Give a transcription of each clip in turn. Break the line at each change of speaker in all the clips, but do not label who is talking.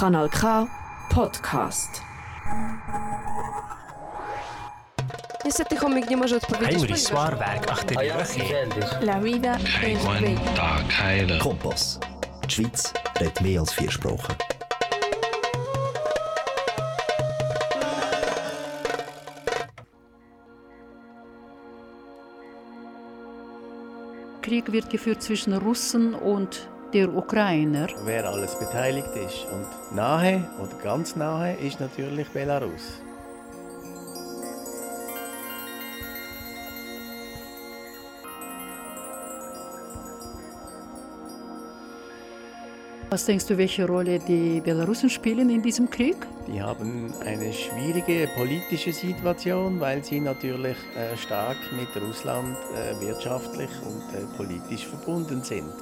Kanal K Podcast.
Niestety chomik nie może odpowiedzieć.
Henry achter die Röche.
La vida es bella.
Kompass. Die Schweiz redet mehr als vier Sprachen.
Krieg wird geführt zwischen Russen und der Ukrainer.
wer alles beteiligt ist. Und nahe oder ganz nahe ist natürlich Belarus.
Was denkst du, welche Rolle die Belarusen spielen in diesem Krieg?
Die haben eine schwierige politische Situation, weil sie natürlich äh, stark mit Russland äh, wirtschaftlich und äh, politisch verbunden sind.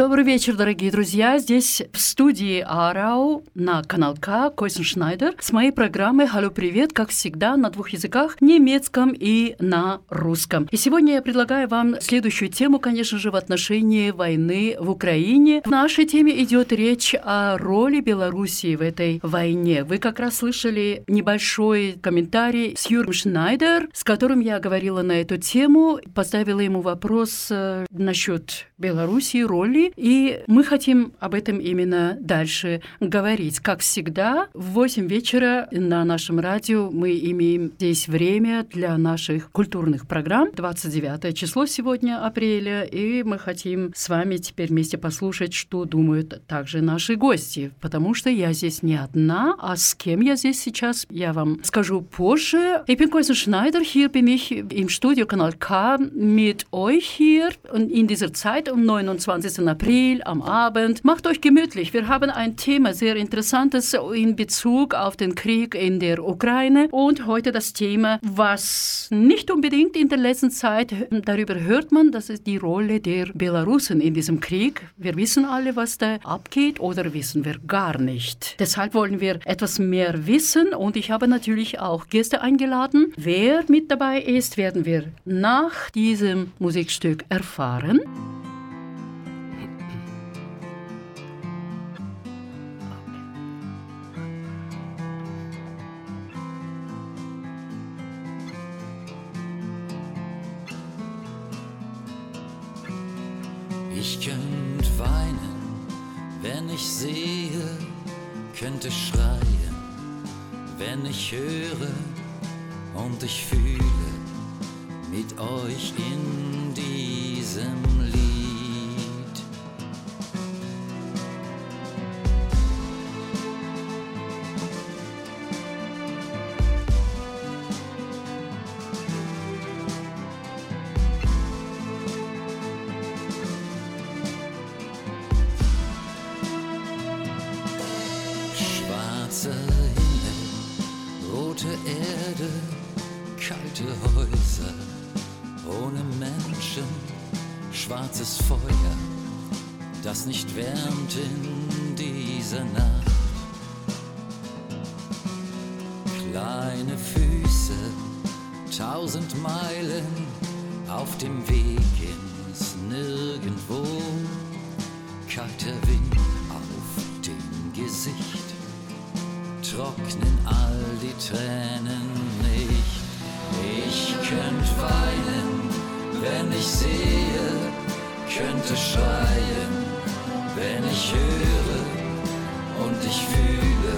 Добрый вечер, дорогие друзья. Здесь в студии Арау на канал К Койсен Шнайдер с моей программой «Халlo, привет!» как всегда на двух языках, немецком и на русском. И сегодня я предлагаю вам следующую тему, конечно же, в отношении войны в Украине. В нашей теме идет речь о роли Белоруссии в этой войне. Вы как раз слышали небольшой комментарий с Юром Шнайдер, с которым я говорила на эту тему, поставила ему вопрос э, насчет Белоруссии, роли, и мы хотим об этом именно дальше говорить. Как всегда, в 8 вечера на нашем радио мы имеем здесь время для наших культурных программ. 29 число сегодня апреля, и мы хотим с вами теперь вместе послушать, что думают также наши гости, потому что я здесь не одна, а с кем я здесь сейчас, я вам скажу позже. Ich bin Koisen Schneider, hier bin ich im Studio Kanal K mit euch hier in dieser Zeit am 29. April am Abend. Macht euch gemütlich. Wir haben ein Thema sehr interessantes in Bezug auf den Krieg in der Ukraine und heute das Thema, was nicht unbedingt in der letzten Zeit darüber hört man, das ist die Rolle der Belarusen in diesem Krieg. Wir wissen alle, was da abgeht oder wissen wir gar nicht. Deshalb wollen wir etwas mehr wissen und ich habe natürlich auch Gäste eingeladen. Wer mit dabei ist, werden wir nach diesem Musikstück erfahren.
Ich könnte weinen, wenn ich sehe, könnte schreien, wenn ich höre und ich fühle mit euch in diesem Lied. Kalte Häuser, ohne Menschen, schwarzes Feuer, das nicht wärmt in dieser Nacht. Kleine Füße, tausend Meilen auf dem Weg ins Nirgendwo, kalter Wind auf dem Gesicht trocknen all die Tränen nicht. Ich könnte weinen, wenn ich sehe, könnte schreien, wenn ich höre und ich fühle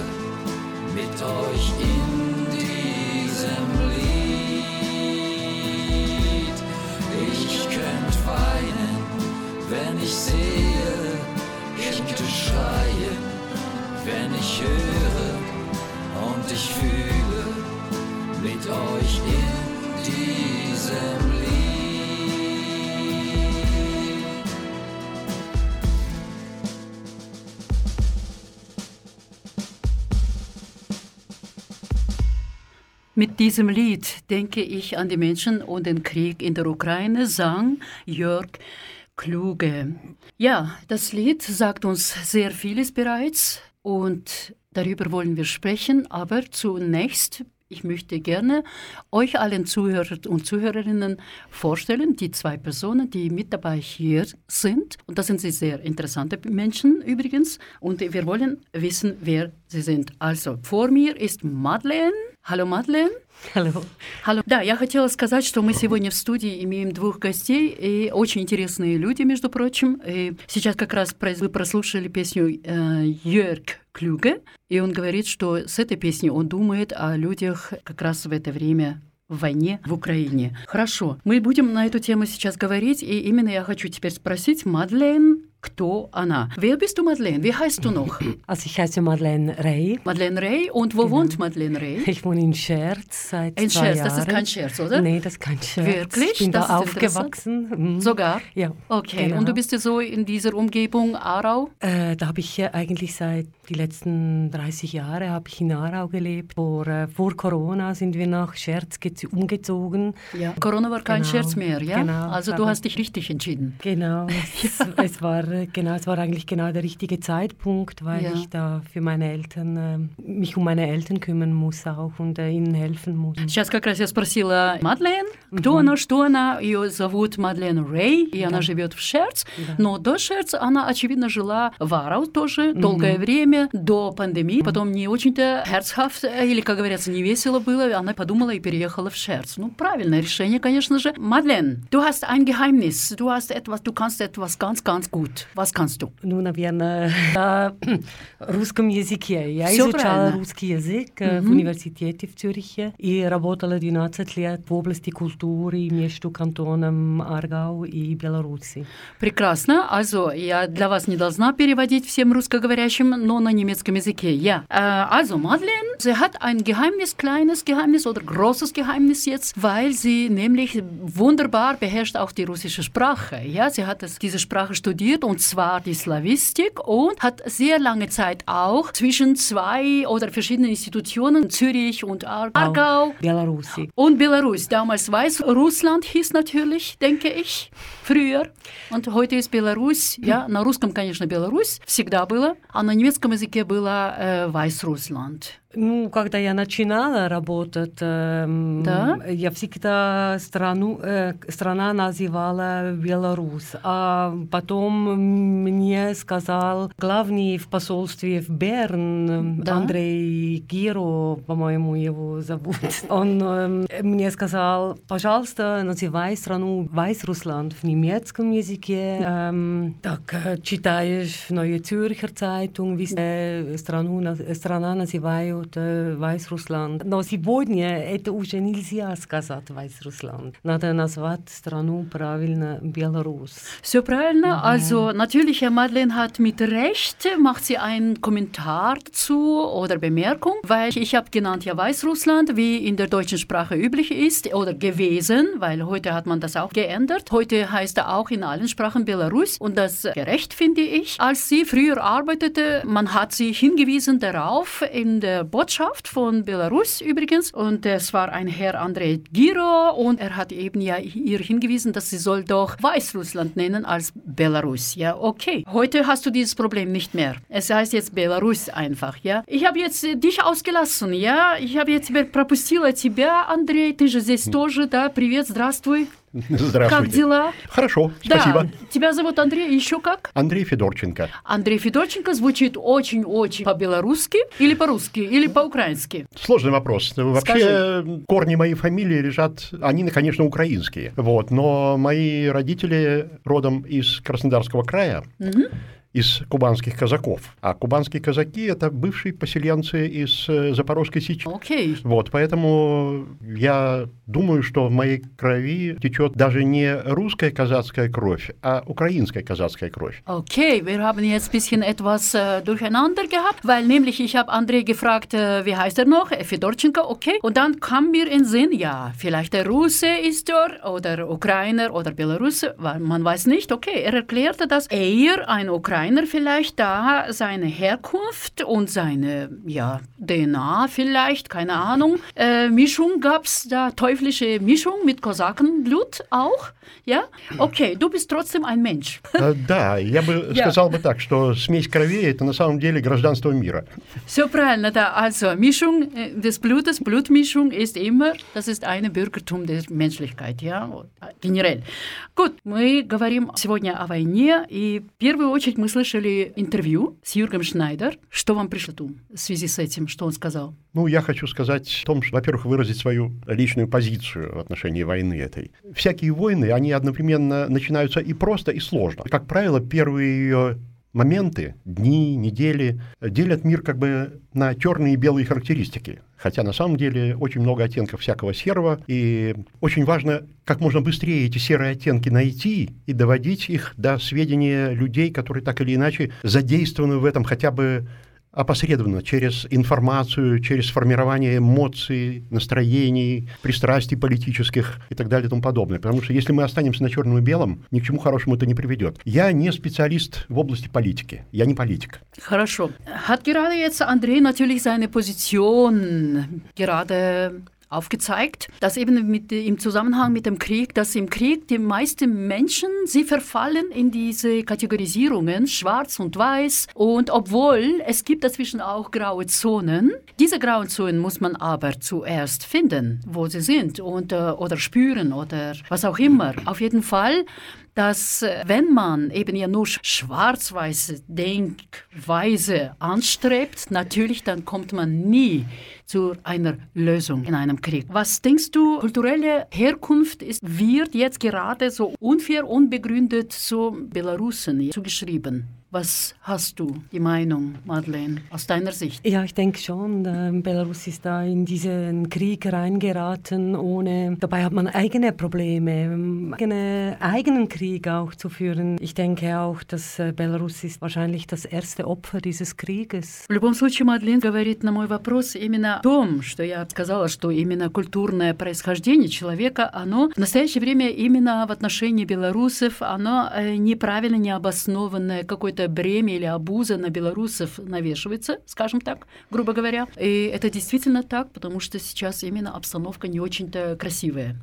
mit euch in diesem Lied. Ich könnte weinen, wenn ich sehe, könnte schreien, wenn ich höre und ich fühle mit euch in diesem.
Mit diesem Lied denke ich an die Menschen und den Krieg in der Ukraine, sang Jörg Kluge. Ja, das Lied sagt uns sehr vieles bereits und darüber wollen wir sprechen, aber zunächst ich möchte gerne euch allen Zuhörer und Zuhörerinnen vorstellen, die zwei Personen, die mit dabei hier sind. Und das sind sie sehr interessante Menschen übrigens. Und wir wollen wissen, wer sie sind. Also, vor mir ist Madeleine. Hallo Madeleine.
Hallo.
Hallo. Да, я хотела сказать, что мы сегодня в студии имеем двух гостей, и очень интересные люди, между прочим. И сейчас как раз вы прослушали песню э, Йörg Клюге, и он говорит, что с этой песней он думает о людях как раз в это время в войне в Украине. Хорошо, мы будем на эту тему сейчас говорить, и именно я хочу теперь спросить Мадлен, кто она. Wer bist du, Madeleine? Wie heißt du noch?
Also ich heiße Madeleine Rey.
Madeleine Rey. Und wo genau. wohnt Madeleine Rey?
Ich wohne in Scherz seit
in
zwei
Scherz,
Jahren.
das ist kein Scherz, oder?
Nee, das ist kein Scherz.
Wirklich?
Ich bin
das
da aufgewachsen.
Mhm. Sogar?
Ja.
Okay, genau. und du bist ja so in dieser Umgebung Aarau?
Äh, da habe ich ja eigentlich seit die letzten 30 Jahre habe ich in Aarau gelebt. Vor, äh, vor Corona sind wir nach Scherz umgezogen.
Ja. Corona war kein genau. Scherz mehr, ja?
Genau.
Also du hast dich richtig entschieden.
Genau. Es, ja. es war, genau, es war eigentlich eigentlich genau der richtige Zeitpunkt, weil ja. ich da für meine Eltern, äh, mich um meine Eltern kümmern muss auch und äh, ihnen helfen muss.
Сейчас как раз я спросила Мадлен, кто она, что она. Ее зовут Мадлен Рэй, и она живет в Шерц. Но до Шерц она, очевидно, жила в Арау тоже долгое время, До пандемии. Потом не очень-то herzhaft, или, как говорится, не весело было. Она подумала и переехала в Шерц. Ну, правильное решение, конечно же. Мадлен, du hast ein Geheimnis. Du hast etwas, du kannst etwas ganz, ganz gut. Was kannst du?
Ну, наверное, на русском языке. Я Все изучала правильно. русский язык mm-hmm. в университете в Цюрихе и работала 12 лет в области культуры между кантоном Аргау и Беларуси.
Прекрасно. Also, я для вас не должна переводить всем русскоговорящим, но на немецком языке. Ja. Also, Madeleine, sie hat ein Geheimnis, kleines Geheimnis oder großes Geheimnis jetzt, weil sie nämlich wunderbar beherrscht auch die russische Sprache. Ja, sie hat das, diese Sprache studiert und zwar die Slawische Slawistik und hat sehr lange Zeit auch zwischen zwei oder verschiedenen Institutionen, Zürich und Aargau.
Belarusi.
Und Belarus. Damals Weißrussland hieß natürlich, denke ich, früher. Und heute ist Belarus, ja, на русском, конечно, Беларусь всегда было, а на немецком языке было э, Weißrussland.
Ну, когда я начинала работать, э, да? я всегда страну, э, страна называла Беларусь. А потом мне сказал главный в посольстве в Берн, да? Андрей Гиро, по-моему, его зовут. Он э, мне сказал, пожалуйста, называй страну Weißrussland в немецком языке. Ähm, так, читаешь Neue Zürcher Zeitung, wie э, страну, страна называют от Weißrussland. Но сегодня это уже нельзя сказать Weißrussland. Надо назвать страну правильно Belarus.
Все правильно. Mhm. Also natürlich, Herr Madeleine hat mit Recht, macht sie einen Kommentar dazu oder Bemerkung, weil ich habe genannt ja Weißrussland, wie in der deutschen Sprache üblich ist oder gewesen, weil heute hat man das auch geändert. Heute heißt er auch in allen Sprachen Belarus und das gerecht finde ich. Als sie früher arbeitete, man hat sie hingewiesen darauf in der Botschaft von Belarus übrigens. Und es war ein Herr Andrei Giro und er hat eben ja ihr hingewiesen, dass sie soll doch Weißrussland nennen als Belarus. Ja, okay. Heute hast du dieses Problem nicht mehr. Es heißt jetzt Belarus einfach, ja. Ich habe jetzt dich ausgelassen, ja. Ich habe jetzt пропустила тебя, Андрей. Ты же здесь тоже, да. Привет, здравствуй.
Здравствуйте.
Как дела?
Хорошо,
да.
спасибо.
Тебя зовут Андрей, еще как?
Андрей Федорченко.
Андрей Федорченко звучит очень-очень по-белорусски или по-русски, или по-украински?
Сложный вопрос. Вообще Скажи. корни моей фамилии лежат, они, конечно, украинские. Вот, но мои родители родом из Краснодарского края. Угу из кубанских казаков. А кубанские казаки – это бывшие поселенцы из э, Запорожской Сечи.
Okay.
Вот, поэтому я думаю, что в моей крови течет даже не русская казацкая кровь, а украинская казацкая кровь.
Okay, wir haben jetzt ein bisschen etwas äh, durcheinander gehabt, weil nämlich ich habe André gefragt, äh, wie heißt er noch? Fedorchenko, okay. Und dann kam mir in Sinn, ja, vielleicht der Russe ist er oder Ukrainer oder Belarusse, man weiß nicht. Okay, er erklärte, dass er ein Ukrainer Steiner vielleicht da seine Herkunft und seine ja, DNA vielleicht, keine Ahnung. Äh, Mischung gab es da, teuflische Mischung mit Kosakenblut auch. Ja? Okay, du bist trotzdem ein Mensch.
Да, я бы сказал бы так, что смесь крови – это на самом деле гражданство мира.
Все правильно, да. Also Mischung des Blutes, Blutmischung ist immer, das ist ein Bürgertum der Menschlichkeit, ja, генераль. Gut, мы говорим сегодня о войне, и в первую очередь мы слышали интервью с Юргом Шнайдер. Что вам пришло в связи с этим, что он сказал?
Ну, я хочу сказать о том, что, во-первых, выразить свою личную позицию в отношении войны этой. Всякие войны, они одновременно начинаются и просто, и сложно. Как правило, первые моменты, дни, недели делят мир как бы на черные и белые характеристики. Хотя на самом деле очень много оттенков всякого серого, и очень важно как можно быстрее эти серые оттенки найти и доводить их до сведения людей, которые так или иначе задействованы в этом хотя бы опосредованно через информацию, через формирование эмоций, настроений, пристрастий политических и так далее и тому подобное. Потому что если мы останемся на черном и белом, ни к чему хорошему это не приведет. Я не специалист в области политики. Я не политик.
Хорошо. Hat gerade jetzt André natürlich seine Position aufgezeigt, dass eben mit, im Zusammenhang mit dem Krieg, dass im Krieg die meisten Menschen, sie verfallen in diese Kategorisierungen, schwarz und weiß. Und obwohl es gibt dazwischen auch graue Zonen, diese grauen Zonen muss man aber zuerst finden, wo sie sind und, äh, oder spüren oder was auch immer. Auf jeden Fall dass äh, wenn man eben ja nur schwarz-weiße Denkweise anstrebt, natürlich dann kommt man nie zu einer Lösung in einem Krieg. Was denkst du, kulturelle Herkunft ist, wird jetzt gerade so unfair, unbegründet so Belarusen zugeschrieben? Was hast du, die Meinung, Madeleine, aus deiner Sicht?
Ja, ich denke schon. Äh, Belarus ist da in diesen Krieg reingeraten, ohne. Dabei hat man eigene Probleme, eigene, eigenen Krieg auch zu führen. Ich denke auch, dass äh, Belarus ist wahrscheinlich das erste Opfer dieses Krieges.
В любом случае, Мадлен говорит на мой вопрос именно о том, что я сказала, что именно культурное происхождение человека, оно в настоящее время именно в отношении белорусов, оно э, неправильно, необоснованное, какое-то какое-то бремя или обуза на белорусов навешивается, скажем так, грубо говоря. И это действительно так, потому что сейчас именно обстановка не очень-то красивая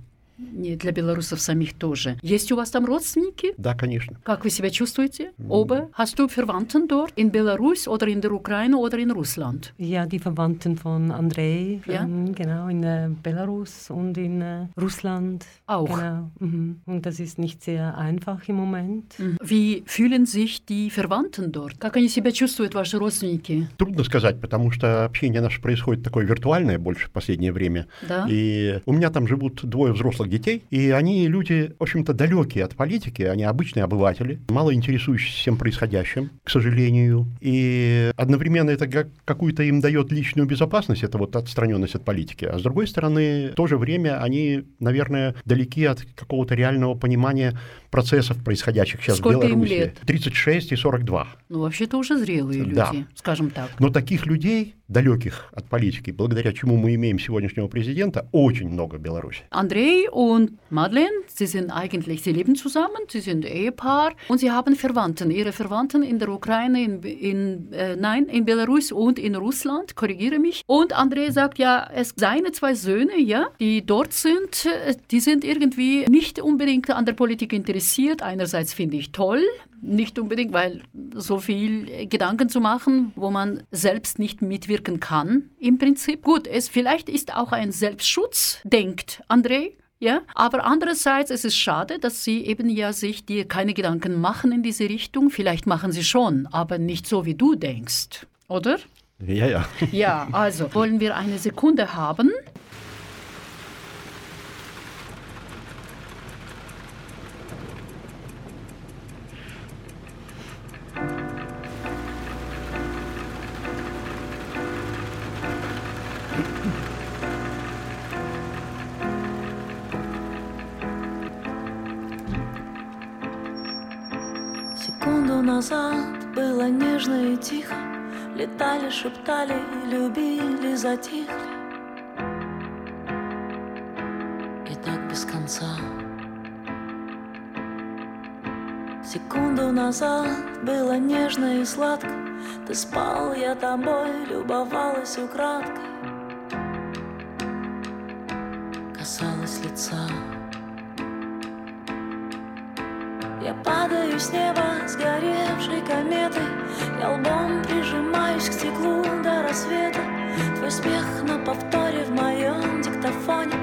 не для белорусов самих тоже. Есть у вас там родственники?
Да, конечно.
Как вы себя чувствуете? Оба? Hast du Verwandten dort? In Belarus oder in der Ukraine oder in Russland?
Ja, die Verwandten von Andrei, ja? Ähm, genau, in äh, Belarus und in äh, Russland.
Auch?
Genau. Mhm. Und das ist nicht sehr einfach im Moment.
Mhm. Wie fühlen sich die Verwandten dort? Как они себя чувствуют, ваши родственники?
Трудно сказать, потому что общение наше происходит такое виртуальное больше в последнее время.
Да?
И у меня там живут двое взрослых детей, и они люди, в общем-то, далекие от политики, они обычные обыватели, мало интересующиеся всем происходящим, к сожалению, и одновременно это как какую-то им дает личную безопасность, это вот отстраненность от политики, а с другой стороны, в то же время они, наверное, далеки от какого-то реального понимания процессов, происходящих сейчас
Сколько
в Беларуси.
Им лет?
36 и 42.
Ну, вообще-то уже зрелые люди,
да.
скажем так.
Но таких людей, далеких от политики, благодаря чему мы имеем сегодняшнего президента, очень много в Беларуси.
Андрей und Madeleine, sie sind eigentlich, sie leben zusammen, sie sind Ehepaar und sie haben Verwandten. Ihre Verwandten in der Ukraine, in, in äh, nein, in Belarus und in Russland, korrigiere mich. Und Andrei sagt ja, es seine zwei Söhne, ja, die dort sind, äh, die sind irgendwie nicht unbedingt an der Politik interessiert. Einerseits finde ich toll, nicht unbedingt, weil so viel Gedanken zu machen, wo man selbst nicht mitwirken kann, im Prinzip. Gut, es vielleicht ist auch ein Selbstschutz, denkt André. Ja, aber andererseits ist es schade, dass sie eben ja sich dir keine Gedanken machen in diese Richtung. Vielleicht machen sie schon, aber nicht so, wie du denkst, oder?
Ja, ja.
Ja, also wollen wir eine Sekunde haben.
Секунду назад было нежно и тихо. Летали, шептали, любили, затихли. И так без конца. Секунду назад было нежно и сладко. Ты спал, я тобой любовалась украдкой. Касалась лица Я падаю с неба сгоревшей кометой Я лбом прижимаюсь к стеклу до рассвета. Твой смех на повторе в моем диктофоне.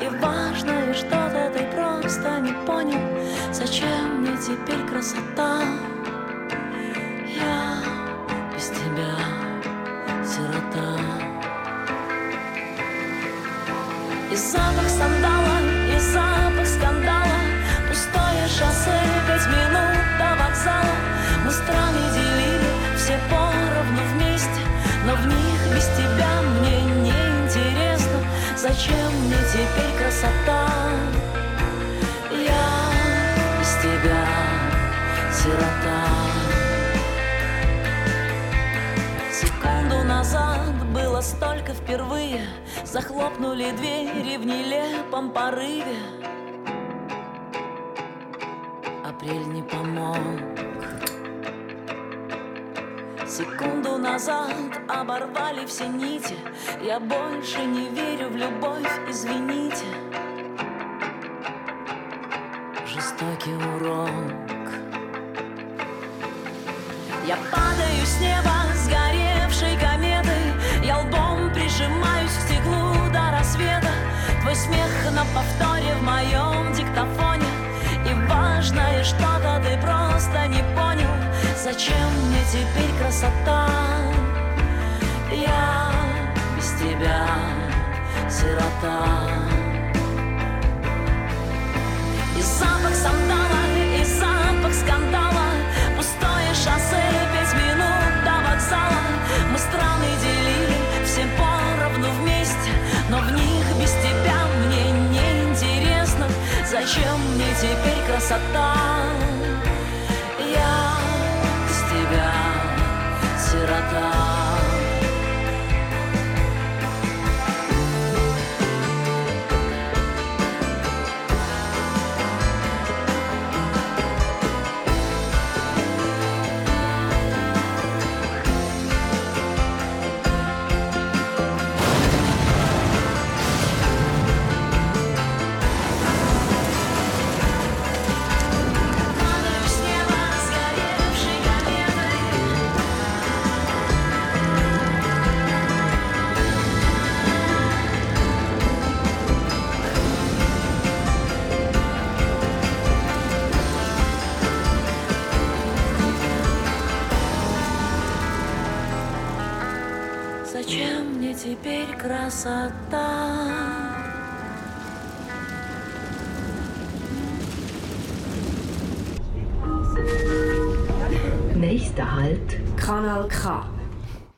И важное что-то ты просто не понял. Зачем мне теперь красота? Я без тебя сирота. И запах сандала, и запах Зачем мне теперь красота? Я без тебя сирота. Секунду назад было столько впервые. Захлопнули двери в нелепом порыве. Апрель не помог Секунду назад оборвали все нити. Я больше не верю в любовь, извините. Жестокий урок. Я падаю с неба сгоревшей кометой Я лбом прижимаюсь к стеклу до рассвета. Твой смех на повторе в моем диктофоне Зачем мне теперь красота? Я без тебя сирота. И запах сандала, и запах скандала. Пустое шоссе, пять минут до Мы страны делили все поровну вместе. Но в них без тебя мне не Зачем мне теперь красота?
Nächster Halt, Kanal K.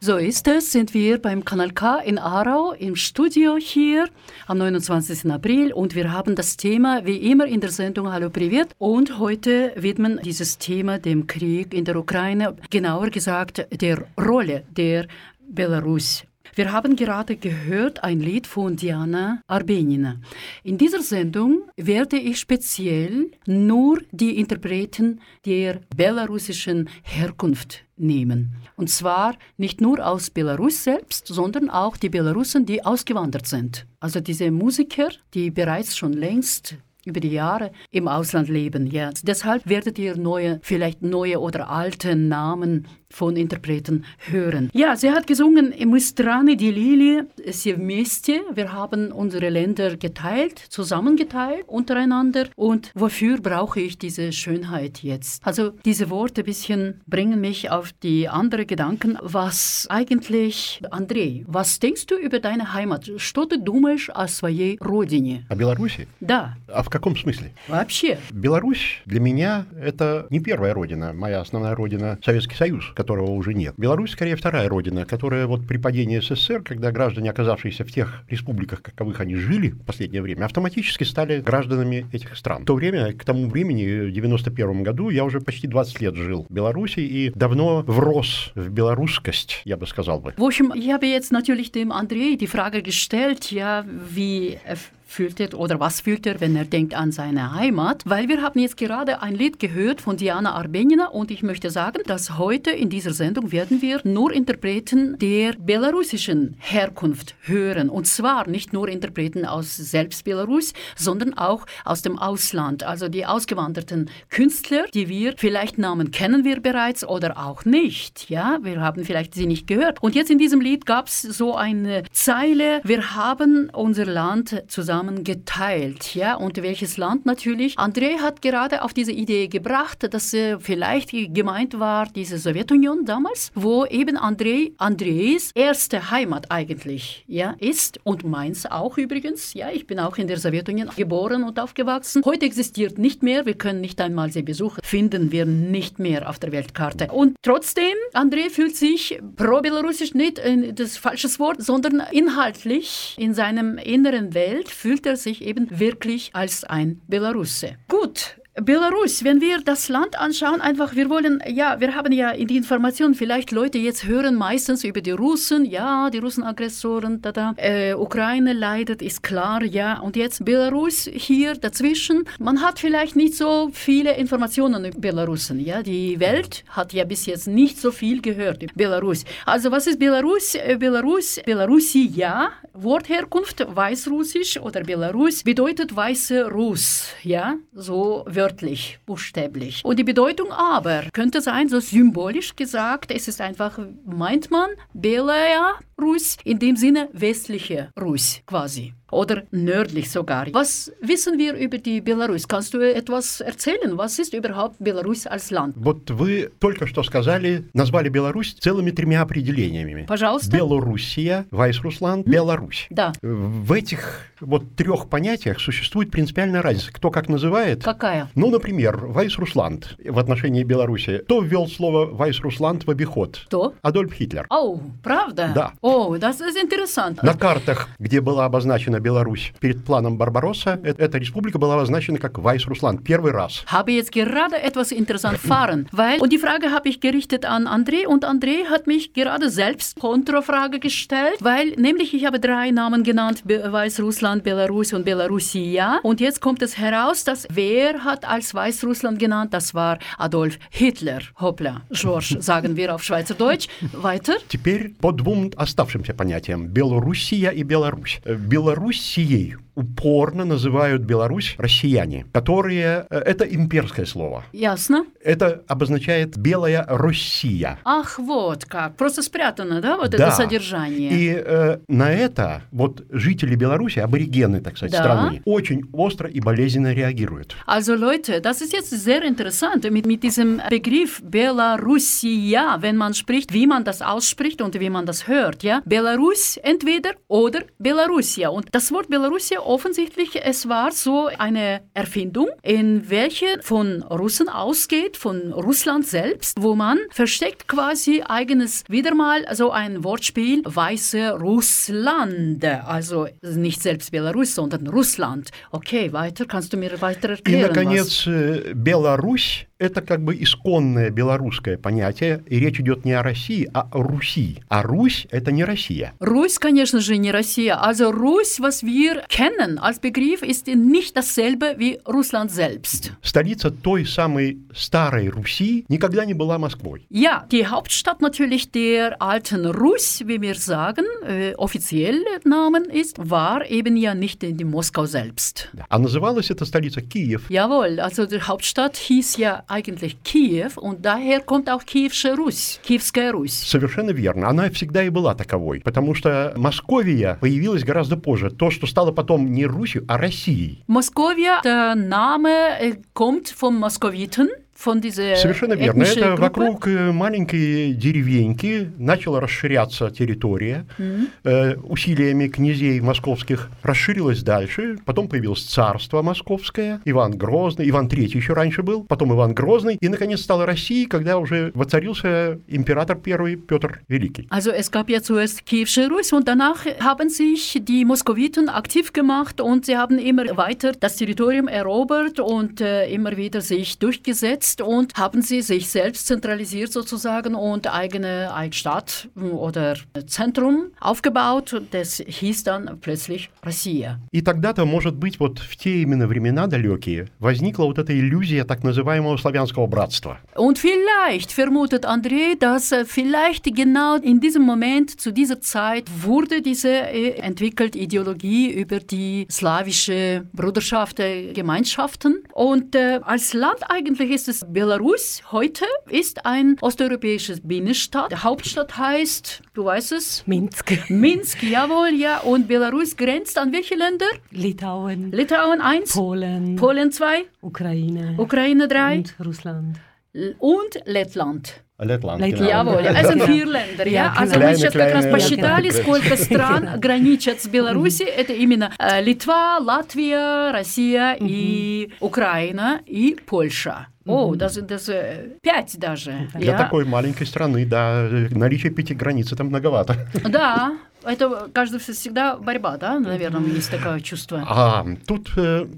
So ist es, sind wir beim Kanal K in Aarau im Studio hier am 29. April und wir haben das Thema wie immer in der Sendung Hallo Privat und heute widmen dieses Thema dem Krieg in der Ukraine, genauer gesagt der Rolle der Belarus wir haben gerade gehört ein Lied von Diana Arbenina. In dieser Sendung werde ich speziell nur die Interpreten der belarussischen Herkunft nehmen. Und zwar nicht nur aus Belarus selbst, sondern auch die Belarussen, die ausgewandert sind. Also diese Musiker, die bereits schon längst über die Jahre im Ausland leben. Ja. Deshalb werdet ihr neue, vielleicht neue oder alte Namen von Interpreten hören. Ja, sie hat gesungen «Мы страны делили все вместе». Wir haben unsere Länder geteilt, zusammengeteilt untereinander. Und wofür brauche ich diese Schönheit jetzt? Also diese Worte ein bisschen bringen mich auf die andere Gedanken. Was eigentlich, Андрей, was denkst du über deine Heimat? Что ты думаешь о своей родине?
О Беларуси?
Да.
А в каком смысле?
Вообще.
Беларусь для меня это не первая родина. Моя основная родина Советский Союз, которого уже нет. Беларусь скорее вторая родина, которая вот при падении СССР, когда граждане, оказавшиеся в тех республиках, каковых они жили в последнее время, автоматически стали гражданами этих стран. В то время, к тому времени, в 91 году, я уже почти 20 лет жил в Беларуси и давно врос в белорусскость, я бы сказал бы.
В общем, ich habe natürlich dem André die Frage gestellt, ja, wie fühlt er oder was fühlt er, wenn er denkt an seine Heimat? Weil wir haben jetzt gerade ein Lied gehört von Diana Arbenina und ich möchte sagen, dass heute in dieser Sendung werden wir nur Interpreten der belarussischen Herkunft hören. Und zwar nicht nur Interpreten aus selbst Belarus, sondern auch aus dem Ausland. Also die ausgewanderten Künstler, die wir vielleicht Namen kennen wir bereits oder auch nicht. Ja, wir haben vielleicht sie nicht gehört. Und jetzt in diesem Lied gab es so eine Zeile, wir haben unser Land zusammen geteilt. Ja, und welches Land natürlich? André hat gerade auf diese Idee gebracht, dass äh, vielleicht gemeint war diese Sowjetunion damals, wo eben André, Andres erste Heimat eigentlich ja, ist und meins auch übrigens. Ja, ich bin auch in der Sowjetunion geboren und aufgewachsen. Heute existiert nicht mehr, wir können nicht einmal sie besuchen, finden wir nicht mehr auf der Weltkarte. Und trotzdem, André fühlt sich pro-belarussisch nicht das falsche Wort, sondern inhaltlich in seinem inneren Welt fühlt er sich eben wirklich als ein Belarusse. Gut, Belarus, wenn wir das Land anschauen, einfach, wir wollen, ja, wir haben ja in die Informationen, vielleicht Leute jetzt hören meistens über die Russen, ja, die Russen-Aggressoren, da, da, äh, Ukraine leidet, ist klar, ja, und jetzt Belarus hier dazwischen. Man hat vielleicht nicht so viele Informationen über Belarusen, ja, die Welt hat ja bis jetzt nicht so viel gehört über Belarus. Also, was ist Belarus? Äh, Belarus, Belarusi, ja, Wortherkunft, Weißrussisch oder Belarus bedeutet weiße Russ, ja, so wird wörtlich, buchstäblich. Und die Bedeutung aber könnte sein, so symbolisch gesagt, es ist einfach, meint man, Belaya Rus, in dem Sinne westliche Rus quasi oder nördlich sogar. Was wissen wir über die Belarus? Kannst du etwas erzählen? Was ist überhaupt Belarus als Land?
Вот вы только что сказали, назвали Беларусь целыми тремя определениями.
Пожалуйста.
Белоруссия, Вайс-Руслан, Беларусь.
Да.
В этих вот трех понятиях существует принципиальная разница. Кто как называет?
Какая?
Ну, например, Вайс-Русланд в отношении Беларуси. Кто ввел слово Вайс-Русланд в обиход?
Кто?
Адольф Гитлер.
О, правда?
Да.
О, das ist interessant.
На картах, где была обозначена Беларусь перед планом Барбаросса, эта республика была обозначена как Вайс-Руслан. Первый раз.
Habe jetzt gerade etwas interessant erfahren, weil, und die Frage habe ich gerichtet an André und André hat mich gerade selbst Kontrafrage gestellt, weil nämlich ich habe drei Namen genannt, Weißrussland, Belarus und Belarusia und jetzt kommt es heraus, dass wer hat als Weißrussland genannt, das war Adolf Hitler. Hoppla, George, sagen wir auf Schweizerdeutsch. Weiter.
Теперь по двум Оставшимся понятиям – Белоруссия и Беларусь. Белоруссией упорно называют Беларусь россияне, которые... Это имперское слово.
Ясно.
Это обозначает «белая Россия».
Ах, вот как. Просто спрятано, да, вот да. это содержание.
И э, на это вот жители Беларуси, аборигены, так сказать,
да.
страны, очень остро и болезненно реагируют.
Also Leute, das ist jetzt sehr interessant mit, mit diesem Begriff Belarusia, wenn man spricht, wie man das ausspricht und wie man das hört, ja. Belarus entweder oder Belarusia. Und das Wort Belarusia offensichtlich, es war so eine Erfindung, in welche von Russen ausgeht, von Russland selbst, wo man versteckt quasi eigenes, wieder mal so ein Wortspiel, weiße Russland. Also nicht selbst Belarus, sondern Russland. Okay, weiter, kannst du mir weiter erklären?
И, наконец, was? Беларусь Это как бы исконное белорусское понятие, и речь идет не о России, а о Руси. А Русь – это не Россия.
Русь, конечно же, не Россия. Also Ruсь, was wir kennen als Begriff, ist nicht dasselbe wie Russland selbst.
Столица той самой старой Руси никогда не была Москвой.
Ja, die Hauptstadt natürlich der alten Russ, wie wir sagen, äh, offiziell Namen ist, war eben ja nicht die Moskau selbst.
А называлась эта столица Киев.
Jawohl, also die Hauptstadt hieß ja eigentlich Kiew und daher kommt auch Kiewsche Русь, Киевская Русь.
Совершенно верно. Она всегда и была таковой, потому что Московия появилась гораздо позже. То, что стало потом не Русью, а Россией.
Moskovia, der Name kommt vom Moskowiten. Von dieser
Совершенно верно. Это вокруг маленькой деревеньки начала расширяться территория. Mm-hmm. Э, усилиями князей московских расширилась дальше. Потом появилось царство московское. Иван Грозный. Иван III еще раньше был. Потом Иван Грозный. И, наконец, стала Россия, когда уже воцарился император первый Петр Великий.
Also es gab ja zuerst Kiewsche Russ und danach haben sich die Moskowiten aktiv gemacht und sie haben immer weiter das Territorium erobert und äh, immer wieder sich durchgesetzt ist und haben sie sich selbst zentralisiert sozusagen und eigene Stadt oder Zentrum aufgebaut. Das hieß dann plötzlich Россия.
И тогда-то, может быть, вот в те именно времена далекие возникла вот эта иллюзия так называемого славянского братства.
Und vielleicht vermutet André, dass vielleicht genau in diesem Moment, zu dieser Zeit, wurde diese äh, entwickelt Ideologie über die slawische Bruderschaft der Gemeinschaften. Und äh, als Land eigentlich ist es Belarus heute, ist ein osteuropäisches Binnenstadt. Die Hauptstadt heißt, du weißt es?
Minsk.
Minsk, jawohl, ja. Und Belarus grenzt an welche Länder?
Litauen.
Litauen 1.
Polen.
Polen 2.
Ukraine.
Ukraine 3.
Und Russland.
Und Lettland.
Lettland,
genau. Jawohl, es sind vier Länder. Ja? Also мы сейчас как раз посчитали, сколько стран граничат с Беларусью. Это именно Литва, Латвия, Россия и Украина и Польша. О, даже, даже пять даже.
Для я... такой маленькой страны, да, наличие пяти границ это многовато.
Да, это, кажется, всегда борьба, да? Наверное, есть такое чувство.
А, тут,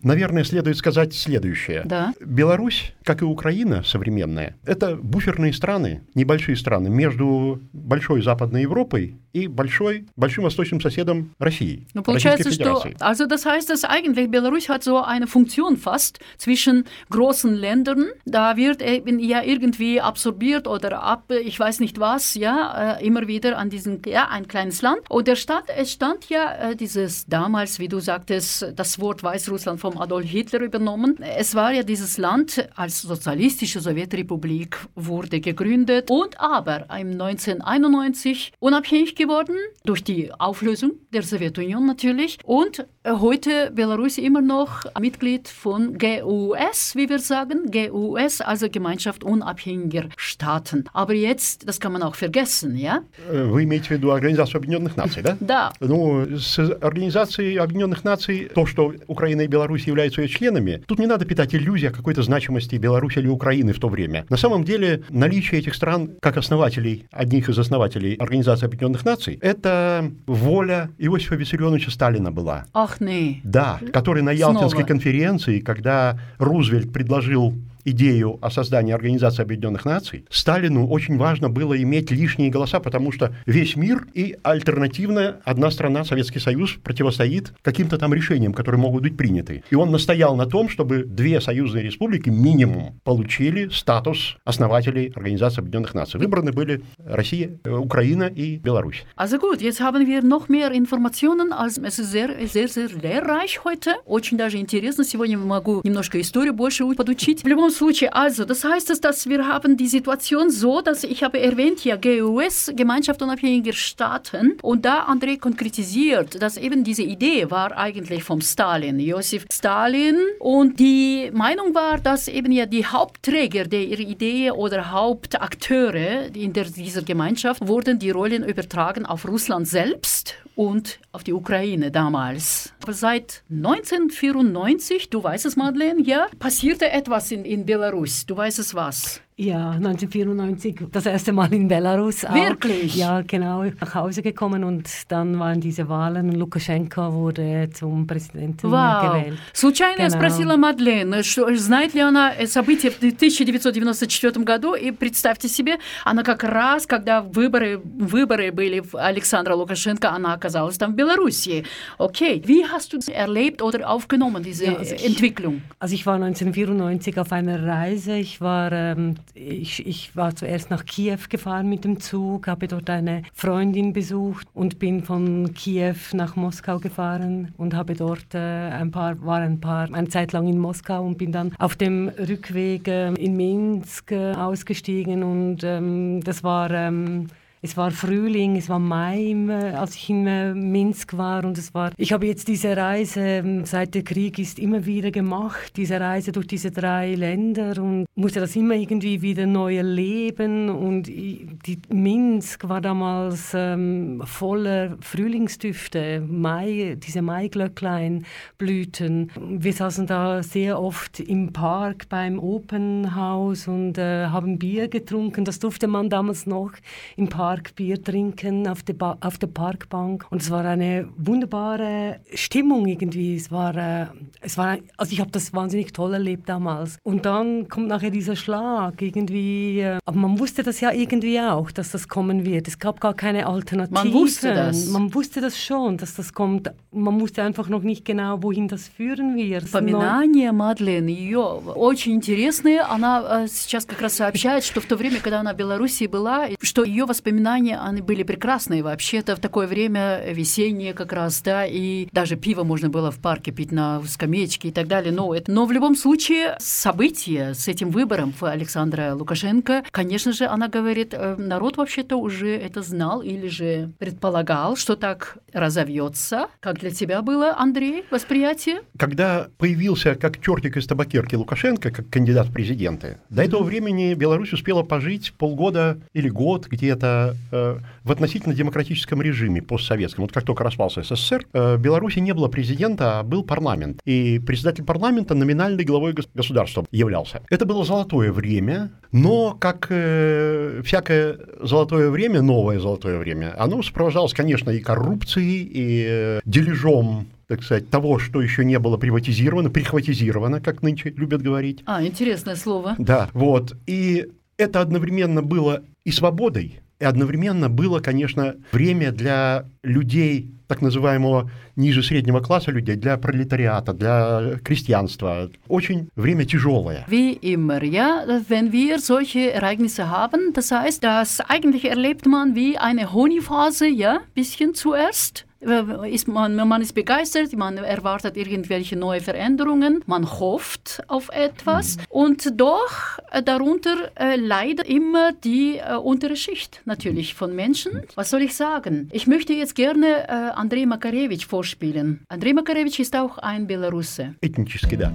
наверное, следует сказать следующее.
Да.
Беларусь, как и Украина современная, это буферные страны, небольшие страны между большой Западной Европой и большой, большим восточным соседом России.
Ну, получается, что... Also das heißt, dass eigentlich Belarus hat so eine Funktion fast zwischen großen Ländern. Da wird eben ja irgendwie absorbiert oder ab, ich weiß nicht was, ja, immer wieder an diesen, ja, ein kleines Land. Und der Stadt, es stand ja äh, dieses damals, wie du sagtest, das Wort Weißrussland vom Adolf Hitler übernommen. Es war ja dieses Land als sozialistische Sowjetrepublik wurde gegründet und aber im 1991 unabhängig geworden durch die Auflösung der Sowjetunion natürlich und äh, heute Belarus immer noch Mitglied von GUS, wie wir sagen, GUS, also Gemeinschaft unabhängiger Staaten. Aber jetzt, das kann man auch vergessen, ja?
Вы имеете в виду Организацию Объединенных Наций, Да?
Да.
Ну, с Организацией Объединенных Наций, то, что Украина и Беларусь являются ее членами, тут не надо питать иллюзии о какой-то значимости Беларуси или Украины в то время. На самом деле, наличие этих стран как основателей, одних из основателей Организации Объединенных Наций, это воля Иосифа Виссарионовича Сталина была.
Ах, не.
Да, который на Ялтинской
Снова.
конференции, когда Рузвельт предложил идею о создании Организации Объединенных Наций, Сталину очень важно было иметь лишние голоса, потому что весь мир и альтернативно одна страна, Советский Союз, противостоит каким-то там решениям, которые могут быть приняты. И он настоял на том, чтобы две союзные республики минимум получили статус основателей Организации Объединенных Наций. Выбраны были Россия, э, Украина и Беларусь.
Also gut, jetzt haben wir noch mehr Informationen. Also es ist sehr, sehr, sehr lehrreich heute. Очень даже интересно. Сегодня могу немножко историю больше подучить. В любом случае, also, das heißt, dass, dass wir haben die Situation so, dass ich habe erwähnt hier GUS, Gemeinschaft unabhängiger Staaten, und da André konkretisiert, dass eben diese Idee war eigentlich vom Stalin, Josef Stalin, und die Meinung war, dass eben ja die Hauptträger der Idee oder Hauptakteure in der, dieser Gemeinschaft wurden die Rollen übertragen auf Russland selbst und auf die Ukraine damals. Aber seit 1994, du weißt es, Madeleine, ja, passierte etwas in, in Belarus. Du weißt es was?
Ja, 1994, das erste Mal in Belarus. Auch.
Wirklich?
Ja, genau, nach Hause gekommen und dann waren diese Wahlen und Lukaschenko wurde zum Präsidenten
Вау.
gewählt.
Случайно я
Genau.
спросила Мадлен, что, знает ли она события в 1994 году, и представьте себе, она как раз, когда выборы, выборы были в Александра Лукашенко, она оказалась там в Белоруссии. Okay, wie hast du erlebt oder aufgenommen diese
Ja, also ich-
Entwicklung?
Also ich war 1994 auf einer Reise. Ich war, ähm, ich, ich war zuerst nach Kiew gefahren mit dem Zug, habe dort eine Freundin besucht und bin von Kiew nach Moskau gefahren und habe dort äh, ein paar, war ein paar, eine Zeit lang in Moskau und bin dann auf dem Rückweg äh, in Minsk äh, ausgestiegen und ähm, das war ähm, es war Frühling, es war Mai, äh, als ich in äh, Minsk war und es war. Ich habe jetzt diese Reise ähm, seit der Krieg ist immer wieder gemacht, diese Reise durch diese drei Länder und musste das immer irgendwie wieder neu erleben und die Minsk war damals ähm, voller Frühlingsdüfte, Mai, diese Maiglöcklein blühten. Wir saßen da sehr oft im Park beim Open House und äh, haben Bier getrunken. Das durfte man damals noch im Park Park Bier trinken auf der, ba auf der Parkbank. Und es war eine wunderbare Stimmung irgendwie. Es war, äh, es war also ich habe das wahnsinnig toll erlebt damals. Und dann kommt nachher dieser Schlag irgendwie. Äh, aber man wusste das ja irgendwie auch, dass das kommen wird. Es gab gar keine Alternative.
Man wusste das.
Man wusste das schon, dass das kommt. Man wusste einfach noch nicht genau, wohin das führen wird.
Воспоминания Мадлен, ее очень интересные. Она э, сейчас как раз сообщает, что в то время, когда она в Беларуси была, что ее воспоминания, они были прекрасные вообще-то в такое время весеннее как раз, да, и даже пиво можно было в парке пить на скамеечке и так далее. Но, это, но в любом случае события с этим выбором Александра Лукашенко, конечно же, она говорит, э, народ вообще-то уже это знал или же предполагал, что так разовьется. Как для тебя было, Андрей, восприятие?
Когда появился как чертик из табакерки Лукашенко, как кандидат в президенты, до этого времени Беларусь успела пожить полгода или год где-то в относительно демократическом режиме постсоветском. Вот как только распался СССР, э, в Беларуси не было президента, а был парламент. И председатель парламента номинальной главой государства являлся. Это было золотое время, но, как э, всякое золотое время, новое золотое время, оно сопровождалось, конечно, и коррупцией, и э, дележом так сказать, того, что еще не было приватизировано, прихватизировано, как нынче любят говорить.
А, интересное слово.
Да, вот. И это одновременно было и свободой, и одновременно было, конечно, время для людей так называемого ниже среднего класса людей, для пролетариата, для крестьянства. Очень время тяжелое.
Wie immer, ja, wenn wir solche Ereignisse haben, das heißt, das eigentlich erlebt man wie eine Honigphase, ja, bisschen zuerst. ist man, man ist begeistert, man erwartet irgendwelche neue Veränderungen, man hofft auf etwas mhm. und doch äh, darunter äh, leidet immer die äh, untere Schicht natürlich von Menschen. Was soll ich sagen? Ich möchte jetzt gerne äh, Andrei Makarewitsch vorspielen. Andrei Makarewitsch ist auch ein Belarusse.
Этнически, да.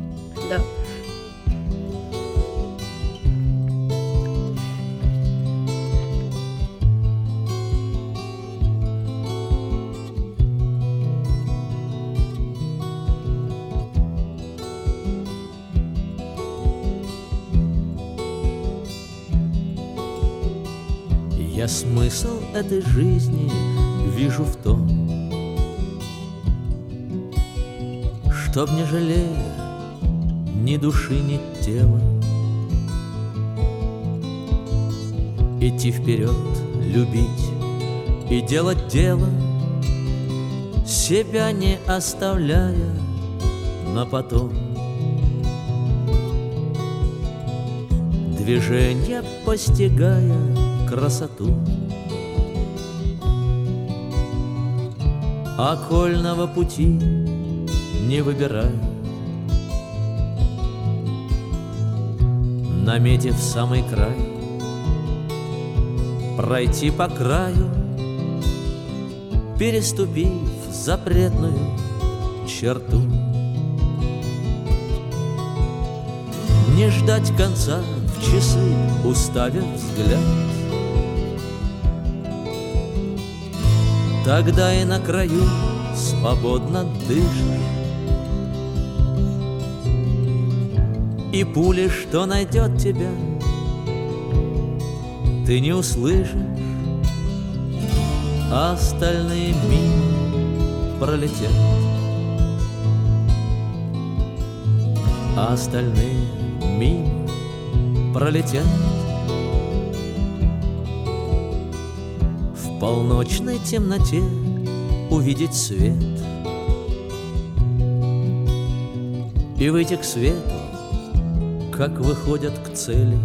Да.
Я смысл этой жизни вижу в том, Чтоб не жалея ни души, ни тела. Идти вперед, любить и делать дело Себя не оставляя на потом. Движение постигая красоту. Окольного пути не выбирая, Наметив самый край, Пройти по краю, Переступив запретную черту. Не ждать конца в часы, уставив взгляд, Тогда и на краю свободно дышишь И пули, что найдет тебя, Ты не услышишь, а остальные мимо пролетят. А остальные мимо пролетят полночной темноте увидеть свет. И выйти к свету, как выходят к цели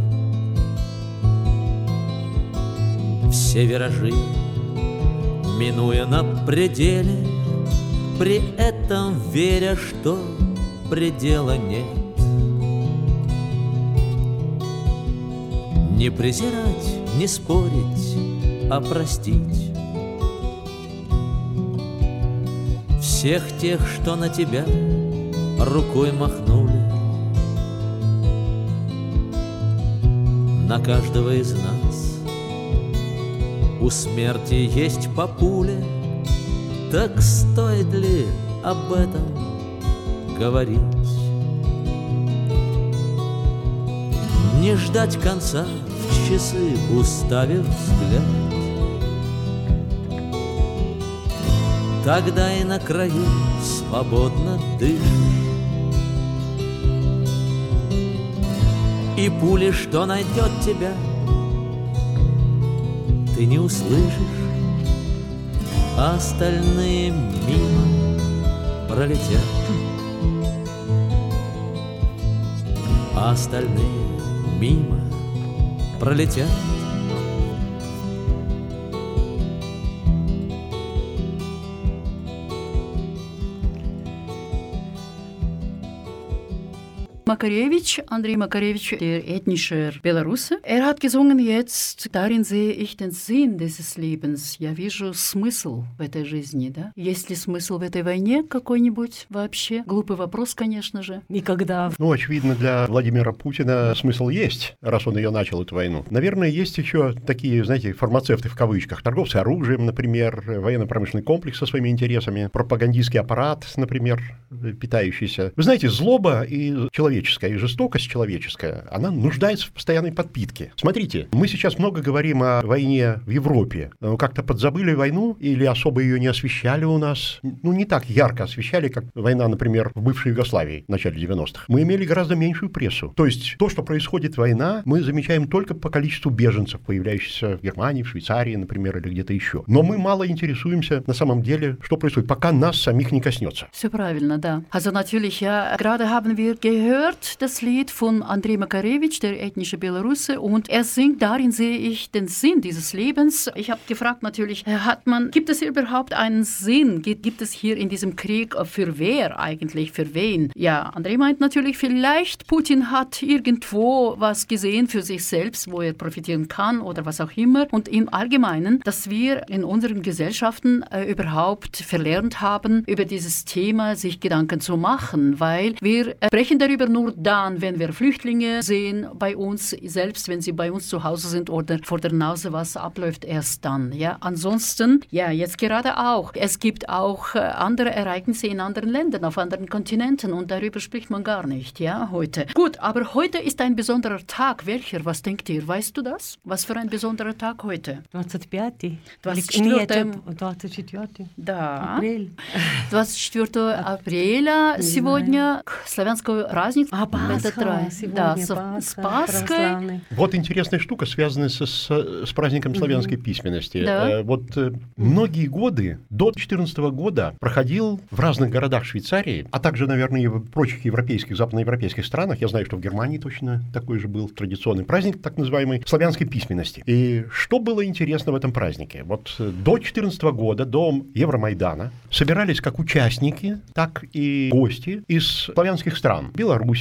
Все виражи, минуя на пределе При этом веря, что предела нет. Не презирать, не спорить а простить Всех тех, что на тебя рукой махнули. На каждого из нас. У смерти есть по пуле Так стоит ли об этом говорить? Не ждать конца в часы, уставив взгляд Тогда и на краю свободно дышишь И пули, что найдет тебя, ты не услышишь, А остальные мимо пролетят. А остальные мимо пролетят.
Makarewitsch, Andrei Makarewitsch, der ethnische Belarusse. Er hat gesungen jetzt, darin sehe ich den Sinn dieses Lebens. Я вижу смысл в этой жизни, да? Есть ли смысл в этой войне какой-нибудь вообще? Глупый вопрос, конечно же.
Никогда.
Ну, очевидно, для Владимира Путина смысл есть, раз он ее начал, эту войну. Наверное, есть еще такие, знаете, фармацевты в кавычках, торговцы оружием, например, военно-промышленный комплекс со своими интересами, пропагандистский аппарат, например, питающийся. Вы знаете, злоба и человек человеческая и жестокость человеческая, она нуждается в постоянной подпитке. Смотрите, мы сейчас много говорим о войне в Европе. Как-то подзабыли войну или особо ее не освещали у нас. Ну, не так ярко освещали, как война, например, в бывшей Югославии в начале 90-х. Мы имели гораздо меньшую прессу. То есть то, что происходит война, мы замечаем только по количеству беженцев, появляющихся в Германии, в Швейцарии, например, или где-то еще. Но мы мало интересуемся на самом деле, что происходит, пока нас самих не коснется.
Все правильно, да. Also natürlich, ja, gerade haben wir gehört, gehört das Lied von Andrei Makarewitsch, der ethnische Belarusse, und er singt, darin sehe ich den Sinn dieses Lebens. Ich habe gefragt natürlich, äh, hat man, gibt es überhaupt einen Sinn? Gibt, gibt es hier in diesem Krieg äh, für wer eigentlich, für wen? Ja, Andrei meint natürlich, vielleicht Putin hat irgendwo was gesehen für sich selbst, wo er profitieren kann oder was auch immer. Und im Allgemeinen, dass wir in unseren Gesellschaften äh, überhaupt verlernt haben, über dieses Thema sich Gedanken zu machen, weil wir äh, sprechen darüber nur dann, wenn wir Flüchtlinge sehen bei uns, selbst wenn sie bei uns zu Hause sind oder vor der Nase was abläuft, erst dann. Ja, ansonsten, ja, jetzt gerade auch. Es gibt auch äh, andere Ereignisse in anderen Ländern, auf anderen Kontinenten und darüber spricht man gar nicht, ja, heute. Gut, aber heute ist ein besonderer Tag. Welcher? Was denkt ihr? Weißt du das? Was für ein besonderer Tag heute?
25
24
24
Да.
апрель.
24 апреля сегодня славянского праздник.
А Пасха
Это тра-
сегодня,
да,
Пасха,
с Пасхой.
православный.
Вот интересная штука, связанная с, с, с праздником славянской письменности.
Да.
Э, Вот э, многие годы, до 2014 года, проходил в разных городах Швейцарии, а также, наверное, и в прочих европейских, западноевропейских странах, я знаю, что в Германии точно такой же был традиционный праздник, так называемый, славянской письменности. И что было интересно в этом празднике? Вот э, до 2014 года, до Евромайдана, собирались как участники, так и гости из славянских стран.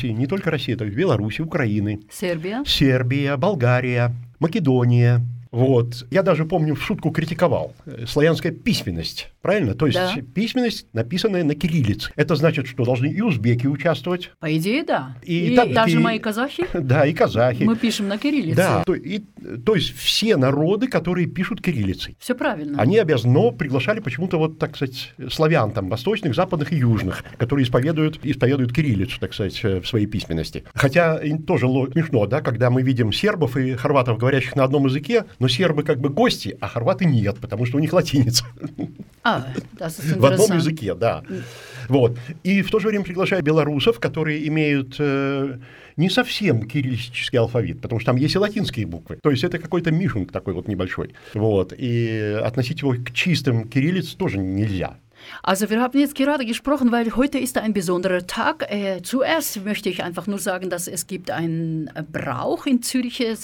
Белоруссии, не только России, то есть Беларуси, Украины,
Сербия.
Сербия, Болгария, Македония. Вот. Я даже помню, в шутку критиковал. э, Славянская письменность. Правильно? То есть
Да.
письменность, написанная на кириллице. Это значит, что должны и узбеки участвовать,
По идее, да.
И
И,
так-
даже
и-
мои казахи,
да, и казахи.
мы пишем на кириллице.
Да, то, и- то есть все народы, которые пишут кириллицей.
Все правильно.
Они обязаны, но приглашали почему-то вот, так сказать, славян там, восточных, западных и южных, которые исповедуют, исповедуют кириллицу, так сказать, э, в своей письменности. Хотя тоже смешно, да, когда мы видим сербов и хорватов, говорящих на одном языке, но сербы как бы гости, а хорваты нет, потому что у них латиница
А,
в одном языке, да. Вот. И в то же время приглашаю белорусов, которые имеют э, не совсем кириллический алфавит, потому что там есть и латинские буквы. То есть это какой-то мишунг такой вот небольшой. Вот. И относить его к чистым кириллиц тоже нельзя.
Also wir haben jetzt gerade gesprochen, weil heute ist ein besonderer Tag. Äh, zuerst möchte ich einfach nur sagen, dass es gibt einen Brauch in Zürich, äh,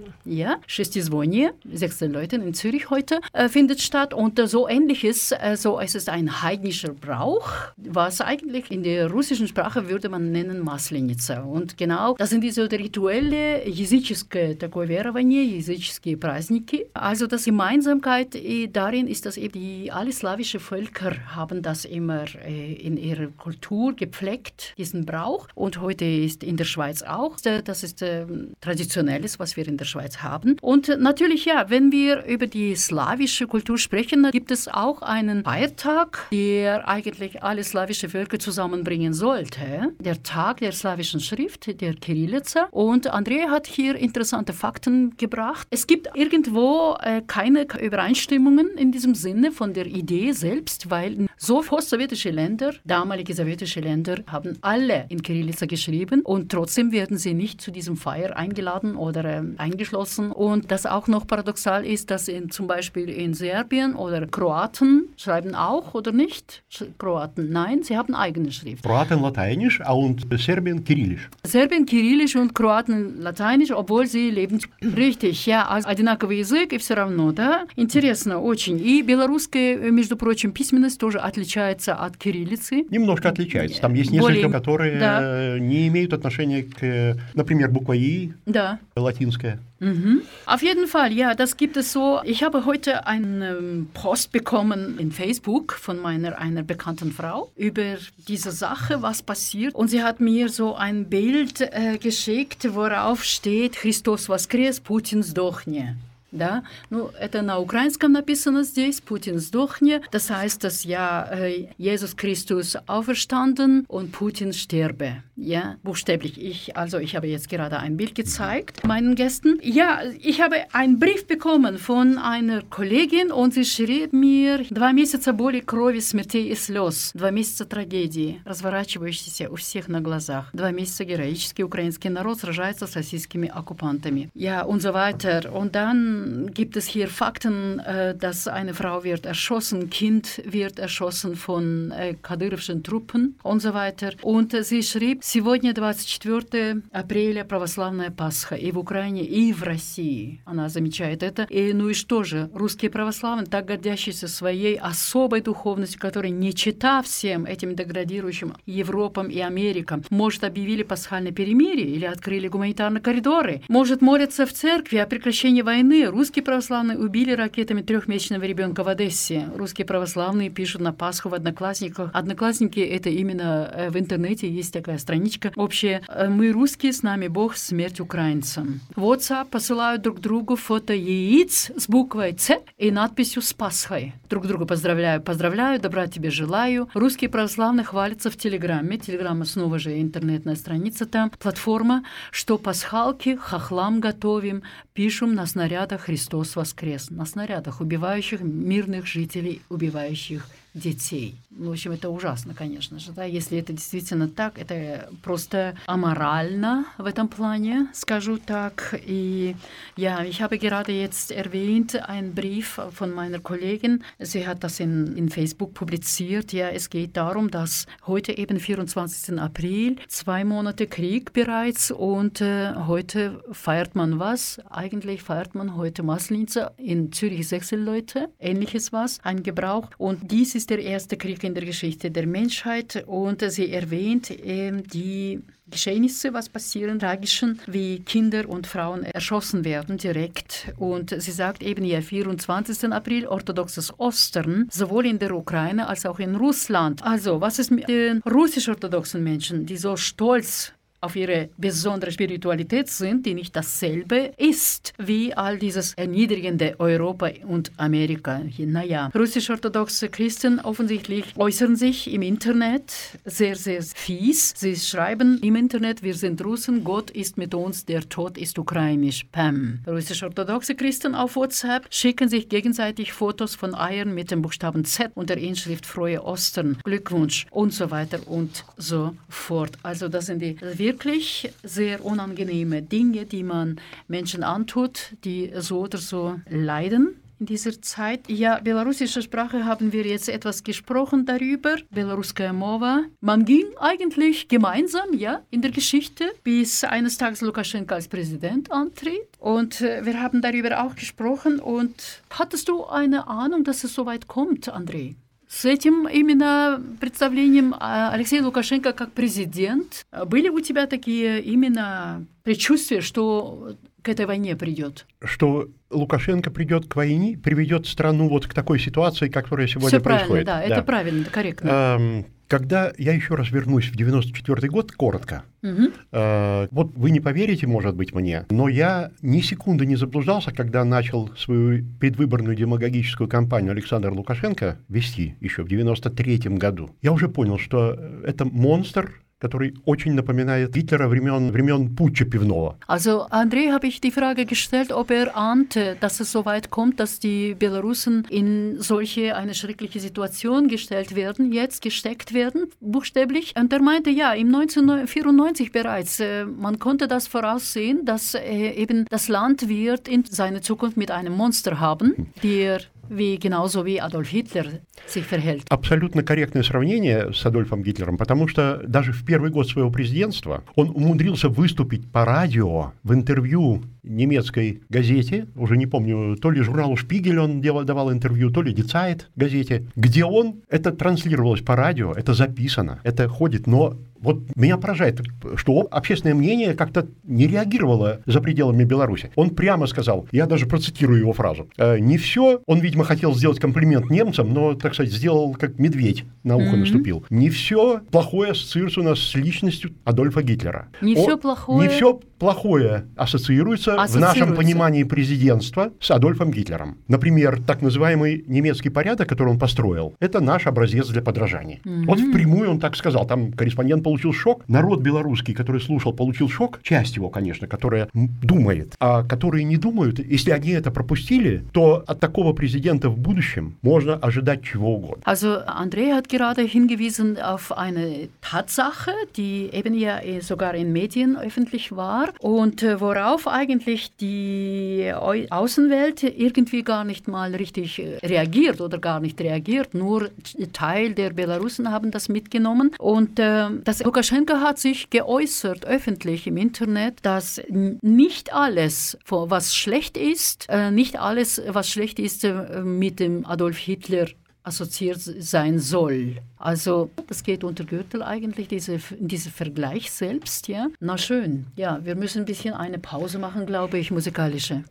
Sechselleuten. Ja, Шестизвоние, Sechselleuten in Zürich heute äh, findet statt und äh, so ähnliches, äh, so es ist ein heidnischer Brauch, was eigentlich in der russischen Sprache würde man nennen Масленица. Und genau, das sind diese rituelle, языческое такое верование, языческие праздники. Also das Gemeinsamkeit äh, darin ist, dass eben die alle slawischen Völker haben das immer äh, in ihrer Kultur gepflegt, diesen Brauch. Und heute ist in der Schweiz auch, äh, das ist äh, traditionelles, was wir in der der Schweiz haben. Und natürlich, ja, wenn wir über die slawische Kultur sprechen, gibt es auch einen Feiertag, der eigentlich alle slawische Völker zusammenbringen sollte. Der Tag der slawischen Schrift, der Kirillitsa. Und Andrea hat hier interessante Fakten gebracht. Es gibt irgendwo äh, keine Übereinstimmungen in diesem Sinne von der Idee selbst, weil so postsowjetische Länder, damalige sowjetische Länder, haben alle in Kirillitsa geschrieben und trotzdem werden sie nicht zu diesem Feier eingeladen oder äh, eingeschlossen. Und das auch noch paradoxal ist, dass in, zum Beispiel in Serbien oder Kroaten schreiben auch oder nicht? Kroaten, nein, sie haben eigene Schrift.
Kroaten Lateinisch und Serbien Kirillisch.
Serbien Kirillisch und Kroaten Lateinisch, obwohl sie leben richtig, ja, одинаковый язык и все равно, да? Интересно очень. И белорусская, между прочим, письменность тоже отличается от кириллицы.
Немножко отличается. Там есть несколько, Более... которые да. не имеют отношения к, например, буква И,
да.
латинская.
Mhm. Auf jeden Fall, ja, das gibt es so. Ich habe heute einen ähm, Post bekommen in Facebook von meiner einer bekannten Frau über diese Sache, was passiert. Und sie hat mir so ein Bild äh, geschickt, worauf steht Christos воскрес, Putin сдохни. Да? Ну, это на украинском написано здесь, Putin сдохни. Das heißt, dass ja äh, Jesus Christus auferstanden und Putin sterbe. Ja, buchstäblich. Ich, also ich habe jetzt gerade ein Bild gezeigt meinen Gästen. Ja, ich habe einen Brief bekommen von einer Kollegin und sie schrieb mir «Два месяца боли, крови, смертей и слез. Два месяца трагедии, разворачивающиеся у всех на глазах. Два месяца героический украинский народ сражается с российскими оккупантами». Ja, und so weiter. Und dann gibt es hier Fakten, äh, dass eine Frau wird erschossen, Kind wird erschossen von äh, kadyrovischen Truppen und so weiter. Und äh, sie schrieb, Сегодня 24 апреля православная Пасха и в Украине, и в России. Она замечает это. И, ну и что же, русские православные, так гордящиеся своей особой духовностью, которые, не чита всем этим деградирующим Европам и Америкам, может, объявили пасхальное перемирие или открыли гуманитарные коридоры, может, молятся в церкви о прекращении войны. Русские православные убили ракетами трехмесячного ребенка в Одессе. Русские православные пишут на Пасху в Одноклассниках. Одноклассники — это именно э, в интернете есть такая страница страничка общая. Э, мы русские, с нами Бог, смерть украинцам. WhatsApp посылают друг другу фото яиц с буквой С и надписью «С Пасхой». Друг друга поздравляю, поздравляю, добра тебе желаю. Русские православные хвалятся в Телеграме. Телеграмма снова же интернетная страница там. Платформа, что пасхалки хохлам готовим, пишем на снарядах «Христос воскрес». На снарядах, убивающих мирных жителей, убивающих детей. В общем, это ужасно, конечно же. Да? Если это действительно так, это просто amorально в этом Plane, скажу так. И ja, ich habe gerade jetzt erwähnt, einen Brief von meiner Kollegin. Sie hat das in, in Facebook publiziert. Ja, es geht darum, dass heute eben 24. April, zwei Monate Krieg bereits und äh, heute feiert man was? Eigentlich feiert man heute Maslinze in Zürich Sechselleute, ähnliches was, ein Gebrauch. Und dies ist ist der erste Krieg in der Geschichte der Menschheit und sie erwähnt die Geschehnisse, was passieren, tragischen, wie Kinder und Frauen erschossen werden direkt. Und sie sagt eben hier 24. April orthodoxes Ostern, sowohl in der Ukraine als auch in Russland. Also, was ist mit den russisch-orthodoxen Menschen, die so stolz auf ihre besondere Spiritualität sind, die nicht dasselbe ist wie all dieses erniedrigende Europa und Amerika. Naja, russisch-orthodoxe Christen offensichtlich äußern sich im Internet sehr, sehr fies. Sie schreiben im Internet, wir sind Russen, Gott ist mit uns, der Tod ist ukrainisch. Pam. Russisch-orthodoxe Christen auf WhatsApp schicken sich gegenseitig Fotos von Eiern mit dem Buchstaben Z und der Inschrift Freue Ostern, Glückwunsch und so weiter und so fort. Also das sind die wirklich sehr unangenehme Dinge, die man Menschen antut, die so oder so leiden in dieser Zeit. Ja, belarussische Sprache haben wir jetzt etwas gesprochen darüber. Belaruskaya Mova. Man ging eigentlich gemeinsam, ja, in der Geschichte, bis eines Tages Lukaschenko als Präsident antritt. Und äh, wir haben darüber auch gesprochen. Und hattest du eine Ahnung, dass es so weit kommt, André? С этим именно представлением. Алексея Лукашенко как президент, были у тебя такие именно предчувствия, что к этой войне придет?
Что Лукашенко придет к войне, приведет страну вот к такой ситуации, которая сегодня
Все
происходит.
да, да, это правильно, это корректно.
Эм, Когда я еще раз вернусь в 94 год, коротко, угу. э, вот вы не поверите, может быть, мне, но я ни секунды не заблуждался, когда начал свою предвыборную демагогическую кампанию Александр Лукашенко вести еще в 93 году. Я уже понял, что это монстр, который очень напоминает Гитлера времен, времен Путча пивного.
Also André habe ich die Frage gestellt, ob er ahnte, dass es so weit kommt, dass die Belarusen in solche eine schreckliche Situation gestellt werden, jetzt gesteckt werden, buchstäblich. Und er meinte, ja, im 1994 bereits, äh, man konnte das voraussehen, dass äh, eben das Land wird in seine Zukunft mit einem Monster haben, hm. der wie, genauso wie Adolf Hitler sich verhält.
Абсолютно корректное сравнение с Адольфом Гитлером, потому что даже в первый год своего президентства он умудрился выступить по радио в интервью немецкой газете, уже не помню, то ли журналу «Шпигель» он делал, давал интервью, то ли «Дицайт» газете, где он, это транслировалось по радио, это записано, это ходит, но вот меня поражает, что общественное мнение как-то не реагировало за пределами Беларуси. Он прямо сказал, я даже процитирую его фразу, «Э, не все, он, видимо, хотел сделать комплимент немцам, но, так сказать, сделал как медведь на ухо mm-hmm. наступил. Не все плохое ассоциируется у нас с личностью Адольфа Гитлера.
Не он, все плохое.
Не все плохое ассоциируется, в нашем понимании президентства с Адольфом Гитлером. Например, так называемый немецкий порядок, который он построил, это наш образец для подражания. Mm-hmm. Вот впрямую он так сказал. Там корреспондент получил шок. Народ белорусский, который слушал, получил шок. Часть его, конечно, которая думает. А которые не думают, если они это пропустили, то от такого президента в будущем можно ожидать чего угодно.
Also André hat gerade hingewiesen auf eine Tatsache, die eben ja sogar in Medien öffentlich war. war und äh, worauf eigentlich die Außenwelt irgendwie gar nicht mal richtig äh, reagiert oder gar nicht reagiert. Nur Teil der Belarusen haben das mitgenommen und äh, das Lukaschenko hat sich geäußert öffentlich im Internet, dass nicht alles, was schlecht ist, äh, nicht alles, was schlecht ist, äh, mit dem Adolf Hitler assoziiert sein soll. Also das geht unter Gürtel eigentlich, diese, dieser Vergleich selbst. Ja? Na schön, ja, wir müssen ein bisschen eine Pause machen, glaube ich, musikalische.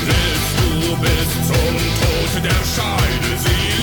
Willst du bis zum Tod der Scheide sehen?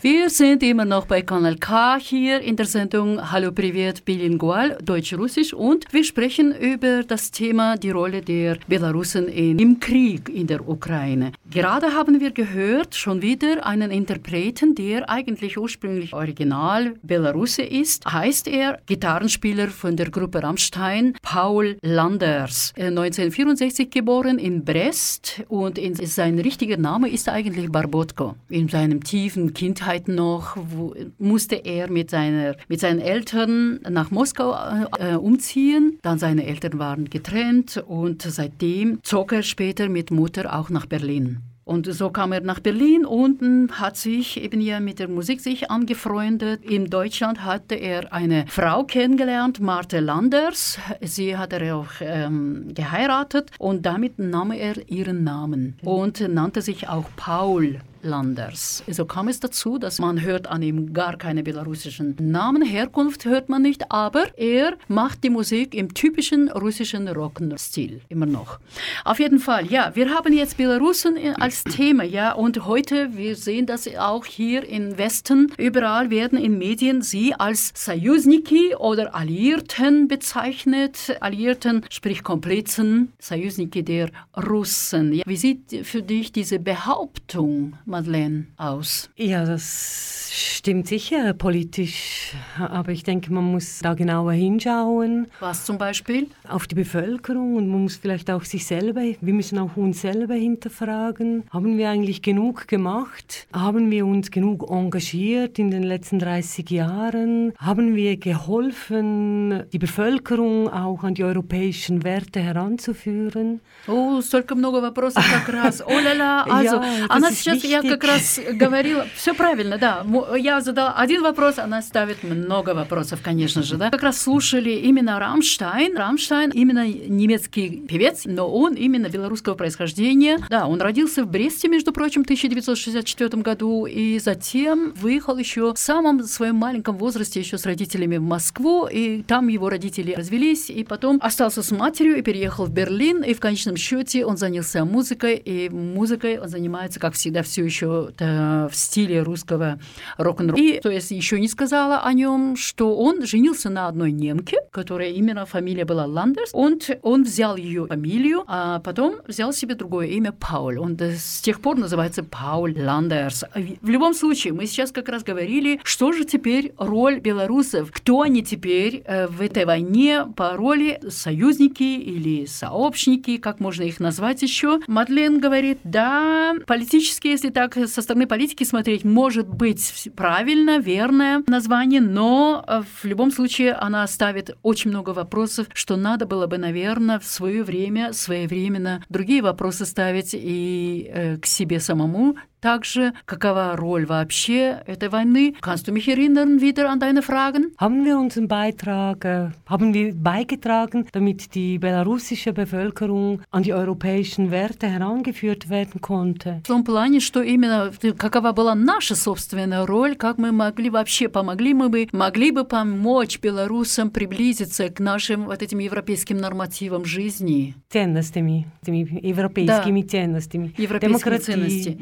Wir sind immer noch bei Kanal K hier in der Sendung Hallo Privat Bilingual, Deutsch-Russisch und wir sprechen über das Thema die Rolle der Belarusen in, im Krieg in der Ukraine. Gerade haben wir gehört schon wieder einen Interpreten, der eigentlich ursprünglich original Belarusse ist. Heißt er Gitarrenspieler von der Gruppe Rammstein, Paul Landers. 1964 äh, geboren in Brest und in, sein richtiger Name ist eigentlich Barbotko. In seinem tiefen Kindheit Kindheit noch wo, musste er mit, seiner, mit seinen Eltern nach Moskau äh, umziehen. Dann seine Eltern waren getrennt und seitdem zog er später mit Mutter auch nach Berlin. Und so kam er nach Berlin und hat sich eben ja mit der Musik sich angefreundet. In Deutschland hatte er eine Frau kennengelernt, Marthe Landers. Sie hat er auch ähm, geheiratet und damit nahm er ihren Namen und nannte sich auch Paul. Landers. So kam es dazu, dass man hört an ihm gar keine belarussischen Namen, Herkunft hört man nicht, aber er macht die Musik im typischen russischen Rock'n'Roll-Stil, immer noch. Auf jeden Fall, ja, wir haben jetzt Belarusen als Thema, ja, und heute, wir sehen das auch hier im Westen, überall werden in Medien sie als Sayuzniki oder Alliierten bezeichnet, Alliierten, sprich Komplizen, Sayuzniki der Russen. Ja, wie sieht für dich diese Behauptung Madeleine, aus?
Ja, das stimmt sicher politisch. Aber ich denke, man muss da genauer hinschauen.
Was zum Beispiel?
Auf die Bevölkerung und man muss vielleicht auch sich selber, wir müssen auch uns selber hinterfragen. Haben wir eigentlich genug gemacht? Haben wir uns genug engagiert in den letzten 30 Jahren? Haben wir geholfen, die Bevölkerung auch an die europäischen Werte heranzuführen?
Oh, столько много вопросов как раз. О, ля, ля. Also, ja, она сейчас, я как раз говорила, все правильно, да. Я задала один вопрос, она ставит много вопросов, конечно же, да. Как раз слушали именно Рамштайн. Рамштайн именно немецкий певец, но он именно белорусского происхождения. Да, он родился в Бресте, между прочим, в 1964 году, и затем выехал еще в самом своем маленьком возрасте еще с родителями в Москву, и там его родители развелись, и потом остался с матерью и переехал в Берлин, и в конечном счете он занялся музыкой, и музыкой он занимается, как всегда, все еще в стиле русского рок-н-ролла. И, то есть, еще не сказала о нем, что он женился на одной немке, которая именно фамилия была Ландерс. Он, он взял ее фамилию, а потом взял себе другое имя Пауль. Он с тех пор называется Пауль Ландерс. В любом случае, мы сейчас как раз говорили, что же теперь роль белорусов, кто они теперь э, в этой войне по роли союзники или сообщники, как можно их назвать еще. Мадлен говорит, да, политические, если так со стороны политики смотреть, может быть правильно, верное название, но э, в любом случае она ставит очень много вопросов, что надо было бы, наверное, в свое время, своевременно другие вопросы ставить и э, к себе самому также какова роль вообще этой войны. Kannst du mich erinnern wieder an deine Fragen?
Haben wir unseren Beitrag, äh, haben wir beigetragen, damit die belarussische Bevölkerung an die europäischen Werte herangeführt werden konnte?
В том плане, что именно какова была наша собственная роль, как мы могли вообще, помогли мы бы, могли бы помочь белорусам приблизиться к нашим вот этим европейским нормативам жизни.
Ценностями, этими европейскими
да.
ценностями.
Европейские ценности.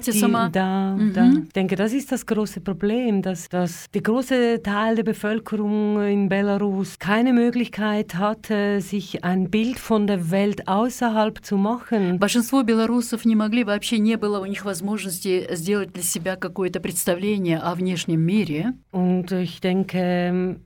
Демократия
die,
сама.
Da,
mhm.
da. Ich denke, das ist das große Problem, dass, dass der große Teil der Bevölkerung in Belarus keine Möglichkeit hatte, sich ein Bild von der Welt außerhalb zu machen.
Большинство белорусов не могли, вообще не было у них возможности сделать для себя какое-то представление о внешнем мире.
Und ich denke, äh,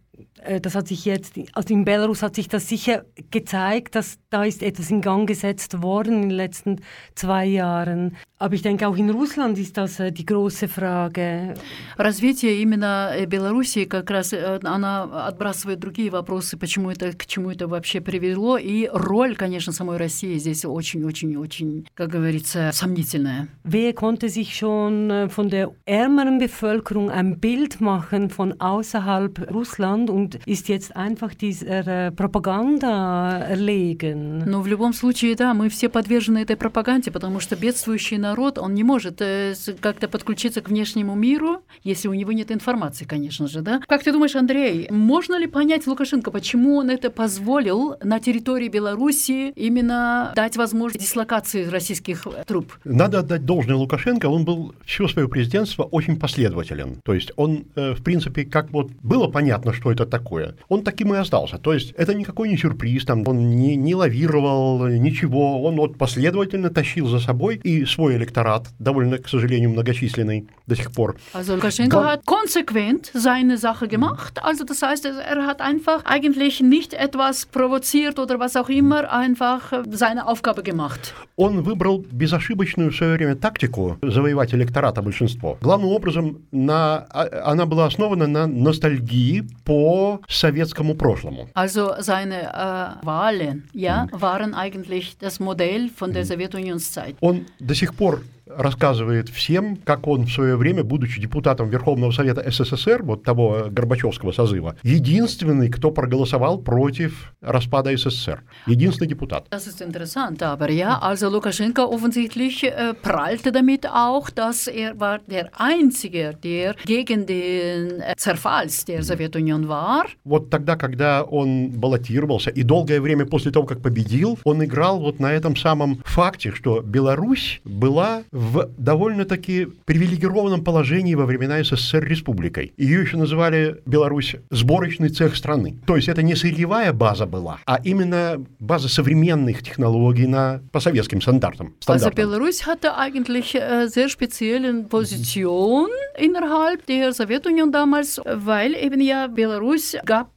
das hat sich jetzt, also in Belarus hat sich das sicher gezeigt, dass da ist etwas in Gang gesetzt worden in den letzten zwei Jahren. Aber ich denke, auch in Russland ist das äh, die große Frage.
Развитие именно Белоруссии как раз она отбрасывает другие вопросы, почему это, к чему это вообще привело. И роль, конечно, самой России здесь очень-очень-очень, как говорится, сомнительная.
Wer konnte sich schon äh, von der ärmeren Bevölkerung ein Bild machen von außerhalb Russland und ist jetzt einfach dieser Propaganda erlegen?
Но в любом случае, да, мы все подвержены этой пропаганде, потому что бедствующий народ, он не может э, как-то подключиться к внешнему миру, если у него нет информации, конечно же, да? Как ты думаешь, Андрей, можно ли понять Лукашенко, почему он это позволил на территории Беларуси именно дать возможность дислокации российских труп?
Надо отдать должное Лукашенко, он был все свое президентство очень последователен. То есть он, э, в принципе, как вот было понятно, что это такое, он таким и остался. То есть это никакой не сюрприз, там он не, не лавировал, ничего, он вот последовательно тащил за собой и свой Elektorat, довольно, к сожалению, многочисленный до сих пор.
Also Lukaschenko hat konsequent seine Sache gemacht. Also das heißt, er hat einfach eigentlich nicht etwas provoziert oder was auch immer, einfach seine Aufgabe gemacht.
Он выбрал безошибочную в свое время тактику завоевать электората большинство. Главным образом на, она была основана на ностальгии по советскому прошлому.
Also seine äh, Wahlen ja, waren eigentlich das Modell von der Sowjetunion-Zeit.
Он до сих пор рассказывает всем, как он в свое время, будучи депутатом Верховного Совета СССР, вот того Горбачевского созыва, единственный, кто проголосовал против распада СССР. Единственный депутат.
Das ist interessant, aber ja, also Lukaschenka offensichtlich äh, prallte damit auch, dass er war der Einzige, der gegen den äh, Zerfall der Sowjetunion war.
Вот тогда, когда он баллотировался, и долгое время после того, как победил, он играл вот на этом самом факте, что Беларусь была в довольно-таки привилегированном положении во времена СССР республикой. Ее еще называли Беларусь сборочный цех страны. То есть это не сырьевая база была, а именно база современных технологий на, по советским стандартам.
Also Belarus hatte eigentlich äh, sehr spezielle Position innerhalb der Sowjetunion damals, weil eben ja Belarus gab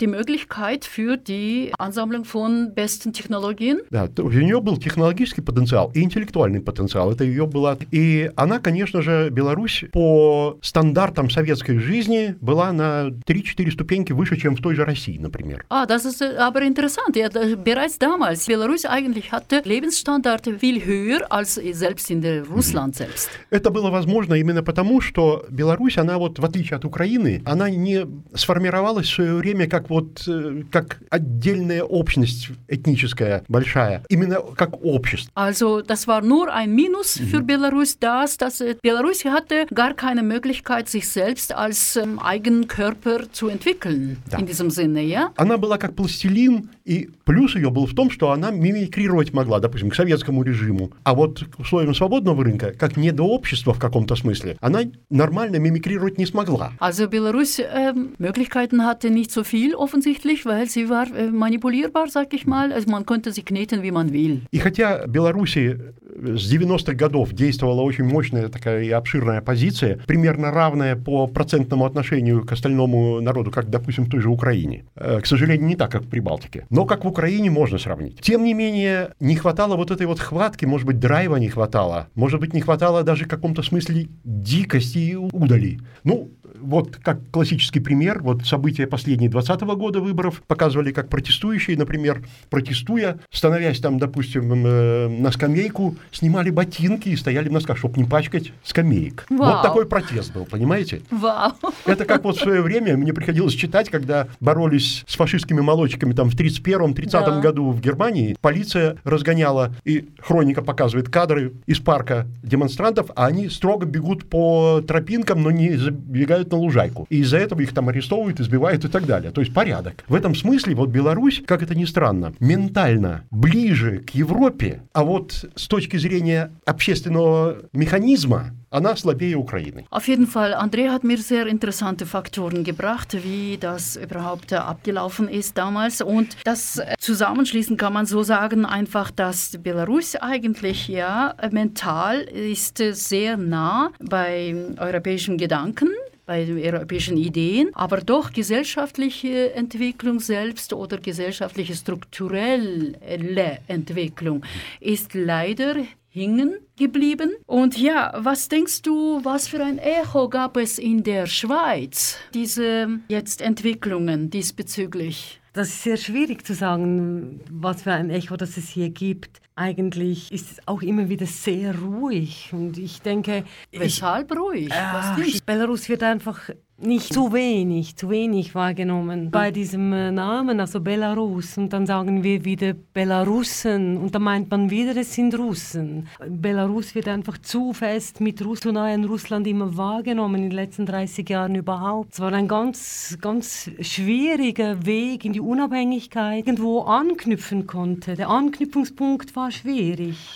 die Möglichkeit für die Ansammlung von besten Technologien.
Да, у нее был технологический потенциал и интеллектуальный потенциал. Это ее была. И она, конечно же, Беларусь по стандартам советской жизни была на 3-4 ступеньки выше, чем в той же России, например.
Ah, das ist aber interessant. Ja, bereits damals, Belarus eigentlich hatte Lebensstandards viel höher als selbst in der Russland selbst.
Это было возможно именно потому, что Беларусь, она вот, в отличие от Украины, она не сформировалась в свое время как вот, как отдельная общность этническая большая, именно как общество.
Also, das war nur ein Minus für Belarus, dass, dass Belarus hatte gar keine Möglichkeit, sich selbst als ähm, Eigenkörper zu entwickeln,
да.
in diesem Sinne, ja?
Она была как пластилин, и плюс ее был в том, что она мимикрировать могла, допустим, к советскому режиму. А вот к условиям свободного рынка, как недообщество в каком-то смысле, она нормально мимикрировать не смогла.
Also Belarus äh, Möglichkeiten hatte nicht so viel offensichtlich, weil sie war äh, manipulierbar, sag ich mal. Also man konnte sie kneten, wie man will.
И хотя Беларуси с 90-х годов действовала очень мощная такая и обширная позиция, примерно равная по процентному отношению к остальному народу, как, допустим, в той же Украине. К сожалению, не так, как в Прибалтике. Но как в Украине можно сравнить. Тем не менее, не хватало вот этой вот хватки, может быть, драйва не хватало, может быть, не хватало даже в каком-то смысле дикости и удали. Ну, вот как классический пример, вот события последние 20 -го года выборов показывали, как протестующие, например, протестуя, становясь там, допустим, на скамейку, снимали ботинки и стояли в носках, чтобы не пачкать скамеек.
Вау.
Вот такой протест был, понимаете?
Вау.
Это как вот в свое время мне приходилось читать, когда боролись с фашистскими молодчиками там в 31-30
Да.
году в Германии. Полиция разгоняла, и хроника показывает кадры из парка демонстрантов, а они строго бегут по тропинкам, но не забегают на лужайку. И из-за этого их там арестовывают, избивают и так далее. То есть порядок. В этом смысле вот Беларусь, как это ни странно, ментально ближе к Европе, а вот с точки зрения общественного механизма она слабее Украины.
Auf jeden Fall, André hat mir sehr interessante Faktoren gebracht, wie das überhaupt äh, abgelaufen ist damals. Und das äh, zusammenschließen kann man so sagen, einfach, dass Belarus eigentlich ja äh, mental ist äh, sehr nah bei europäischen Gedanken bei den europäischen Ideen, aber doch gesellschaftliche Entwicklung selbst oder gesellschaftliche strukturelle Entwicklung ist leider hängen geblieben. Und ja, was denkst du, was für ein Echo gab es in der Schweiz, diese jetzt Entwicklungen diesbezüglich?
Das ist sehr schwierig zu sagen, was für ein Echo das es hier gibt. Eigentlich ist es auch immer wieder sehr ruhig und ich denke...
Weshalb ruhig?
Ah,
was denkst du?
Belarus wird einfach nicht zu wenig, zu wenig wahrgenommen bei diesem äh, Namen, also Belarus. Und dann sagen wir wieder Belarussen und dann meint man wieder, es sind Russen. Belarus wird einfach zu fest mit Russ zu nahe an Russland immer wahrgenommen in den letzten 30 Jahren überhaupt. Es war ein ganz, ganz schwieriger Weg in die Unabhängigkeit, irgendwo anknüpfen konnte. Der Anknüpfungspunkt war.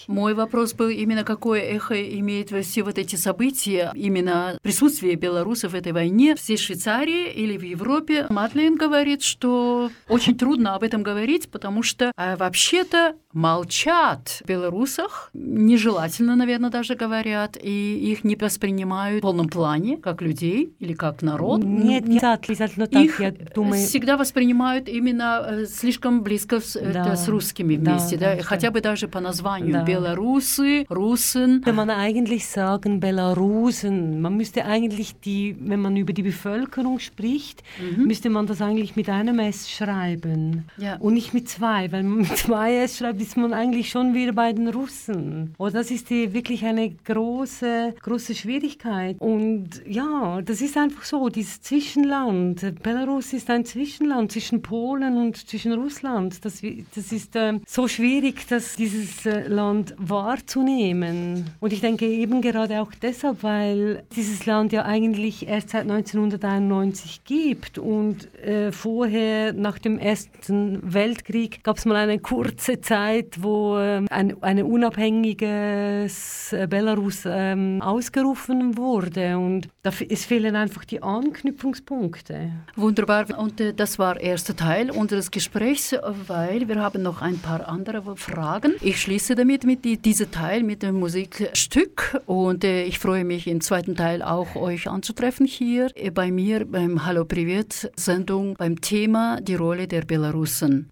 Мой вопрос был именно, какое эхо имеет все вот эти события, именно присутствие белорусов в этой войне здесь в Швейцарии или в Европе. Мадлен говорит, что очень трудно об этом говорить, потому что а, вообще-то молчат в белорусах, нежелательно, наверное, даже говорят, и их не воспринимают в полном плане, как людей или как народ.
Нет, не обязательно так,
Их
я думаю.
всегда воспринимают именно э, слишком близко с, э,
Да.
с русскими вместе,
да,
да,
да.
хотя бы даже по названию.
Да.
Белорусы, Russen.
Könnte man eigentlich sagen Belarusen. Man müsste eigentlich die, wenn man über die Bevölkerung spricht, müsste man das eigentlich mit einem S schreiben
Ja.
und nicht mit zwei, weil man mit zwei S schreibt, ist man eigentlich schon wieder bei den Russen. Und das ist die, wirklich eine große, große Schwierigkeit. Und ja, das ist einfach so, dieses Zwischenland. Belarus ist ein Zwischenland zwischen Polen und zwischen Russland. Das, wi- das ist ähm, so schwierig, dass dieses äh, Land wahrzunehmen. Und ich denke eben gerade auch deshalb, weil dieses Land ja eigentlich erst seit 1991 gibt und äh, vorher nach dem Ersten Weltkrieg gab es mal eine kurze Zeit, wo ähm, ein eine unabhängiges äh, Belarus ähm, ausgerufen wurde und da es fehlen einfach die Anknüpfungspunkte.
Wunderbar. Und äh, das war der erste Teil unseres Gesprächs, äh, weil wir haben noch ein paar andere Fragen. Ich schließe damit mit die, diesem Teil mit dem Musikstück und äh, ich freue mich im zweiten Teil auch euch anzutreffen hier bei mir beim Hallo Privet Sendung beim Thema die Rolle der Belarussen.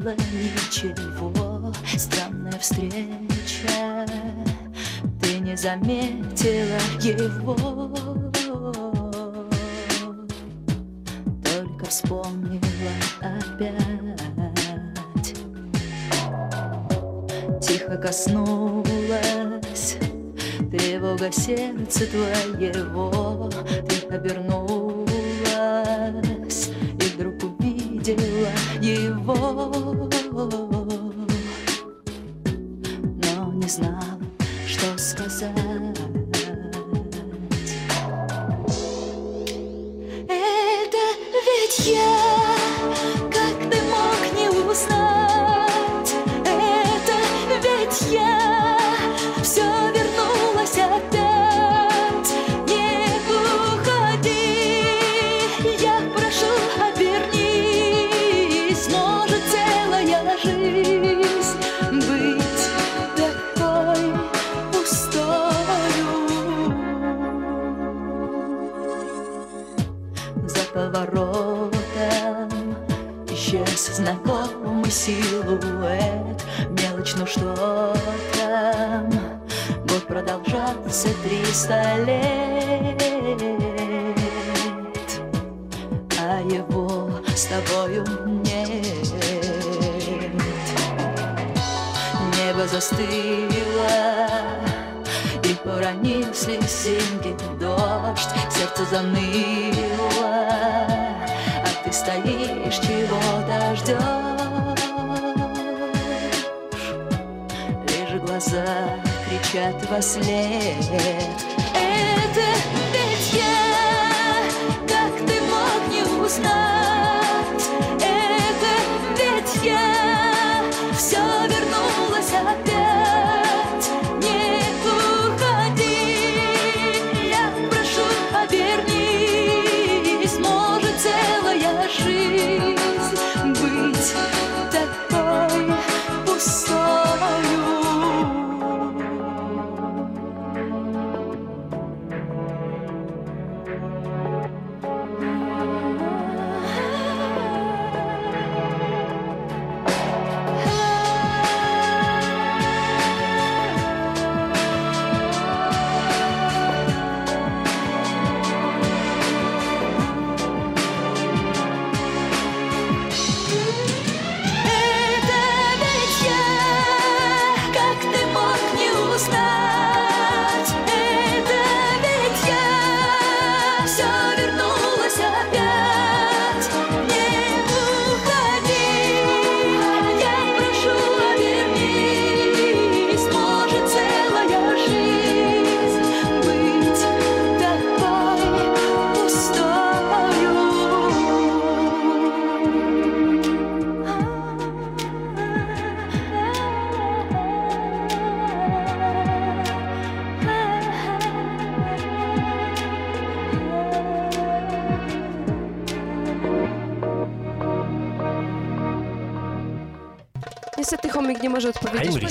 Предвещало ничего Странная встреча, ты не заметила его. Только вспомнила опять. Тихо коснулась тревога в сердце твоего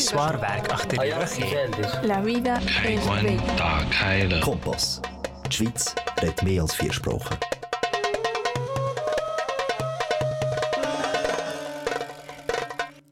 odpowiedzieć.
Heinrich
ponieważ-
Zwaarwerk achter die Rüchi.
La vida es bella.
Kompass. Die Schweiz redet mehr als vier Sprachen.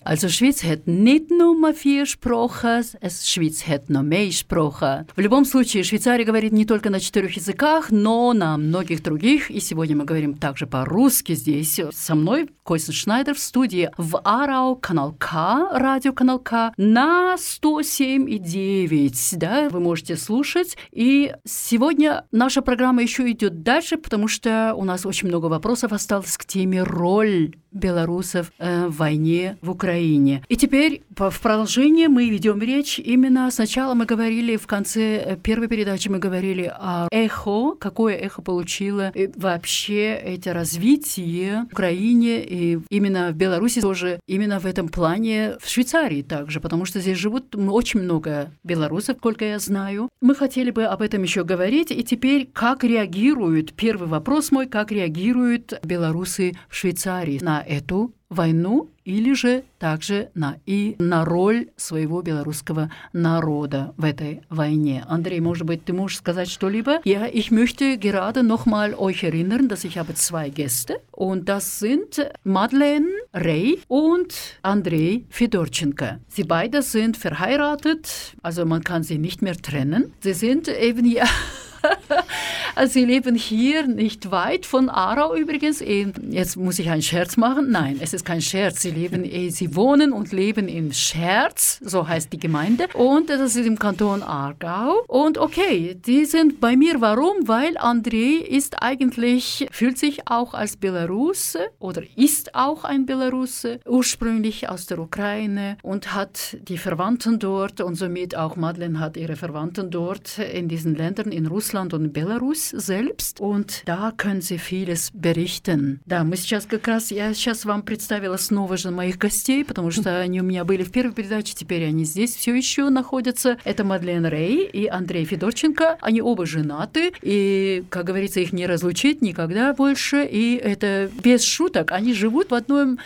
Also Schweiz hat nicht nur vier Sprachen, es Schweiz hat noch mehr Sprachen. В любом случае, Швейцария говорит не только на четырех языках, но на многих других. И сегодня мы говорим также по-русски здесь. Со мной Костин Шнайдер в студии в Арау, канал К, радио канал К, на 107,9. Да, вы можете слушать. И сегодня наша программа еще идет дальше, потому что у нас очень много вопросов осталось к теме роль белорусов э, в войне в Украине. И теперь в продолжение мы ведем речь. Именно сначала мы говорили в конце э, первой передачи мы говорили о эхо, какое эхо получило э, вообще это развитие в Украине и именно в Беларуси тоже именно в этом плане в Швейцарии также, потому что здесь живут очень много белорусов, сколько я знаю. Мы хотели бы об этом еще говорить. И теперь как реагируют, первый вопрос мой, как реагируют белорусы в Швейцарии на эту войну или же также на, и на роль своего белорусского народа в этой войне. Андрей, может быть, ты можешь сказать что-либо? Ja, ich möchte gerade nochmal euch erinnern, dass ich habe zwei Gäste und das sind Madeleine Rey und Andrei Fedorchenko. Sie beide sind verheiratet, also man kann sie nicht mehr trennen. Sie sind eben ja Also sie leben hier nicht weit von Aarau übrigens. Eh, Jetzt muss ich einen Scherz machen. Nein, es ist kein Scherz. Sie leben, eh, sie wohnen und leben in Scherz, so heißt die Gemeinde. Und das ist im Kanton Aargau. Und okay, die sind bei mir. Warum? Weil André ist eigentlich, fühlt sich auch als Belarusse oder ist auch ein Belarusse, ursprünglich aus der Ukraine und hat die Verwandten dort und somit auch Madeleine hat ihre Verwandten dort in diesen Ländern, in Russland und Belarus selbst. Und da können sie vieles berichten. Да, мы сейчас как раз, я сейчас вам представила снова же моих гостей, потому что они у меня были в первой передаче, теперь они здесь все еще находятся. Это Мадлен Рей и Андрей Федорченко. Они оба женаты, и, как говорится, их не разлучить никогда больше. И это без шуток. Они живут в одном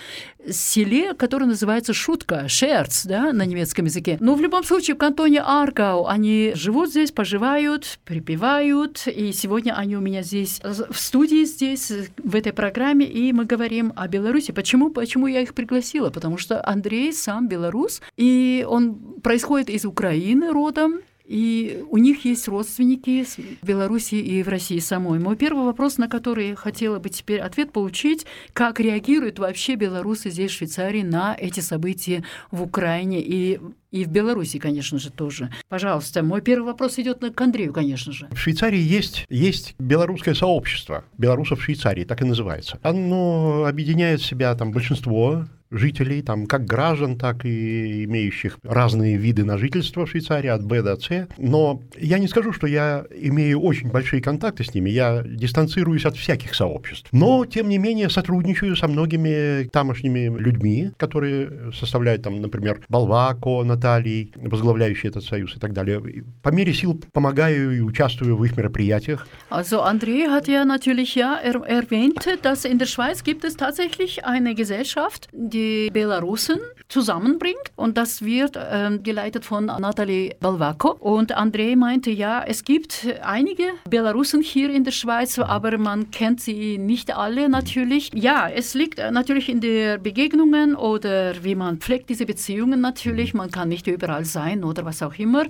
селе, которое называется Шутка, Шерц, да, на немецком языке. Но в любом случае в кантоне Аргау они живут здесь, поживают, припевают, и сегодня они у меня здесь в студии здесь, в этой программе, и мы говорим о Беларуси. Почему? Почему я их пригласила? Потому что Андрей сам белорус, и он происходит из Украины родом, и у них есть родственники в Беларуси и в России самой. Мой первый вопрос, на который хотела бы теперь ответ получить, как реагируют вообще белорусы здесь, в Швейцарии, на эти события в Украине и и в Беларуси, конечно же, тоже. Пожалуйста, мой первый вопрос идет к Андрею, конечно же.
В Швейцарии есть, есть белорусское сообщество, белорусов в Швейцарии, так и называется. Оно объединяет в себя там большинство жителей, там, как граждан, так и имеющих разные виды на жительство в Швейцарии, от Б до С. Но я не скажу, что я имею очень большие контакты с ними, я дистанцируюсь от всяких сообществ. Но, тем не менее, сотрудничаю со многими тамошними людьми, которые составляют, там, например, Балвако, Натальей, возглавляющий этот союз и так далее. По мере сил помогаю и участвую в их мероприятиях.
Also André hat ja natürlich ja er erwähnt, dass in der Schweiz gibt es tatsächlich eine Gesellschaft, die die Belarusen zusammenbringt. Und das wird ähm, geleitet von Nathalie Balvako. Und André meinte, ja, es gibt einige Belarusen hier in der Schweiz, aber man kennt sie nicht alle natürlich. Ja, es liegt natürlich in der Begegnungen oder wie man pflegt diese Beziehungen natürlich. Man kann nicht überall sein oder was auch immer.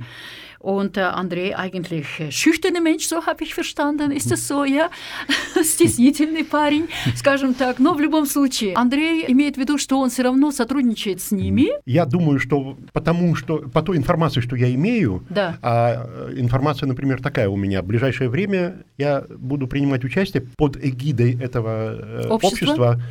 Und äh, André eigentlich äh, schüchterner Mensch, so habe ich verstanden. Ist das so, ja? Стеснительный парень, скажем так. Но в любом случае, Андрей имеет в виду, что он все равно сотрудничает с ними.
Я думаю, что потому что по той информации, что я имею, да. а информация, например, такая у меня, в ближайшее время я буду принимать участие под эгидой этого э, общества, общества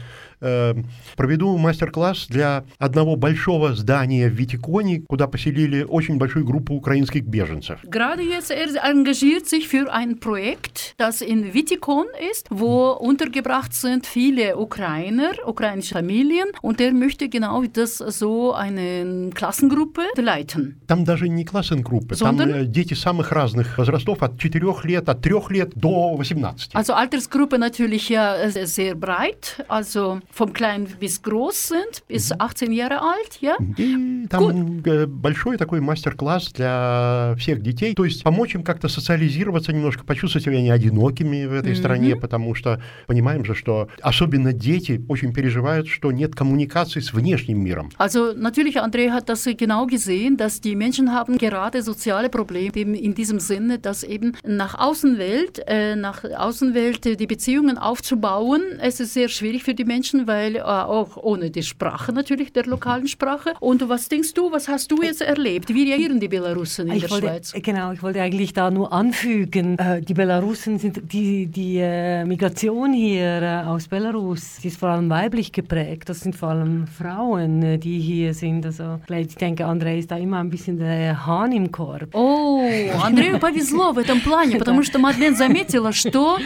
э, проведу мастер-класс для одного большого здания в Витиконе, куда поселили очень большую группу украинских беженцев.
Gerade jetzt er engagiert sich für ein Projekt, das in Vitikon ist, wo untergebracht sind viele Ukrainer, ukrainische Familien, und er möchte genau das so eine Klassengruppe leiten.
Там даже не классенгруппы, Sondern? там дети самых разных возрастов, от 4 лет, от 3 лет до 18.
Also Altersgruppe natürlich ja sehr breit, also vom klein bis groß sind, bis 18 Jahre alt, ja?
И там Gut. большой такой мастер-класс для всех детей, то есть помочь им как-то социализироваться немножко, почувствовать себя не одинокими в этой mm-hmm. стране, потому что понимаем же, что особенно дети очень переживают, что нет коммуникации с внешним миром.
Also natürlich, André hat das genau gesehen, dass die Menschen haben gerade soziale Probleme eben in diesem Sinne, dass eben nach Außenwelt, äh, nach Außenwelt die Beziehungen aufzubauen, es ist sehr schwierig für die Menschen, weil äh, auch ohne die Sprache natürlich, der lokalen Sprache. Und was denkst du, was hast du jetzt erlebt? Wie reagieren die Belarusen in
ich
der
wollte,
Schweiz?
Genau, ich wollte eigentlich da nur anfügen, äh, die Belarusen sind, die, die äh, Migration hier äh, aus Belarus, die ist vor allem weiblich geprägt. Das sind vor allem Frauen, äh, die hier sind. Also ich denke, Andrei ist da immer ein bisschen der Hahn im Korb.
Oh, Андрею повезло в этом плане, потому что Мадлен заметила, что,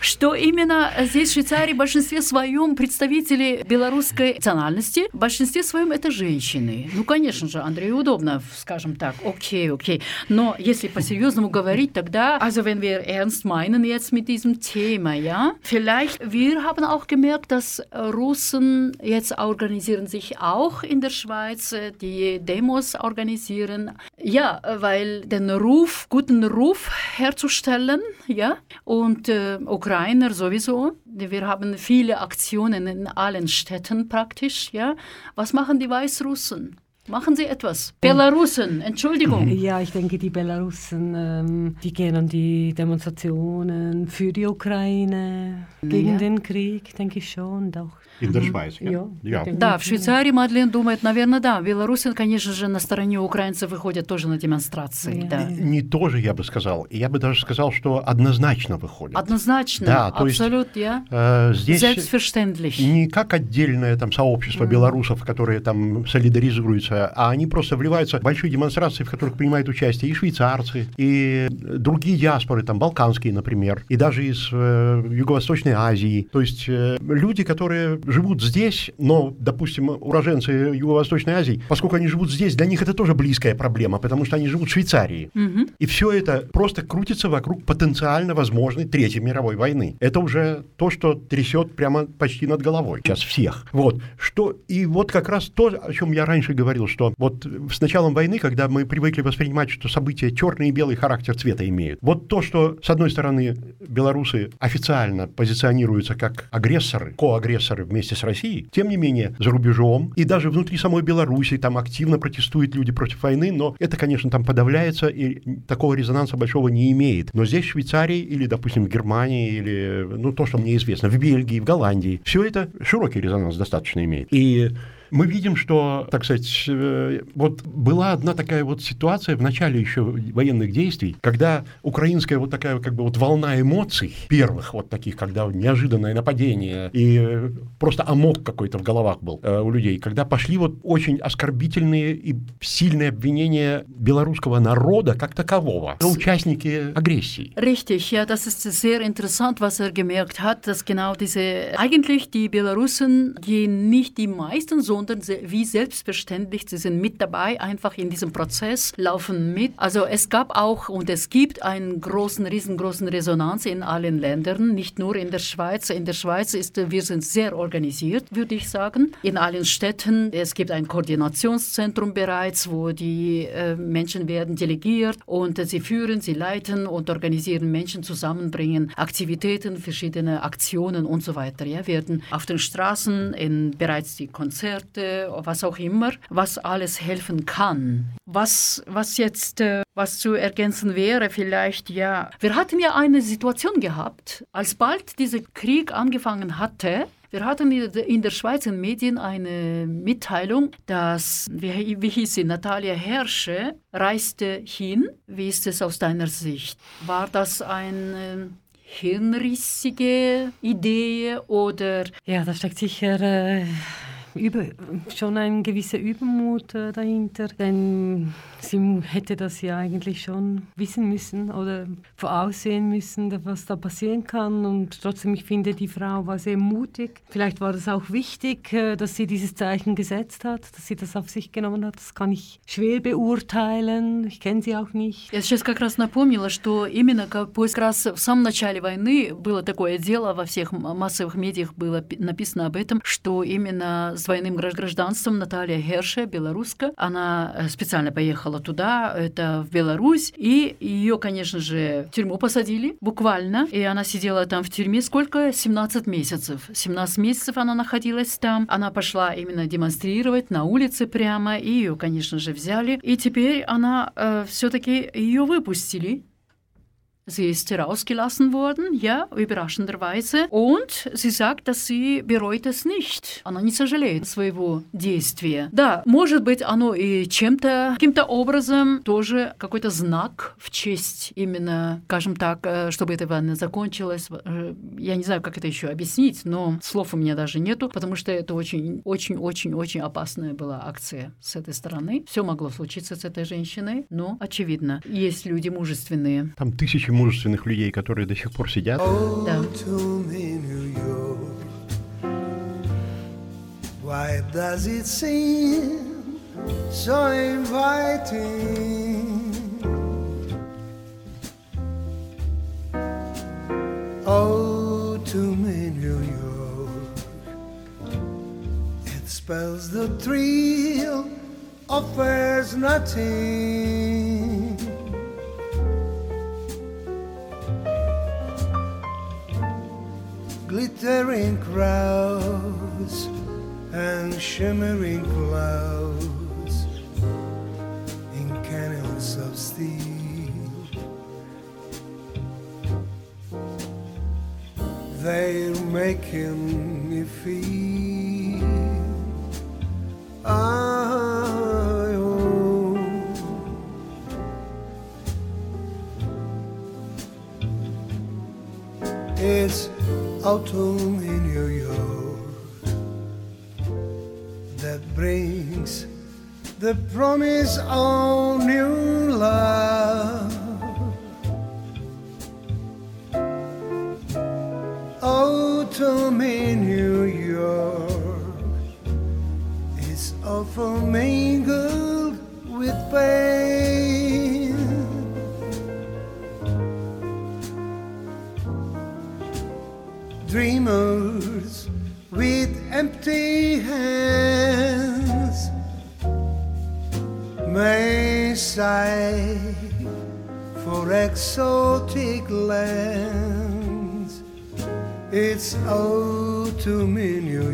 что именно здесь, в Швейцарии, в большинстве своем представители представители белорусской национальности, в большинстве своем это женщины. Ну, конечно же, Андрею удобно, скажем так, окей, окей. Но если по-серьезному говорить, тогда, also wenn wir ernst meinen jetzt mit diesem Thema, ja, vielleicht, wir haben auch gemerkt, dass Russen jetzt organisieren sich auch in der Schweiz, die Demos organisieren, ja, weil den Ruf, guten Ruf herzustellen, ja, und äh, Ukrainer sowieso. wir haben viele Aktionen in allen Städten praktisch. Ja? Was machen die Weißrussen? Machen Sie etwas. Belarusen, Entschuldigung.
Ja, ich denke, die Belarusen, ähm, die gehen an die Demonstrationen für die Ukraine, gegen ja. den Krieg, denke ich schon. Auch
In der Schweiz, ja.
ja. Да, в Швейцарии Мадлен думает, наверное, да. Белорусы, конечно же, на стороне украинцев выходят тоже на демонстрации. Да.
Не тоже, я бы сказал. Я бы даже сказал, что однозначно выходят.
Однозначно, да, то абсолютно,
есть, э, здесь не как отдельное там сообщество mm. белорусов, которые там солидаризируются а они просто вливаются в большие демонстрации, в которых принимают участие и швейцарцы, и другие диаспоры, там, балканские, например, и даже из э, Юго-Восточной Азии. То есть э, люди, которые живут здесь, но, допустим, уроженцы Юго-Восточной Азии, поскольку они живут здесь, для них это тоже близкая проблема, потому что они живут в Швейцарии.
Угу.
И все это просто крутится вокруг потенциально возможной Третьей мировой войны. Это уже то, что трясет прямо почти над головой сейчас всех. Вот. Что, и вот как раз то, о чем я раньше говорил, что вот с началом войны, когда мы привыкли воспринимать, что события черный и белый характер цвета имеют, вот то, что, с одной стороны, белорусы официально позиционируются как агрессоры, коагрессоры вместе с Россией, тем не менее, за рубежом и даже внутри самой Беларуси там активно протестуют люди против войны, но это, конечно, там подавляется и такого резонанса большого не имеет. Но здесь, в Швейцарии или, допустим, в Германии или, ну, то, что мне известно, в Бельгии, в Голландии, все это широкий резонанс достаточно имеет. И мы видим, что, так сказать, э, вот была одна такая вот ситуация в начале еще военных действий, когда украинская вот такая как бы вот волна эмоций, первых вот таких, когда неожиданное нападение и просто амок какой-то в головах был э, у людей, когда пошли вот очень оскорбительные и сильные обвинения белорусского народа как такового, участники агрессии.
Richtig, ja, das ist sehr interessant, was er gemerkt hat, dass genau diese, eigentlich die Belarusen, die nicht die meisten so sondern wie selbstverständlich, sie sind mit dabei, einfach in diesem Prozess, laufen mit. Also es gab auch und es gibt einen großen, riesengroßen Resonanz in allen Ländern, nicht nur in der Schweiz. In der Schweiz ist, wir sind sehr organisiert, würde ich sagen. In allen Städten, es gibt ein Koordinationszentrum bereits, wo die äh, Menschen werden delegiert und sie führen, sie leiten und organisieren Menschen zusammenbringen, Aktivitäten, verschiedene Aktionen und so weiter. Ja, werden auf den Straßen in bereits die Konzerte Konzepte, was auch immer, was alles helfen kann. Was, was jetzt, äh, was zu ergänzen wäre, vielleicht, ja, wir hatten ja eine Situation gehabt, als bald dieser Krieg angefangen hatte, wir hatten in der Schweizer Medien eine Mitteilung, dass, wie, wie hieß sie, Natalia Herrsche reiste hin. Wie ist es aus deiner Sicht? War das eine hirnrissige Idee oder?
Ja, da steckt sicher äh, über, schon ein gewisser Übermut äh, dahinter, denn sie hätte das ja eigentlich schon wissen müssen oder voraussehen müssen, was da passieren kann. Und trotzdem, ich finde, die Frau war sehr mutig. Vielleicht war es auch wichtig, äh, dass sie dieses Zeichen gesetzt hat, dass sie das auf sich genommen hat. Das kann ich schwer beurteilen. Ich kenne sie auch nicht.
Я сейчас как раз напомнила, что именно как раз в самом начале войны было такое дело, во всех массовых медиах было написано об этом, что именно с двойным гражданством. Наталья Херше, белоруска, она э, специально поехала туда, это в Беларусь, и ее, конечно же, в тюрьму посадили, буквально, и она сидела там в тюрьме сколько? 17 месяцев. 17 месяцев она находилась там, она пошла именно демонстрировать на улице прямо, и ее, конечно же, взяли, и теперь она äh, все-таки ее выпустили, Sie ist herausgelassen worden, ja, überraschenderweise. Und sie sagt, dass sie bereut es nicht. Она не сожалеет своего действия. Да, может быть, оно и чем-то, каким-то образом тоже какой-то знак в честь именно, скажем так, чтобы эта война закончилась. Я не знаю, как это еще объяснить, но слов у меня даже нету, потому что это очень, очень, очень, очень опасная была акция с этой стороны. Все могло случиться с этой женщиной, но очевидно, есть люди мужественные.
Там тысячи мужественных людей, которые до сих пор сидят.
Да.
Why does it seem so inviting? Oh, to me, New York. It spells the thrill of there's nothing. Glittering crowds and shimmering clouds in canyons of steel. They're making me feel I own. It's autumn in New York that brings the promise of new love. Autumn in New York is often mingled with pain. Dreamers with empty hands may sigh for exotic lands. It's autumn in New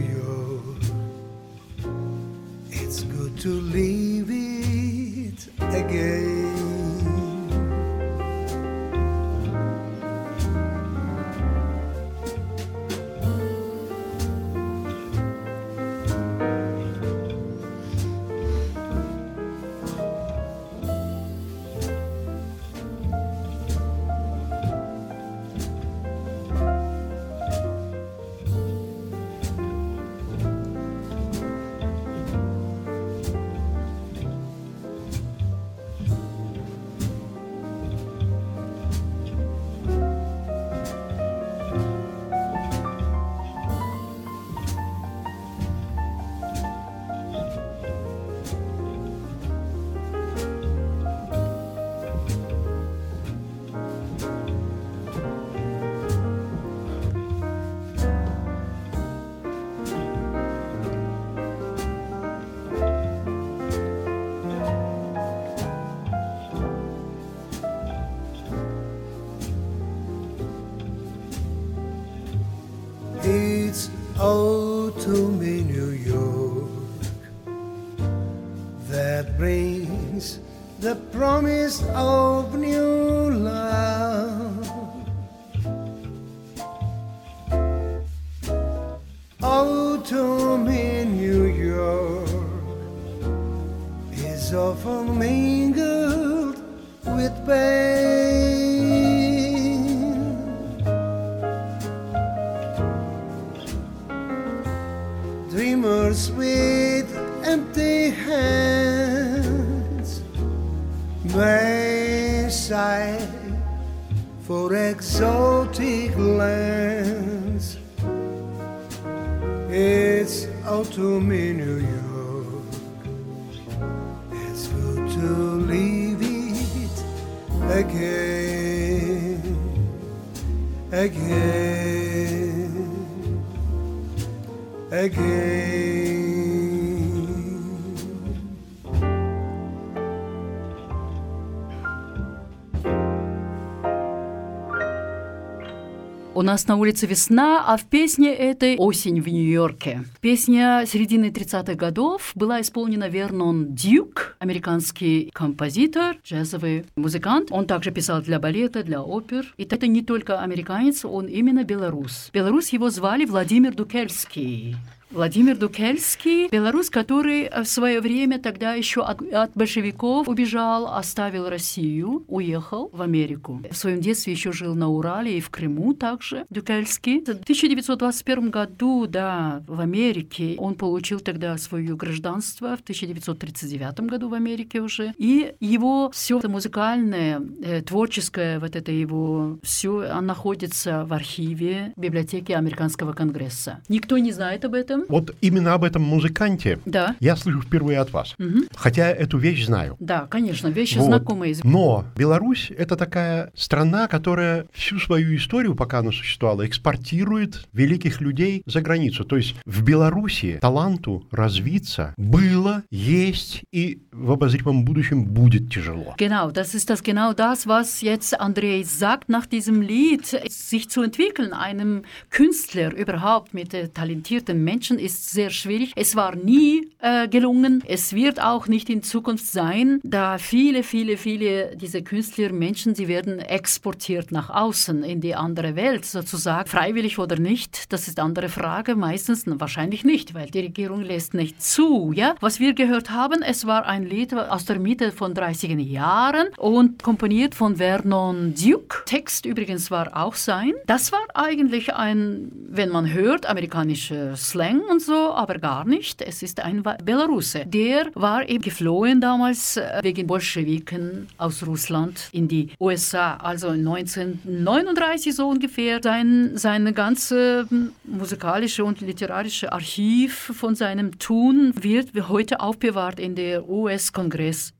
нас на улице весна, а в песне этой «Осень в Нью-Йорке». Песня середины 30-х годов была исполнена Вернон Дюк, американский композитор, джазовый музыкант. Он также писал для балета, для опер. И это не только американец, он именно белорус. Белорус его звали Владимир Дукельский. Владимир Дукельский, белорус, который в свое время тогда еще от, от большевиков убежал, оставил Россию, уехал в Америку. В своем детстве еще жил на Урале и в Крыму также Дукельский. В 1921 году, да, в Америке он получил тогда свое гражданство в 1939 году в Америке уже. И его все это музыкальное, э, творческое, вот это его все находится в архиве библиотеки Американского конгресса. Никто не знает об этом.
Вот именно об этом музыканте
Да.
я слышу впервые от вас.
Мгм.
Хотя эту вещь знаю.
Да, конечно, вещи
Вот.
знакомые.
Но Беларусь — это такая страна, которая всю свою историю, пока она существовала, экспортирует великих людей за границу. То есть в Беларуси таланту развиться было, есть и в обозримом будущем будет тяжело.
Genau, das ist das genau das, was jetzt André sagt nach diesem Lied. Sich zu entwickeln, einem Künstler überhaupt mit talentierten Menschen ist sehr schwierig. Es war nie äh, gelungen. Es wird auch nicht in Zukunft sein, da viele, viele, viele dieser Künstler, Menschen, sie werden exportiert nach außen in die andere Welt sozusagen. Freiwillig oder nicht, das ist eine andere Frage. Meistens wahrscheinlich nicht, weil die Regierung lässt nicht zu. Ja? Was wir gehört haben, es war ein Lied aus der Mitte von 30er Jahren und komponiert von Vernon Duke. Text übrigens war auch sein. Das war eigentlich ein, wenn man hört, amerikanischer Slang streng und so, aber gar nicht. Es ist ein Belarusse. Der war eben geflohen damals äh, wegen Bolschewiken aus Russland in die USA, also 1939 so ungefähr. Sein, seine ganze hm, musikalische und literarische Archiv von seinem Tun wird heute aufbewahrt in der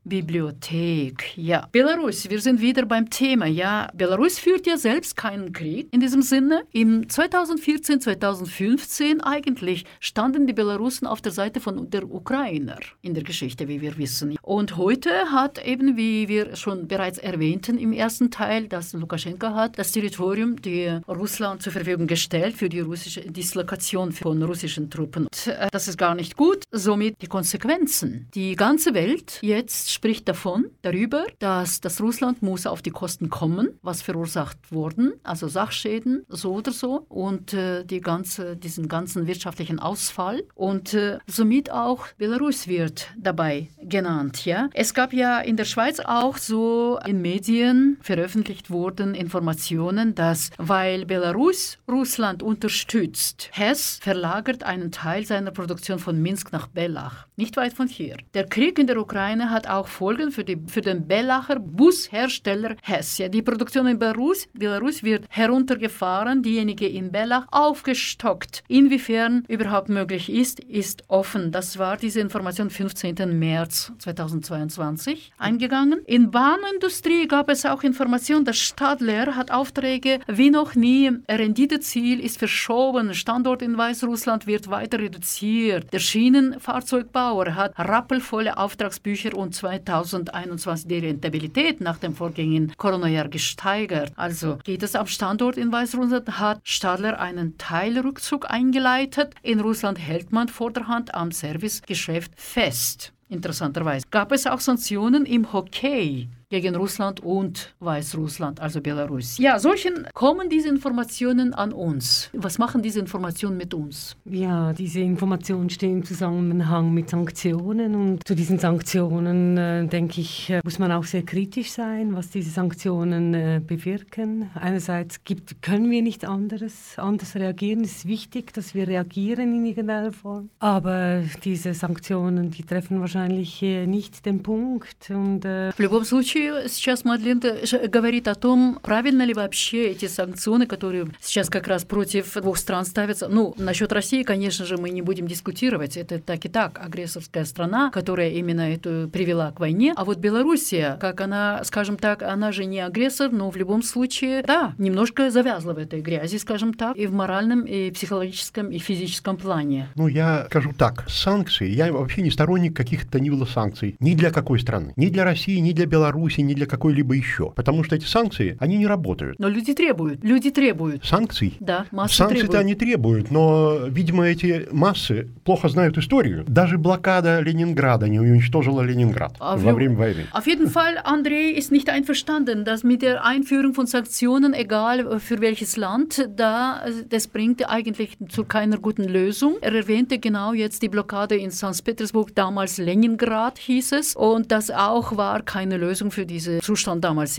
US-Kongressbibliothek. Ja, Belarus, wir sind wieder beim Thema. Ja, Belarus führt ja selbst keinen Krieg in diesem Sinne. Im 2014, 2015 eigentlich standen die Belarusen auf der Seite von der Ukrainer in der Geschichte, wie wir wissen. Und heute hat eben, wie wir schon bereits erwähnten im ersten Teil, dass Lukaschenka hat das Territorium die Russland zur Verfügung gestellt für die russische Dislokation von russischen Truppen. Und, äh, das ist gar nicht gut. Somit die Konsequenzen. Die ganze Welt jetzt spricht davon, darüber, dass das Russland muss auf die Kosten kommen, was verursacht wurden, also Sachschäden, so oder so, und äh, die ganze, diesen ganzen wirtschaftlichen Ausfall. Und äh, somit auch Belarus wird dabei genannt. Ja? Es gab ja in der Schweiz auch so in Medien veröffentlicht wurden Informationen, dass weil Belarus Russland unterstützt, Hess verlagert einen Teil seiner Produktion von Minsk nach Bellach, nicht weit von hier. Der Krieg in der Ukraine hat auch Folgen für, die, für den Bellacher Bushersteller Hess. Ja, die Produktion in Belarus, Belarus wird heruntergefahren, diejenige in Bellach aufgestockt. Inwiefern überhaupt möglich ist, ist offen. Das war diese Information 15. März 2022 eingegangen. In Bahnindustrie gab es auch Informationen, dass Stadler hat Aufträge wie noch nie. Renditeziel ist verschoben. Standort in Weißrussland wird weiter reduziert. Der Schienenfahrzeugbauer hat rappelvolle Auftragsbücher und 2021 die Rentabilität nach dem vorgängigen Corona-Jahr gesteigert. Also geht es am Standort in Weißrussland, hat Stadler einen Teilrückzug eingeleitet. In Russland hält man vorderhand am Servicegeschäft fest. Interessanterweise gab es auch Sanktionen im Hockey gegen Russland und Weißrussland, also Belarus. Ja, solchen kommen diese Informationen an uns. Was machen diese Informationen mit uns?
Ja, diese Informationen stehen im Zusammenhang mit Sanktionen und zu diesen Sanktionen, äh, denke ich, äh, muss man auch sehr kritisch sein, was diese Sanktionen äh, bewirken. Einerseits gibt, können wir nicht anderes, anders reagieren. Es ist wichtig, dass wir reagieren in irgendeiner Form. Aber diese Sanktionen, die treffen wahrscheinlich äh, nicht den Punkt. Und,
äh, В любом случае, случае сейчас Мадлен говорит о том, правильно ли вообще эти санкционы, которые сейчас как раз против двух стран ставятся. Ну, насчет России, конечно же, мы не будем дискутировать. Это так и так агрессорская страна, которая именно эту привела к войне. А вот Белоруссия, как она, скажем так, она же не агрессор, но в любом случае, да, немножко завязла в этой грязи, скажем так, и в моральном, и психологическом, и физическом плане.
Ну, я скажу так, санкции, я вообще не сторонник каких-то ни было санкций ни для какой страны, ни для России, ни для Беларуси, Беларуси, ни для какой-либо еще. Потому что эти санкции, они не работают.
Но люди требуют, люди требуют.
Санкций?
Да, массы
Санкции-то они требуют, но, видимо, эти массы плохо знают историю. Даже блокада Ленинграда не уничтожила Ленинград auf во время войны.
Auf jeden Fall, André ist nicht einverstanden, dass mit der Einführung von Sanktionen, egal für welches Land, da, das bringt eigentlich zu keiner guten Lösung. Er erwähnte genau jetzt die Blockade in St. Petersburg, damals Leningrad hieß es, und das auch war keine Lösung für diesen Zustand damals?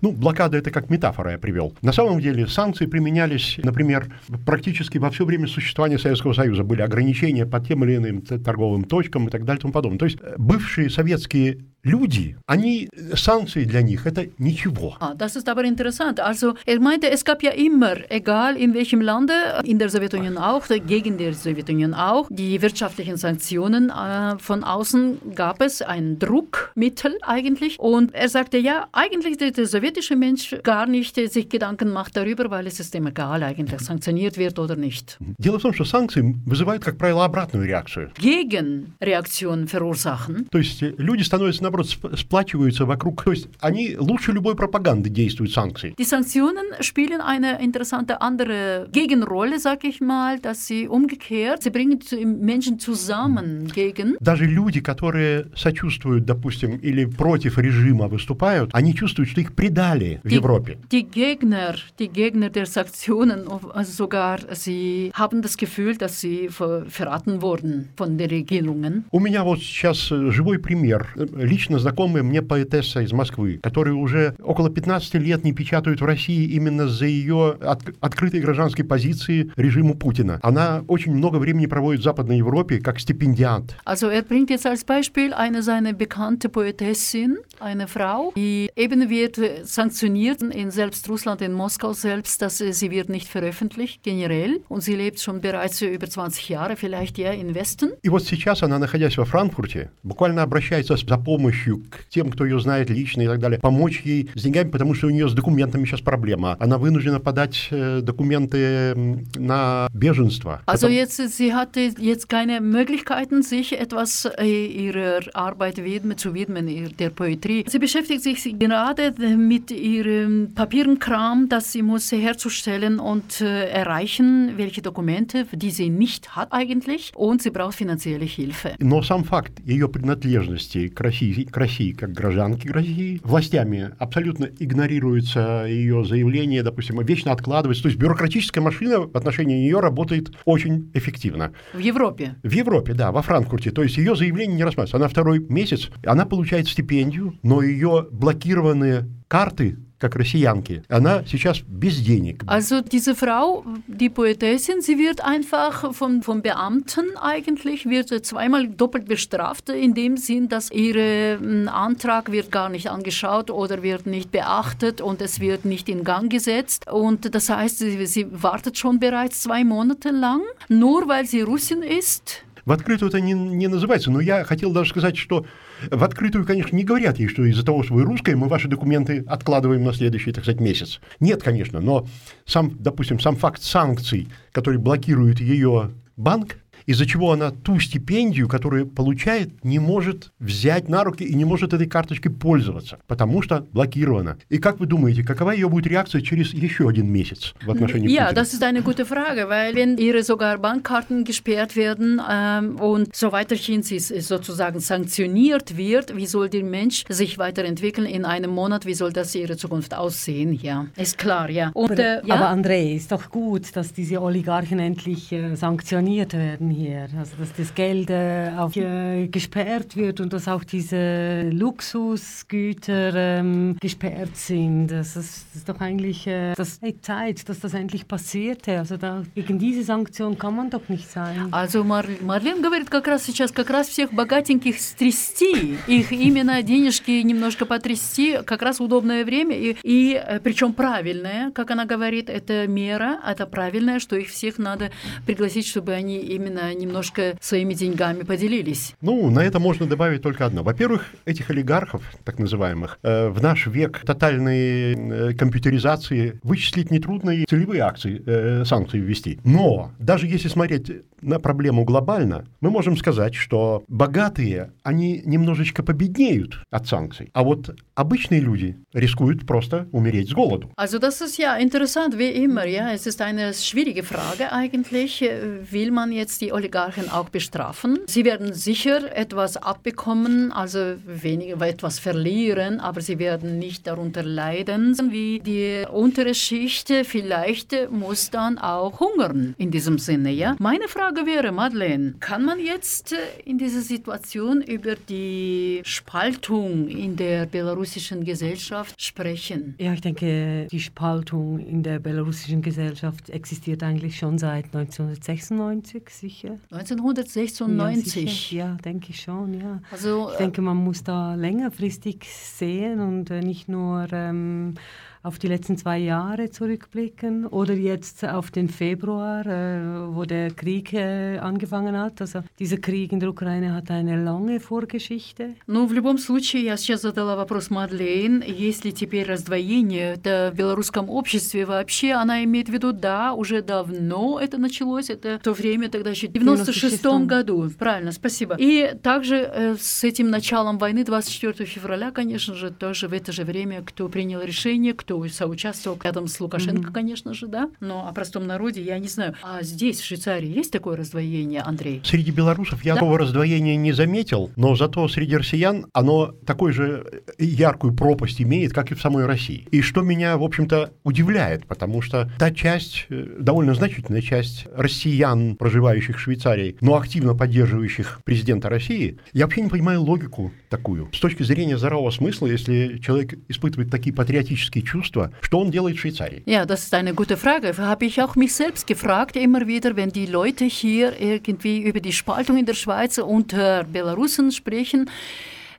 Ну, блокада это как метафора я привел. На самом деле санкции применялись, например, практически во все время существования Советского Союза. Были ограничения по тем или иным торговым точкам и так далее и тому подобное. То есть э, бывшие советские люди, они, Sanktionen для них это ничего.
Ah, das ist aber interessant. Also er meinte, es gab ja immer, egal in welchem Lande, in der Sowjetunion auch, gegen die Sowjetunion auch, die wirtschaftlichen Sanktionen äh, von außen gab es ein Druckmittel eigentlich. Und er sagte, ja, eigentlich der, der sowjetische Mensch gar nicht äh, sich Gedanken macht darüber, weil es ist ihm egal eigentlich, sanktioniert wird oder nicht.
Дело в том, что санкции вызывают, как правило, обратную реакцию.
Gegenreaktionen verursachen.
То есть люди становятся, наоборот, сплачиваются вокруг, то есть они лучше любой пропаганды действуют санкции.
Die Sanktionen spielen eine interessante andere Gegenrolle, sag ich mal, dass sie umgekehrt, sie bringen Menschen zusammen gegen.
Даже люди, которые сочувствуют, допустим, или против режима выступают, они чувствуют, что их предали в
die,
Европе.
Die Gegner, die Gegner der Sanktionen, also sogar sie haben das Gefühl, dass sie verraten wurden von den Regierungen.
У меня вот сейчас живой пример. Лично знакомая мне поэтесса из Москвы, которая уже около 15 лет не печатают в России именно за ее от, открытой гражданской позиции режиму Путина. Она очень много времени проводит в Западной Европе как стипендиант.
Also er bringt jetzt als Beispiel eine seine bekannte Poetessin, eine Frau, die eben wird sanktioniert in selbst Russland, in Moskau selbst, dass sie wird nicht veröffentlicht generell und sie lebt schon bereits über 20 Jahre, vielleicht ja in Westen.
И вот сейчас она, находясь во Франкфурте, буквально обращается за помощью к тем, кто ее знает лично и так далее, помочь ей с деньгами, потому что у нее с документами сейчас проблема. Она вынуждена подать документы на беженство.
Also jetzt, sie hatte jetzt keine Möglichkeiten, sich etwas ihrer Arbeit widmen, zu widmen, der Poetrie. Sie beschäftigt sich gerade mit ihrem Papierenkram, das sie muss herzustellen und äh, erreichen, welche Dokumente, die sie nicht hat eigentlich, und sie braucht finanzielle Hilfe.
Но сам факт ее принадлежности к России, к России как гражданки России властями абсолютно игнорируется ее заявление, допустим, вечно откладывается. То есть бюрократическая машина в отношении нее работает очень эффективно.
В Европе?
В Европе, да, во Франкфурте. То есть ее заявление не рассматривается. Она второй месяц, она получает стипендию, но ее блокированные карты как россиянки. Она сейчас без денег.
Also diese Frau, die Poetesin, sie wird einfach vom, vom Beamten eigentlich, wird zweimal doppelt bestraft, in dem Sinn, dass ihr Antrag wird gar nicht angeschaut oder wird nicht beachtet und es wird nicht in Gang gesetzt. Und das heißt, sie, sie wartet schon bereits zwei Monate lang, nur weil sie Russin ist.
В открытую это не, не называется, но я хотел даже сказать, что в открытую, конечно, не говорят ей, что из-за того, что вы русская, мы ваши документы откладываем на следующий, так сказать, месяц. Нет, конечно, но сам, допустим, сам факт санкций, который блокирует ее банк, из-за чего она ту стипендию, которую получает, не может взять на руки и не может этой карточкой пользоваться, потому что блокирована. И как вы думаете, какова ее будет реакция через еще один месяц в отношении
Ja,
Путина?
das ist eine gute Frage, weil wenn ihre sogar Bankkarten gesperrt werden ähm, und so weiterhin sie sozusagen sanktioniert wird, wie soll der Mensch sich weiterentwickeln in einem Monat? Wie soll das ihre Zukunft aussehen? Ja, ist klar, ja. Und, äh, ja?
Aber André, ist doch gut, dass diese Oligarchen endlich äh, sanktioniert werden hier. Also dass das Geld äh, auch äh, gesperrt wird und dass auch diese Luxusgüter ähm, gesperrt sind. Das ist, das ist doch eigentlich äh, das Zeit, dass das endlich passierte. Also da, gegen diese Sanktion kann man doch nicht sein.
Also Мар Марлен говорит как раз сейчас как раз всех богатеньких стрясти, их именно денежки немножко потрясти, как раз удобное время и, и причем правильное, как она говорит, это мера, это правильное, что их всех надо пригласить, чтобы они именно немножко своими деньгами поделились.
Ну, на это можно добавить только одно. Во-первых, этих олигархов, так называемых, э, в наш век тотальной э, компьютеризации вычислить нетрудно и целевые акции, э, санкции ввести. Но даже если смотреть на проблему глобально, мы можем сказать, что богатые, они немножечко победнеют от санкций, а вот обычные люди рискуют просто умереть с голоду.
Also das ist ja interessant, wie immer. Ja, es ist eine schwierige Frage eigentlich. Will man jetzt die Oligarchen auch bestrafen? Sie werden sicher etwas abbekommen, also weniger etwas verlieren, aber sie werden nicht darunter leiden, wie die untere Schicht vielleicht muss dann auch hungern in diesem Sinne. Ja, meine Frage wäre, Madeleine, kann man jetzt in dieser Situation über die Spaltung in der belarussischen Gesellschaft sprechen?
Ja, ich denke, die Spaltung in der belarussischen Gesellschaft existiert eigentlich schon seit 1996, sicher.
1996?
Ja, ja denke ich schon, ja.
Also,
ich denke, man muss da längerfristig sehen und äh, nicht nur ähm, auf die letzten zwei Jahre zurückblicken oder jetzt auf den Februar, äh, wo der Krieg äh, angefangen hat. Also dieser Krieg in der Ukraine hat eine lange Vorgeschichte.
Ну, в любом случае, я сейчас задала вопрос Мадлейн, есть ли теперь раздвоение в белорусском обществе вообще? Она имеет в виду, да, уже давно это началось, это то время тогда еще в 96 году. Правильно, спасибо. И также э, с этим началом войны 24 февраля, конечно же, тоже в это же время, кто принял решение, кто кто соучаствовал рядом с Лукашенко, mm-hmm. конечно же, да, но о простом народе я не знаю. А здесь, в Швейцарии, есть такое раздвоение, Андрей?
Среди белорусов я да? такого раздвоения не заметил, но зато среди россиян оно такой же яркую пропасть имеет, как и в самой России. И что меня, в общем-то, удивляет, потому что та часть, э, довольно значительная часть россиян, проживающих в Швейцарии, но активно поддерживающих президента России, я вообще не понимаю логику такую. С точки зрения здорового смысла, если человек испытывает такие патриотические чувства, что он делает в Швейцарии?
Ja, das ist eine gute Frage. Habe ich auch mich selbst gefragt, immer wieder, wenn die Leute hier irgendwie über die Spaltung in der Schweiz unter Belarusen sprechen.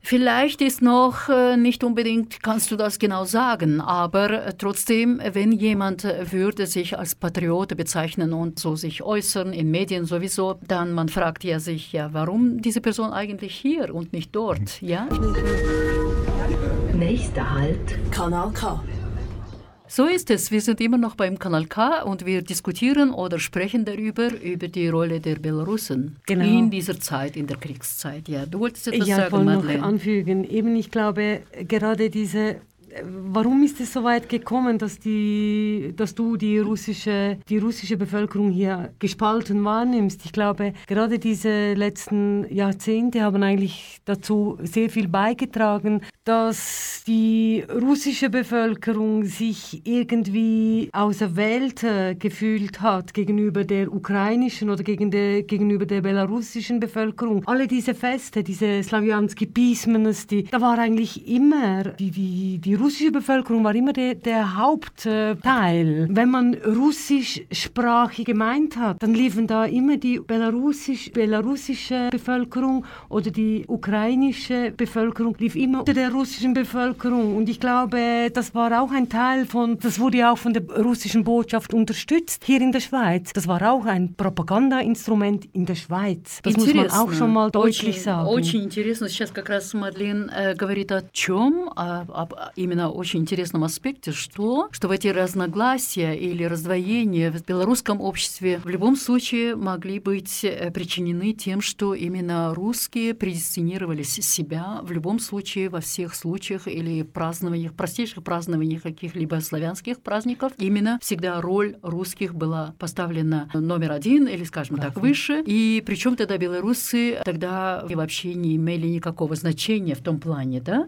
Vielleicht ist noch äh, nicht unbedingt, kannst du das genau sagen, aber äh, trotzdem, wenn jemand würde sich als Patriot bezeichnen und so sich äußern, in Medien sowieso, dann man fragt ja sich, ja, warum diese Person eigentlich hier und nicht dort, ja?
Nächster Halt, Kanal K.
So ist es. Wir sind immer noch beim Kanal K und wir diskutieren oder sprechen darüber, über die Rolle der Belarusen genau. in dieser Zeit, in der Kriegszeit. Ja, du wolltest etwas
ja,
sagen,
Madeleine. noch anfügen. Eben, ich glaube, gerade diese warum ist es so weit gekommen, dass, die, dass du die russische, die russische Bevölkerung hier gespalten wahrnimmst? Ich glaube, gerade diese letzten Jahrzehnte haben eigentlich dazu sehr viel beigetragen, dass die russische Bevölkerung sich irgendwie auserwählt gefühlt hat gegenüber der ukrainischen oder gegen der, gegenüber der belarussischen Bevölkerung. Alle diese Feste, diese Slawianski Pismenes, die, da war eigentlich immer die, die, die russische Bevölkerung war immer der, der Hauptteil. Wenn man russischsprachig gemeint hat, dann liefen da immer die belarussisch, belarussische Bevölkerung oder die ukrainische Bevölkerung lief immer unter der russischen Bevölkerung. Und ich glaube, das war auch ein Teil von, das wurde ja auch von der russischen Botschaft unterstützt hier in der Schweiz. Das war auch ein Propagandainstrument in der Schweiz. Das muss man auch schon mal deutlich
очень,
sagen.
Очень интересно. Сейчас как раз Мадлен э, говорит о чем? О, об именно очень интересном аспекте, что, что в эти разногласия или раздвоения в белорусском обществе в любом случае могли быть э, причинены тем, что именно русские предестинировали себя в любом случае во всех случаях или празднованиях, простейших празднованиях каких-либо славянских праздников, именно всегда роль русских была поставлена номер один или, скажем так, выше. И причем тогда белорусы тогда вообще не имели никакого значения в том плане, да?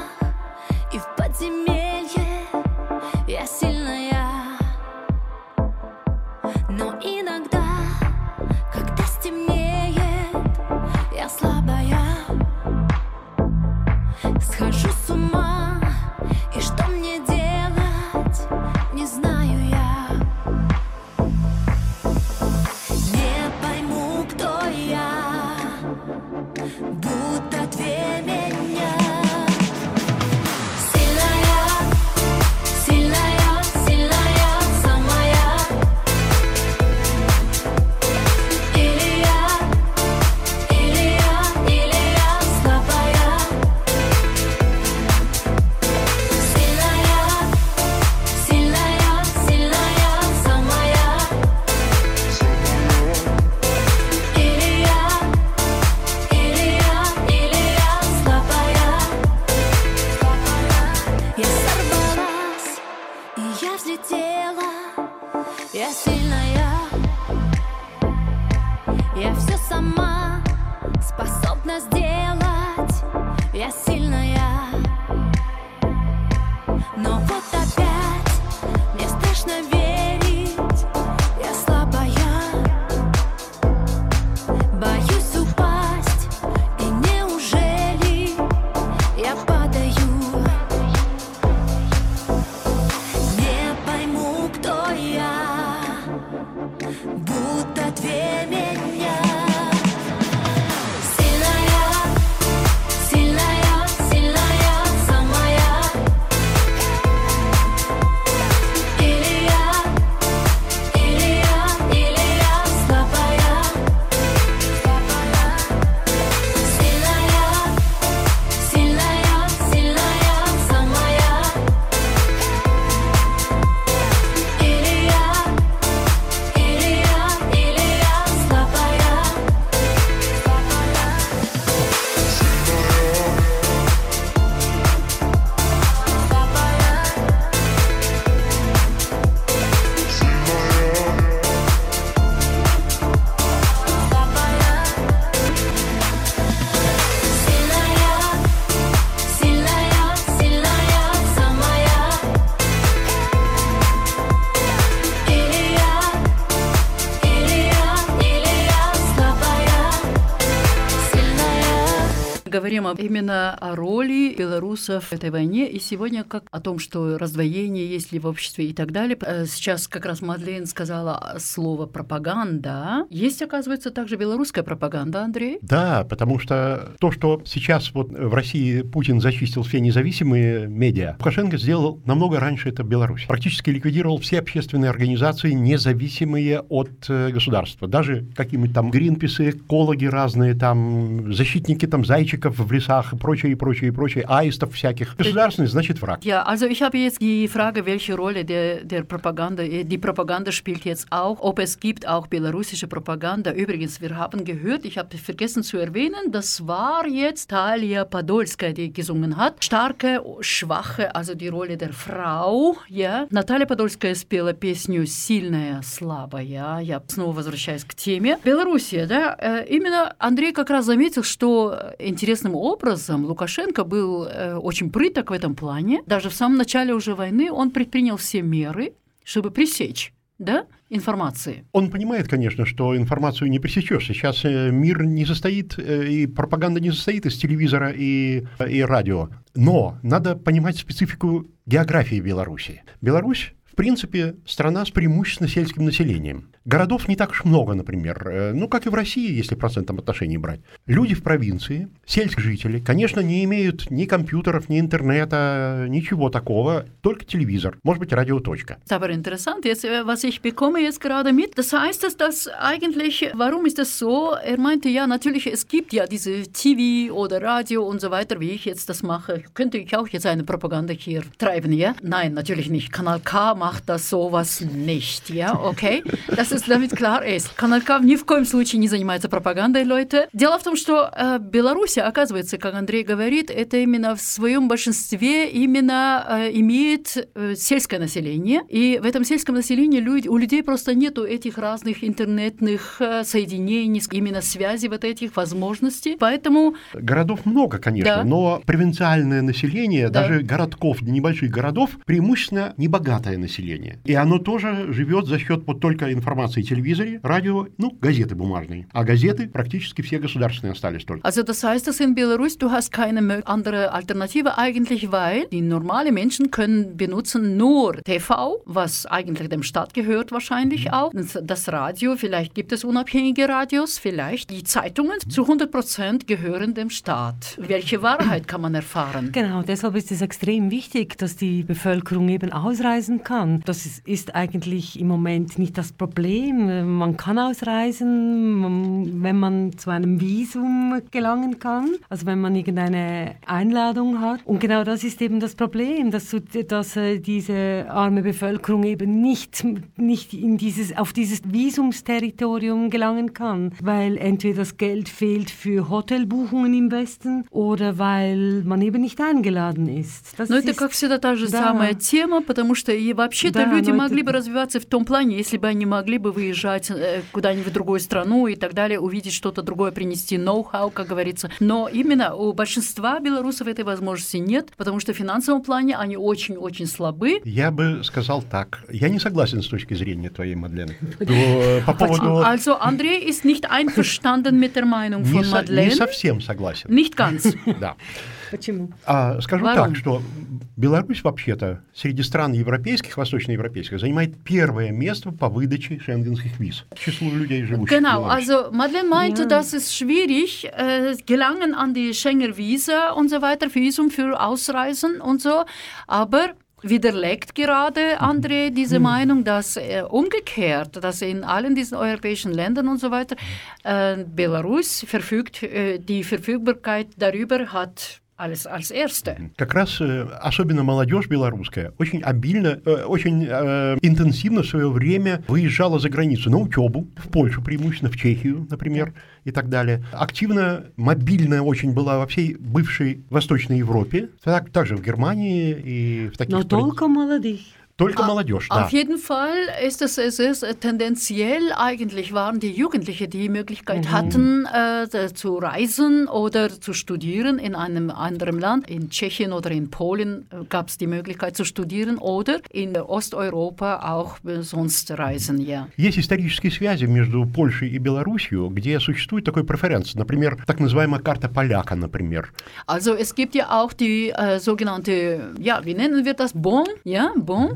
Говорим именно о роли белорусов в этой войне, и сегодня как о том, что раздвоение есть ли в обществе и так далее. Э, сейчас как раз Мадлен сказала слово пропаганда. Есть, оказывается, также белорусская пропаганда, Андрей?
Да, потому что то, что сейчас вот в России Путин зачистил все независимые медиа, Лукашенко сделал намного раньше это в Беларуси. Практически ликвидировал все общественные организации, независимые от э, государства. Даже какие-нибудь там гринписы, экологи разные, там защитники там зайчиков в лесах и прочее, и прочее, и прочее, аистов всяких. Государственный значит враг.
Ja, also ich habe jetzt die Frage, welche Rolle der, der Propaganda, die Propaganda spielt jetzt auch, ob es gibt auch belarussische Propaganda. Übrigens, wir haben gehört, ich habe vergessen zu erwähnen, das war jetzt Talia Podolskaya, die gesungen hat. Starke, schwache, also die Rolle der Frau, ja. Наталья Подольская спела песню «Сильная, слабая». Я снова возвращаюсь к теме. Белоруссия, да, именно Андрей как раз заметил, что интересным образом Лукашенко был очень прыток в этом плане. Даже в самом начале уже войны он предпринял все меры, чтобы пресечь да, информации.
Он понимает, конечно, что информацию не пресечешь. Сейчас мир не состоит, и пропаганда не состоит из телевизора и, и радио. Но надо понимать специфику географии Беларуси. Беларусь в принципе, страна с преимущественно сельским населением. Городов не так уж много, например. Ну, как и в России, если процентом отношений брать. Люди в провинции, сельские жители, конечно, не имеют ни компьютеров, ни интернета, ничего такого, только телевизор, может быть, радиоточка.
Aber interessant, jetzt, was ich bekomme jetzt gerade mit, das heißt, dass das eigentlich, warum ist das so? Er meinte, ja, natürlich, es gibt ja diese TV oder Radio und so weiter, wie ich jetzt das mache. Könnte ich auch jetzt eine Propaganda hier treiben, ja? Nein, natürlich nicht. Kanal K macht das sowas nicht, ja, okay? Das ist, damit klar ist. Канал К ни в коем случае не занимается пропагандой, Leute. Дело в том, что э, Беларусь, оказывается, как Андрей говорит, это именно в своем большинстве именно э, имеет э, сельское население. И в этом сельском населении люди, у людей просто нету этих разных интернетных э, соединений, именно связи вот этих возможностей. Поэтому...
Городов много, конечно, да. но провинциальное население, да. даже городков, небольших городов, преимущественно небогатое население. И оно тоже живет за счет вот только информации телевизоре, радио, ну, газеты бумажные. А газеты практически все государственные остались только.
Also das heißt, dass in Belarus du hast keine andere Alternative eigentlich, weil die normalen Menschen können benutzen nur TV, was eigentlich dem Staat gehört wahrscheinlich mhm. auch. Das Radio, vielleicht gibt es unabhängige Radios, vielleicht die Zeitungen zu 100 Prozent gehören dem Staat. Welche Wahrheit kann man erfahren?
Genau, deshalb ist es extrem wichtig, dass die Bevölkerung eben ausreisen kann. Das ist, ist eigentlich im Moment nicht das Problem. Man kann ausreisen, wenn man zu einem Visum gelangen kann, also wenn man irgendeine Einladung hat. Und genau das ist eben das Problem, dass, dass äh, diese arme Bevölkerung eben nicht, nicht in dieses, auf dieses Visumsterritorium gelangen kann, weil entweder das Geld fehlt für Hotelbuchungen im Westen oder weil man eben nicht eingeladen ist.
Das но ist, это, как всегда, та же да. самая тема, потому что и вообще-то да, люди могли это... бы развиваться в том плане, если бы они могли бы выезжать э, куда-нибудь в другую страну и так далее, увидеть что-то другое, принести ноу-хау, как говорится. Но именно у большинства белорусов этой возможности нет, потому что в финансовом плане они очень-очень слабы.
Я бы сказал так. Я не согласен с точки зрения твоей, Мадлены. По поводу...
Also Андрей ist nicht einverstanden mit der Meinung von Madeleine.
Не совсем согласен.
Nicht ganz.
Да. Почему? А, скажу Варум. так, что Беларусь вообще-то среди стран европейских, восточноевропейских, занимает первое место по выдаче шенгенских виз. Число людей, живущих
Genau, also Madeleine meinte, ja. das ist schwierig, äh, gelangen an die Schengen-Visa und so weiter, Visum für Ausreisen und so, aber widerlegt gerade André diese hm. Meinung, dass äh, umgekehrt, dass in allen diesen europäischen Ländern und so weiter äh, Belarus verfügt, äh, die Verfügbarkeit darüber hat als, als erste.
Как раз э, особенно молодежь белорусская очень обильно, э, очень э, интенсивно в свое время выезжала за границу на учебу, в Польшу преимущественно, в Чехию, например, и так далее. Активно, мобильная очень была во всей бывшей Восточной Европе, так, также в Германии и в таких...
Но только молодых.
Только молодежь, да.
Auf jeden Fall ist es, es ist äh, tendenziell eigentlich waren die Jugendlichen die Möglichkeit
Mhm.
hatten äh, zu reisen oder zu studieren in einem anderen Land. In Tschechien oder in Polen gab es die Möglichkeit zu studieren oder in Osteuropa auch äh, sonst reisen, ja.
Есть исторические связи между Польшей и Белоруссией, где существует такой преференс. Например, так называемая карта поляка, например.
Also es gibt ja auch die äh, sogenannte, ja, wie nennen wir das? Bon, ja, bon.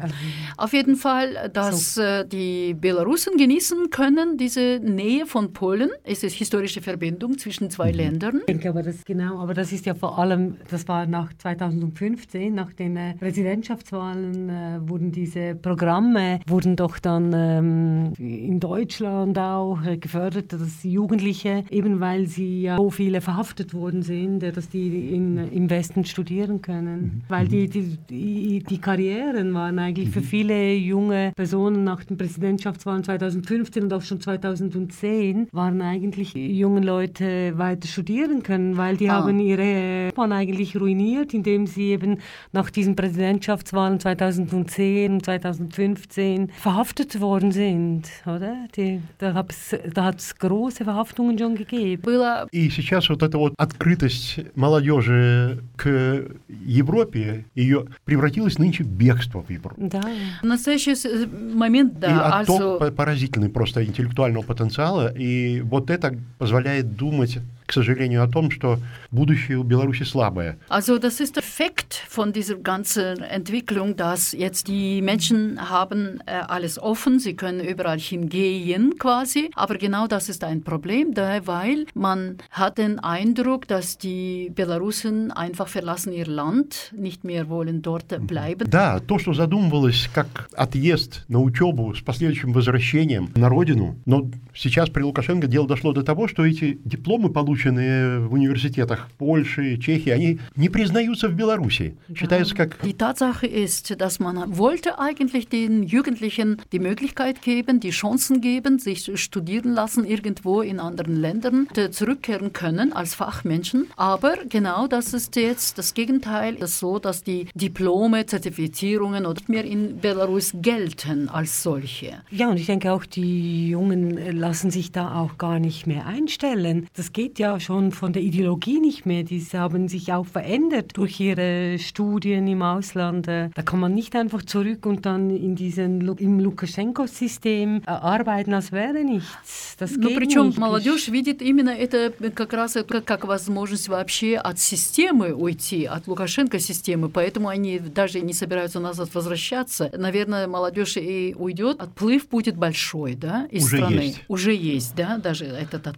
Auf jeden Fall, dass äh, die Belarusen genießen können, diese Nähe von Polen. Es ist historische Verbindung zwischen zwei Ländern.
Ich denke aber das genau, aber das ist ja vor allem, das war nach 2015, nach den äh, Präsidentschaftswahlen äh, wurden diese Programme, wurden doch dann ähm, in Deutschland auch äh, gefördert, dass Jugendliche, eben weil sie ja so viele verhaftet worden sind, äh, dass die in, im Westen studieren können. Weil die, die, die, die Karrieren waren eigentlich für viele junge Personen nach den Präsidentschaftswahlen 2015 und auch schon 2010 waren eigentlich junge Leute weiter studieren können, weil die
Ah.
haben ihre Bahn eigentlich ruiniert, indem sie eben nach diesen Präsidentschaftswahlen 2010 und 2015 verhaftet worden sind, oder? Die, da hat es da hat's große Verhaftungen schon gegeben.
Было
И сейчас вот эта вот открытость молодежи к Европе, ее превратилась нынче в бегство в Европу.
Да.
в настоящий с- момент,
и
да,
отток
also
по- поразительный просто интеллектуального потенциала, и вот это позволяет думать, к сожалению, о том, что будущее у Беларуси слабое.
Also das ist der Effekt von dieser ganzen Entwicklung, dass jetzt die Menschen haben äh, alles offen, sie können überall hingehen quasi, aber genau das ist ein Problem, da, weil man hat den Eindruck, dass die Belarusen einfach verlassen ihr Land, nicht mehr wollen dort bleiben.
Да, то, что задумывалось как отъезд на учебу с последующим возвращением на родину, но сейчас при Лукашенко дело дошло до того, что эти дипломы, полученные в университетах Польши, Чехии, они не признаются в Беларуси. Считаются как
Die Tatsache ist, dass man wollte eigentlich den Jugendlichen die Möglichkeit geben, die Chancen geben, sich studieren lassen irgendwo in anderen Ländern, äh, zurückkehren können als Fachmenschen. Aber genau das ist jetzt das Gegenteil. Das ist so, dass die Diplome, Zertifizierungen oder nicht mehr in Belarus gelten als solche.
Ja, und ich denke auch, die Jungen äh, lassen sich da auch gar nicht mehr einstellen. Das geht ja schon von der Ideologie nicht mehr. Die haben sich auch verändert durch ihre Studien im Ausland. Äh, Da kann man nicht einfach zurück und dann in diesen, im Lukaschenko-System äh, arbeiten, als wäre nichts. Das
Ну,
geht
причем
nicht.
молодежь видит именно это как раз как, как возможность вообще от системы уйти, от Лукашенко системы, поэтому они даже не собираются назад возвращаться. Наверное, молодежь и уйдет, отплыв будет большой, да, из
Уже
страны.
есть.
Уже есть, да, даже этот от-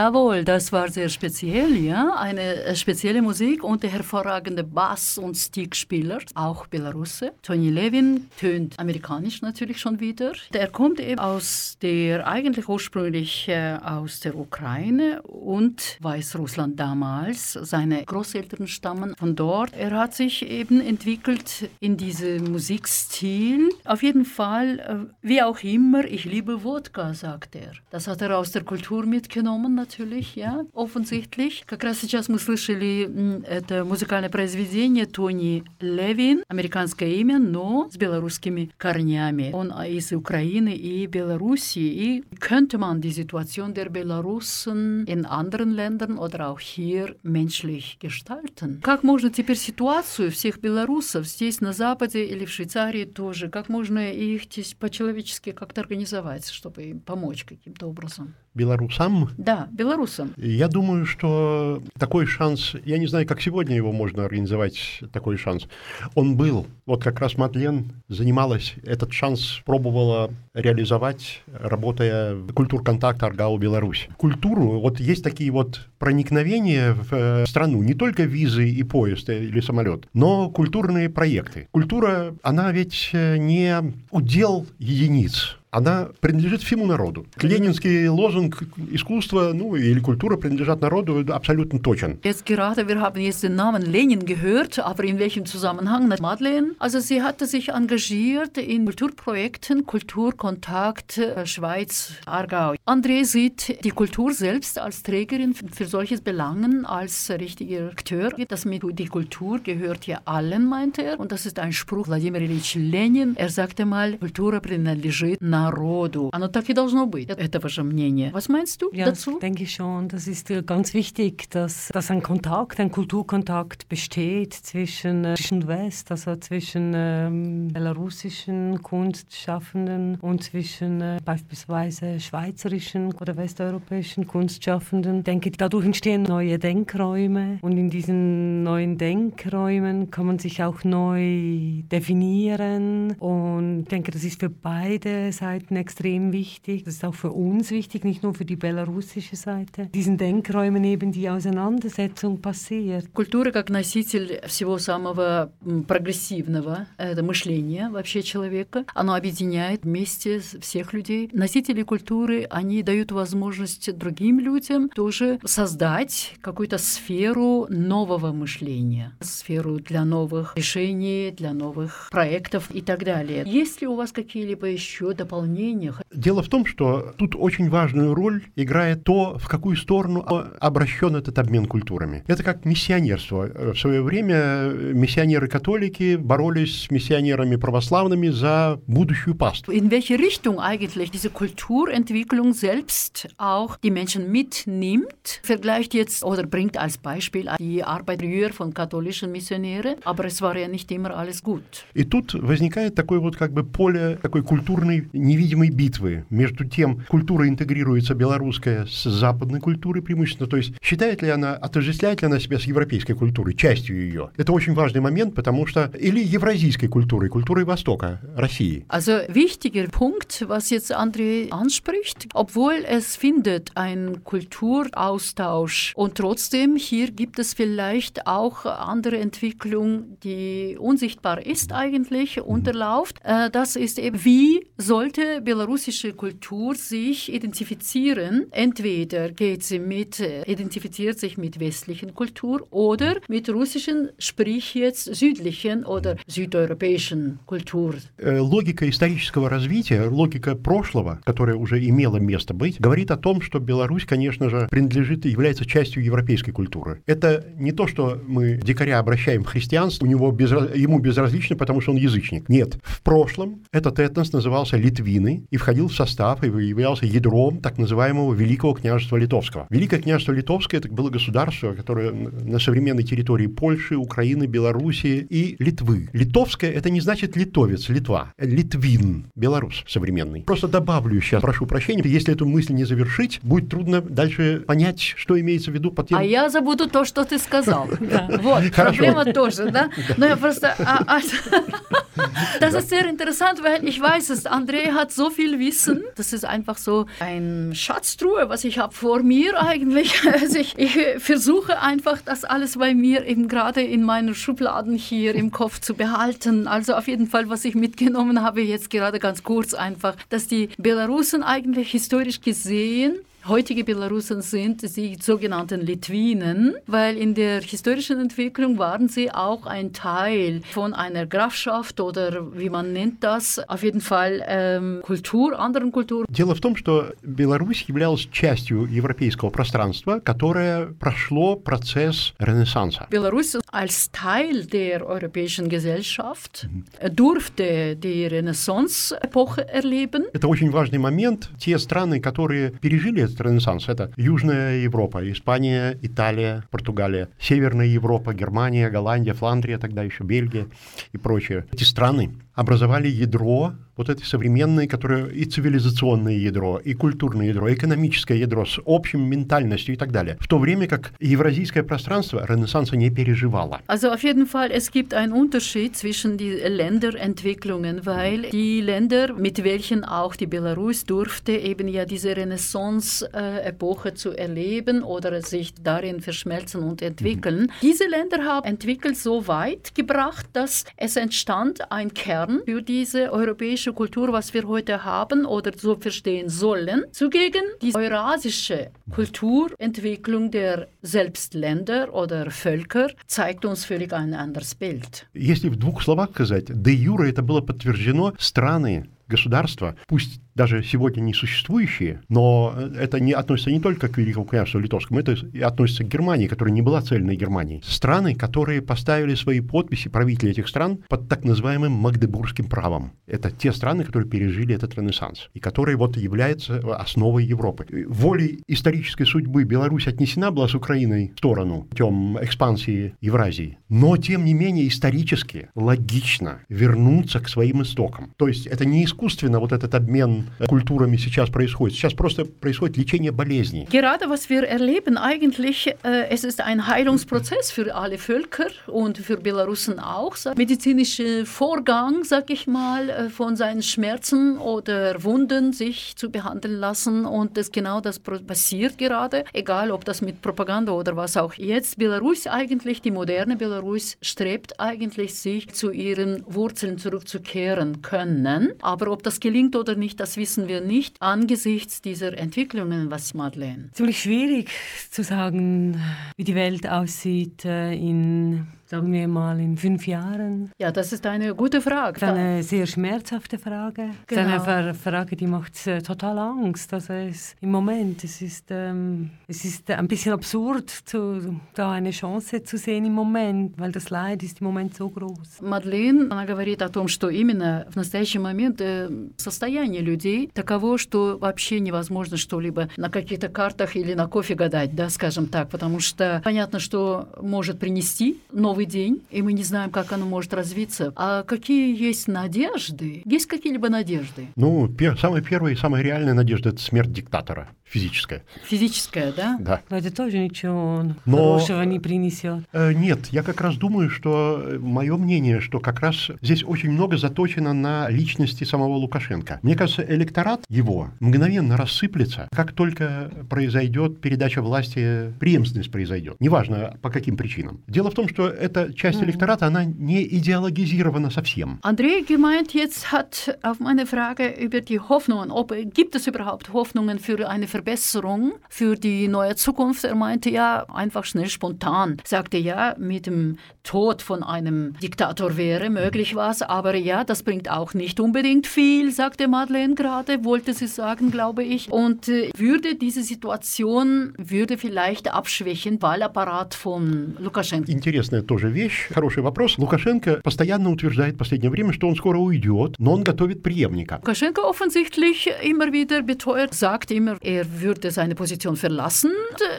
Jawohl, das war sehr speziell, ja. Eine äh, spezielle Musik und der hervorragende Bass- und Stickspieler, auch Belarusse. Tony Levin tönt amerikanisch natürlich schon wieder. Der kommt eben aus der, eigentlich ursprünglich äh, aus der Ukraine und Weißrussland damals. Seine Großeltern stammen von dort. Er hat sich eben entwickelt in diesem Musikstil. Auf jeden Fall, äh, wie auch immer, ich liebe Wodka, sagt er. Das hat er aus der Kultur mitgenommen, natürlich, ja, offensichtlich. Как раз сейчас мы слышали это музыкальное произведение Тони Левин, американское имя, но с белорусскими корнями. Он из Украины и Белоруссии. И könnte man die Situation der Belarussen in anderen Ländern oder auch hier menschlich gestalten? Как можно теперь ситуацию всех белорусов здесь, на Западе или в Швейцарии тоже, как можно их по-человечески как-то организовать, чтобы им помочь каким-то образом?
Белорусам?
Да, белорусам.
Я думаю, что такой шанс, я не знаю, как сегодня его можно организовать, такой шанс. Он был. Вот как раз Мадлен занималась, этот шанс пробовала реализовать, работая в культур-контакт Аргау Беларусь. Культуру, вот есть такие вот проникновения в э, страну, не только визы и поезд э, или самолет, но культурные проекты. Культура, она ведь э, не удел единиц она принадлежит всему народу. Ленинский лозунг искусства ну, или культура принадлежат народу абсолютно точен.
Jetzt gerade, wir haben jetzt den Namen Lenin gehört, aber in welchem Zusammenhang? Madeleine, also sie hatte sich engagiert in Kulturprojekten, Kulturkontakt äh, Schweiz, Aargau. André sieht die Kultur selbst als Trägerin für solches Belangen, als richtiger Akteur. Das mit die Kultur gehört ja allen, meint er. Und das ist ein Spruch Wladimir Ilyich Lenin. Er sagte mal, Kultur принадлежит народу народу. Оно так и должно быть, этого же мнения. Was meinst du
ja,
dazu?
denke ich schon. Das ist ganz wichtig, dass, dass ein Kontakt, ein Kulturkontakt besteht zwischen Ost und West, also zwischen ähm, belarussischen Kunstschaffenden und zwischen äh, beispielsweise schweizerischen oder westeuropäischen Kunstschaffenden. Ich denke, dadurch entstehen neue Denkräume und in diesen neuen Denkräumen kann man sich auch neu definieren und ich denke, das ist für beide Seiten Seiten extrem wichtig. Das ist auch für uns wichtig, nicht nur für die belarussische Seite. Diesen Denkräumen eben die Auseinandersetzung passiert.
Культура как носитель всего самого прогрессивного это мышления вообще человека, оно объединяет вместе всех людей. Носители культуры, они дают возможность другим людям тоже создать какую-то сферу нового мышления, сферу для новых решений, для новых проектов и так далее. Есть ли у вас какие-либо еще дополнительные дополнениях.
Дело в том, что тут очень важную роль играет то, в какую сторону обращен этот обмен культурами. Это как миссионерство. В свое время миссионеры-католики боролись с миссионерами православными за будущую паству.
In welche Richtung eigentlich diese Kulturentwicklung selbst auch die Menschen mitnimmt, vergleicht jetzt oder bringt als Beispiel die Arbeit früher von katholischen Missionären, aber es war ja nicht immer alles gut.
И тут возникает такое вот как бы поле такой культурной невидимой битвы между тем, культура интегрируется белорусская с западной культурой преимущественно, то есть считает ли она, отождествляет ли она себя с европейской культурой, частью ее. Это очень важный момент, потому что или евразийской культурой, культурой Востока, России.
Also wichtiger Punkt, was jetzt André anspricht, obwohl es findet ein Kulturaustausch und trotzdem hier gibt es vielleicht auch andere Entwicklung, die unsichtbar ist eigentlich, unterlauft. Das ist eben, wie soll sollte belarussische Kultur sich identifizieren. Entweder geht sie mit, identifiziert sich mit westlichen Kultur oder mit russischen, sprich jetzt südlichen oder südeuropäischen Kultur.
Логика исторического развития, логика прошлого, которая уже имела место быть, говорит о том, что Беларусь, конечно же, принадлежит и является частью европейской культуры. Это не то, что мы дикаря обращаем в христианство, у него безра... ему безразлично, потому что он язычник. Нет. В прошлом этот этнос назывался Литвины и входил в состав и являлся ядром так называемого Великого княжества Литовского. Великое княжество Литовское – это было государство, которое на современной территории Польши, Украины, Белоруссии и Литвы. Литовское – это не значит литовец, Литва. Литвин, белорус современный. Просто добавлю сейчас, прошу прощения, если эту мысль не завершить, будет трудно дальше понять, что имеется в виду под тем...
А я забуду то, что ты сказал. Вот, проблема тоже, да? Но я просто... Das ist sehr interessant, weil ich weiß es, André hat so viel Wissen. Das ist einfach so ein Schatztruhe, was ich habe vor mir eigentlich. Also ich, ich versuche einfach, das alles bei mir eben gerade in meinen Schubladen hier im Kopf zu behalten. Also auf jeden Fall, was ich mitgenommen habe, jetzt gerade ganz kurz einfach, dass die Belarusen eigentlich historisch gesehen heutige Belarusen sind die sogenannten Litwinen, weil in der historischen Entwicklung waren sie auch ein Teil von einer Grafschaft oder wie man nennt das, auf jeden Fall ähm, Kultur, anderen Kultur.
Дело в том, что Беларусь являлась частью европейского пространства, которое прошло процесс Ренессанса.
Belarus als Teil der europäischen Gesellschaft durfte die Renaissance-Epoche erleben.
Это очень важный момент. Те страны, которые пережили этот Ренессанс, это Южная Европа, Испания, Италия, Португалия, Северная Европа, Германия, Голландия, Фландрия, тогда еще Бельгия и прочее. Эти страны образовали ядро вот это современное, которое и цивилизационное ядро, и культурное ядро, и экономическое ядро с общим ментальностью и так далее. В то время как евразийское пространство Ренессанса не переживало.
Also auf jeden Fall, es gibt einen Unterschied zwischen die Länderentwicklungen, weil die Länder, mit welchen auch die Belarus durfte, eben ja diese Renaissance-Epoche zu erleben oder sich darin verschmelzen und entwickeln. Mhm. Diese Länder haben entwickelt so weit gebracht, dass es entstand ein Kern für diese europäische Kultur, was wir heute haben oder so verstehen sollen. Zugegen die eurasische Kulturentwicklung der Selbstländer oder Völker zeigt uns völlig ein anderes Bild.
Если в двух словах сказать, де юре это было подтверждено, страны, государства, пусть даже сегодня не существующие, но это не относится не только к Великому княжеству Литовскому, это и относится к Германии, которая не была цельной Германией. Страны, которые поставили свои подписи, правители этих стран, под так называемым Магдебургским правом. Это те страны, которые пережили этот ренессанс, и которые вот являются основой Европы. Волей исторической судьбы Беларусь отнесена была с Украиной в сторону путем экспансии Евразии, но, тем не менее, исторически логично вернуться к своим истокам. То есть это не искусственно вот этот обмен Kulturами сейчас происходит. Сейчас просто происходит лечение болезней.
Gerade was wir erleben, eigentlich, äh, es ist ein Heilungsprozess für alle Völker und für Belarusen auch. So, medizinischer Vorgang, sag ich mal, äh, von seinen Schmerzen oder Wunden sich zu behandeln lassen und das genau das passiert gerade, egal ob das mit Propaganda oder was auch. Jetzt Belarus eigentlich, die moderne Belarus strebt eigentlich sich zu ihren Wurzeln zurückzukehren können, aber ob das gelingt oder nicht, das wissen wir nicht angesichts dieser Entwicklungen, was Madeleine.
Ziemlich schwierig zu sagen, wie die Welt aussieht äh, in sagen wir mal in fünf Jahren?
Ja, das ist eine gute Frage.
Das ist eine sehr schmerzhafte Frage. Genau. Das ist eine Frage, die macht äh, total Angst. Also es, im Moment, es ist, ähm, es ist ein bisschen absurd, zu, da eine Chance zu sehen im Момент, weil das Leid ist im Moment so groß.
Мадлен, она говорит о том, что именно в настоящий момент э, состояние людей таково, что вообще невозможно что-либо на каких-то картах или на кофе гадать, да, скажем так, потому что понятно, что может принести новый новый день, и мы не знаем, как оно может развиться. А какие есть надежды? Есть какие-либо надежды?
Ну, пер самая первая и самая реальная надежда – это смерть диктатора. Физическая.
Физическая, да?
Да.
Но это тоже ничего Но, хорошего не принесет.
Э, нет, я как раз думаю, что э, мое мнение, что как раз здесь очень много заточено на личности самого Лукашенко. Мне кажется, электорат его мгновенно рассыплется, как только произойдет передача власти, преемственность произойдет. Неважно, по каким причинам. Дело в том, что эта часть электората, она не идеологизирована совсем.
André gemeint jetzt hat auf meine Frage über die Hoffnungen, ob gibt es überhaupt Hoffnungen für eine Verbesserung für die neue Zukunft. Er meinte ja einfach schnell spontan. Sagte ja, mit dem Tod von einem Diktator wäre möglich was, aber ja, das bringt auch nicht unbedingt viel, sagte Madeleine gerade, wollte sie sagen, glaube ich. Und äh, würde diese Situation, würde vielleicht abschwächen, Wahlapparat von Lukaschenko.
Интересная тоже вещь, хороший вопрос. Лукашенко постоянно утверждает в последнее время, что он скоро уйдет, но он готовит преемника.
Лукашенко offensichtlich immer wieder beteuert, sagt immer, er würde seine Position verlassen.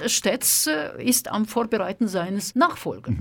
Stets ist am Vorbereiten seines Nachfolgers.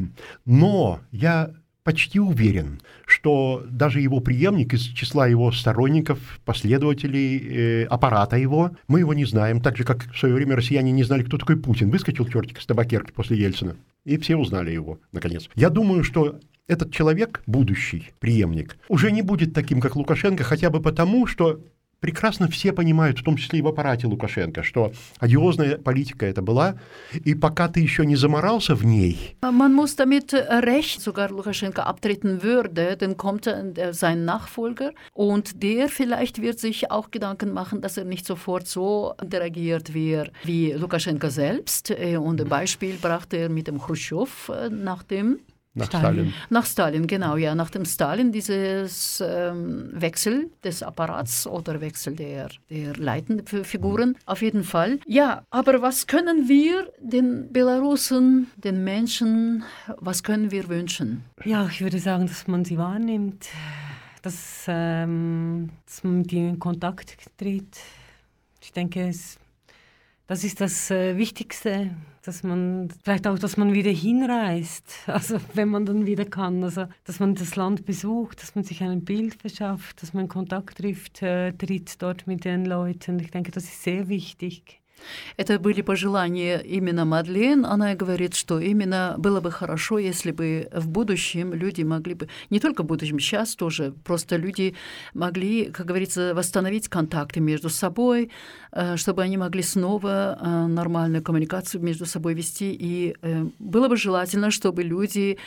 Но я почти уверен, что даже его преемник из числа его сторонников, последователей, э, аппарата его, мы его не знаем, так же, как в свое время россияне не знали, кто такой Путин. Выскочил чертик из табакерки после Ельцина, и все узнали его, наконец. Я думаю, что этот человек, будущий преемник, уже не будет таким, как Лукашенко, хотя бы потому, что прекрасно все понимают, в том числе и в аппарате Лукашенко, что одиозная политика это была, и пока ты еще не заморался в ней...
Man muss damit recht, sogar Lukaschenka abtreten würde, dann kommt sein Nachfolger und der vielleicht wird sich auch Gedanken machen, dass er nicht sofort so interagiert wie, wie Lukaschenka selbst. Und ein Beispiel brachte er mit dem Khrushchev nach dem
nach Stalin. Stalin.
Nach Stalin, genau, ja. Nach dem Stalin dieses ähm, Wechsel des Apparats oder Wechsel der, der leitenden Figuren, auf jeden Fall. Ja, aber was können wir den Belarusen, den Menschen, was können wir wünschen?
Ja, ich würde sagen, dass man sie wahrnimmt, dass, ähm, dass man mit ihnen in Kontakt tritt. Ich denke, es, das ist das äh, Wichtigste dass man vielleicht auch, dass man wieder hinreist, also wenn man dann wieder kann, also dass man das Land besucht, dass man sich ein Bild verschafft, dass man Kontakt trifft, äh, tritt dort mit den Leuten. Ich denke, das ist sehr wichtig.
Это были пожелания именно Мадлен. Она говорит, что именно было бы хорошо, если бы в будущем люди могли бы, не только в будущем, сейчас тоже, просто люди могли, как говорится, восстановить контакты между собой, э, чтобы они могли снова э, нормальную коммуникацию между собой вести. И э, было бы желательно, чтобы люди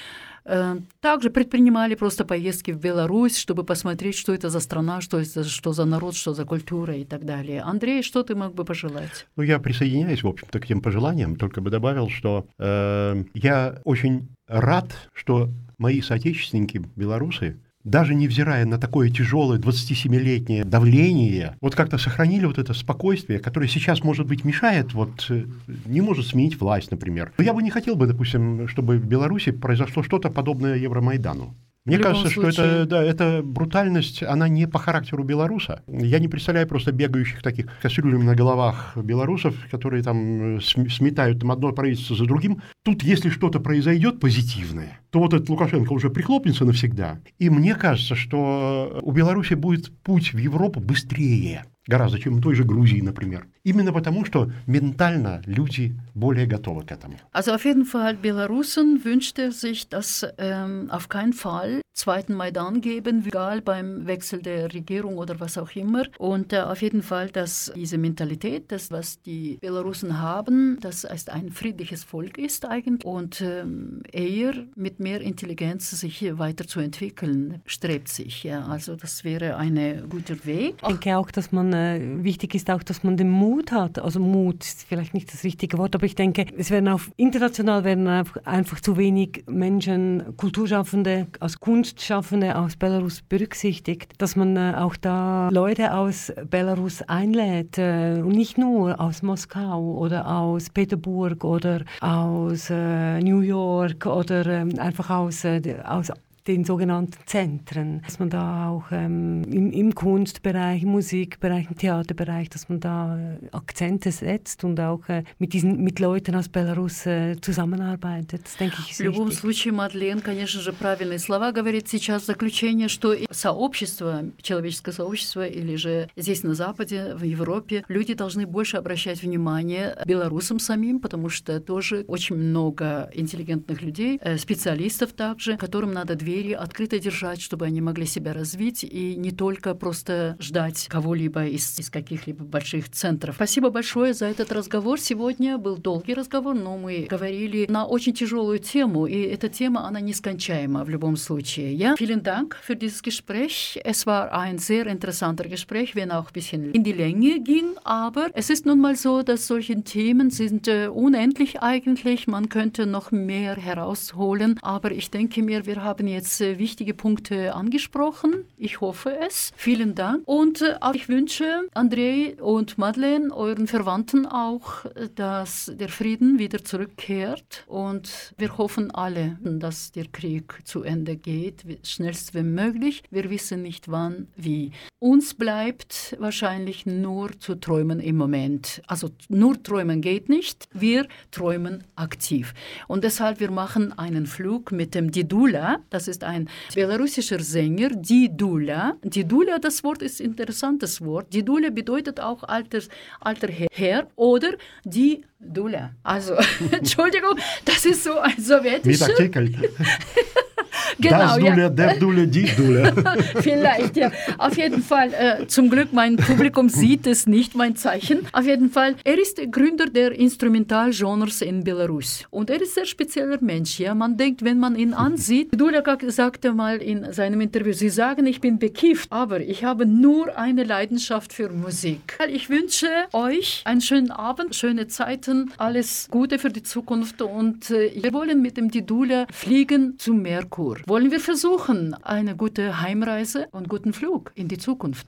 также предпринимали просто поездки в Беларусь, чтобы посмотреть, что это за страна, что это что за народ, что за культура и так далее. Андрей, что ты мог бы пожелать?
Ну, я присоединяюсь, в общем-то, к тем пожеланиям, только бы добавил, что э, я очень рад, что мои соотечественники, белорусы, даже невзирая на такое тяжелое 27-летнее давление, вот как-то сохранили вот это спокойствие, которое сейчас, может быть, мешает, вот э, не может сменить власть, например. Но я бы не хотел бы, допустим, чтобы в Беларуси произошло что-то подобное Евромайдану. Мне кажется, случае... что это, да, эта брутальность, она не по характеру белоруса. Я не представляю просто бегающих таких кастрюлями на головах белорусов, которые там э, сметают там одно правительство за другим. Тут, если что-то произойдет позитивное, то вот этот Лукашенко уже прихлопнется навсегда. И мне кажется, что у Беларуси будет путь в Европу быстрее гораздо, чем у той же Грузии, например. Именно потому, что ментально люди более готовы к этому.
Also auf jeden Fall, Belarusen wünscht er sich, dass ähm, auf keinen Fall zweiten Maidan geben, egal beim Wechsel der Regierung oder was auch immer. Und äh, auf jeden Fall, dass diese Mentalität, das, was die Belarusen haben, dass es ein friedliches Volk ist eigentlich und ähm, eher mit mehr Intelligenz sich hier weiterzuentwickeln strebt sich. Ja. Also das wäre ein guter Weg.
Ich denke auch, dass man äh, wichtig ist auch, dass man den Mut hat. Also Mut ist vielleicht nicht das richtige Wort, aber ich denke, es werden auf international werden einfach zu wenig Menschen, Kulturschaffende, als Kunstschaffende aus Belarus berücksichtigt, dass man äh, auch da Leute aus Belarus einlädt äh, und nicht nur aus Moskau oder aus Peterburg oder aus New York oder ähm, einfach aus, aus den sogenannten Zentren, dass man da auch ähm, im, im, Kunstbereich, im Musikbereich, im Theaterbereich, dass man da äh, Akzente setzt und auch äh, mit diesen mit Leuten aus Беларусь äh, zusammenarbeitet. Das denke ich ist
В любом случае, Мадлен, конечно же, правильные слова говорит сейчас заключение, что сообщество, человеческое сообщество или же здесь на Западе, в Европе, люди должны больше обращать внимание белорусам самим, потому что тоже очень много интеллигентных людей, э, специалистов также, которым надо двигаться двери открыто держать, чтобы они могли себя развить и не только просто ждать кого-либо из, из каких-либо больших центров. Спасибо большое за этот разговор. Сегодня был долгий разговор, но мы говорили на очень тяжелую тему, и эта тема, она нескончаема в любом случае. Ja, vielen Dank für dieses Gespräch. Es war ein sehr interessanter Gespräch, wenn auch ein bisschen in die Länge ging, aber es ist nun mal so, dass solche Themen sind äh, unendlich eigentlich. Man könnte noch mehr herausholen, aber ich denke mir, wir haben jetzt jetzt äh, wichtige Punkte angesprochen. Ich hoffe es. Vielen Dank. Und äh, ich wünsche André und Madeleine, euren Verwandten auch, äh, dass der Frieden wieder zurückkehrt. Und wir hoffen alle, dass der Krieg zu Ende geht, schnellst wie möglich. Wir wissen nicht wann, wie. Uns bleibt wahrscheinlich nur zu träumen im Moment. Also nur träumen geht nicht. Wir träumen aktiv. Und deshalb, wir machen einen Flug mit dem Didula. Das ist ist ein belarussischer Sänger, Didula. Didula, das Wort ist ein interessantes Wort. Didula bedeutet auch alter, alter Herr oder die Dula. Also, Entschuldigung, das ist so ein sowjetischer... Genau,
das
ja.
Dule, der Dule, die Dule.
Vielleicht, ja. Auf jeden Fall, äh, zum Glück, mein Publikum sieht es nicht, mein Zeichen. Auf jeden Fall, er ist der Gründer der Instrumentalgenres in Belarus. Und er ist ein sehr spezieller Mensch, ja. Man denkt, wenn man ihn ansieht, Dulakak sagte mal in seinem Interview, Sie sagen, ich bin bekifft, aber ich habe nur eine Leidenschaft für Musik. Ich wünsche euch einen schönen Abend, schöne Zeiten, alles Gute für die Zukunft und äh, wir wollen mit dem Didula fliegen zum Merkur. Wollen wir versuchen, eine gute Heimreise und guten Flug in die Zukunft.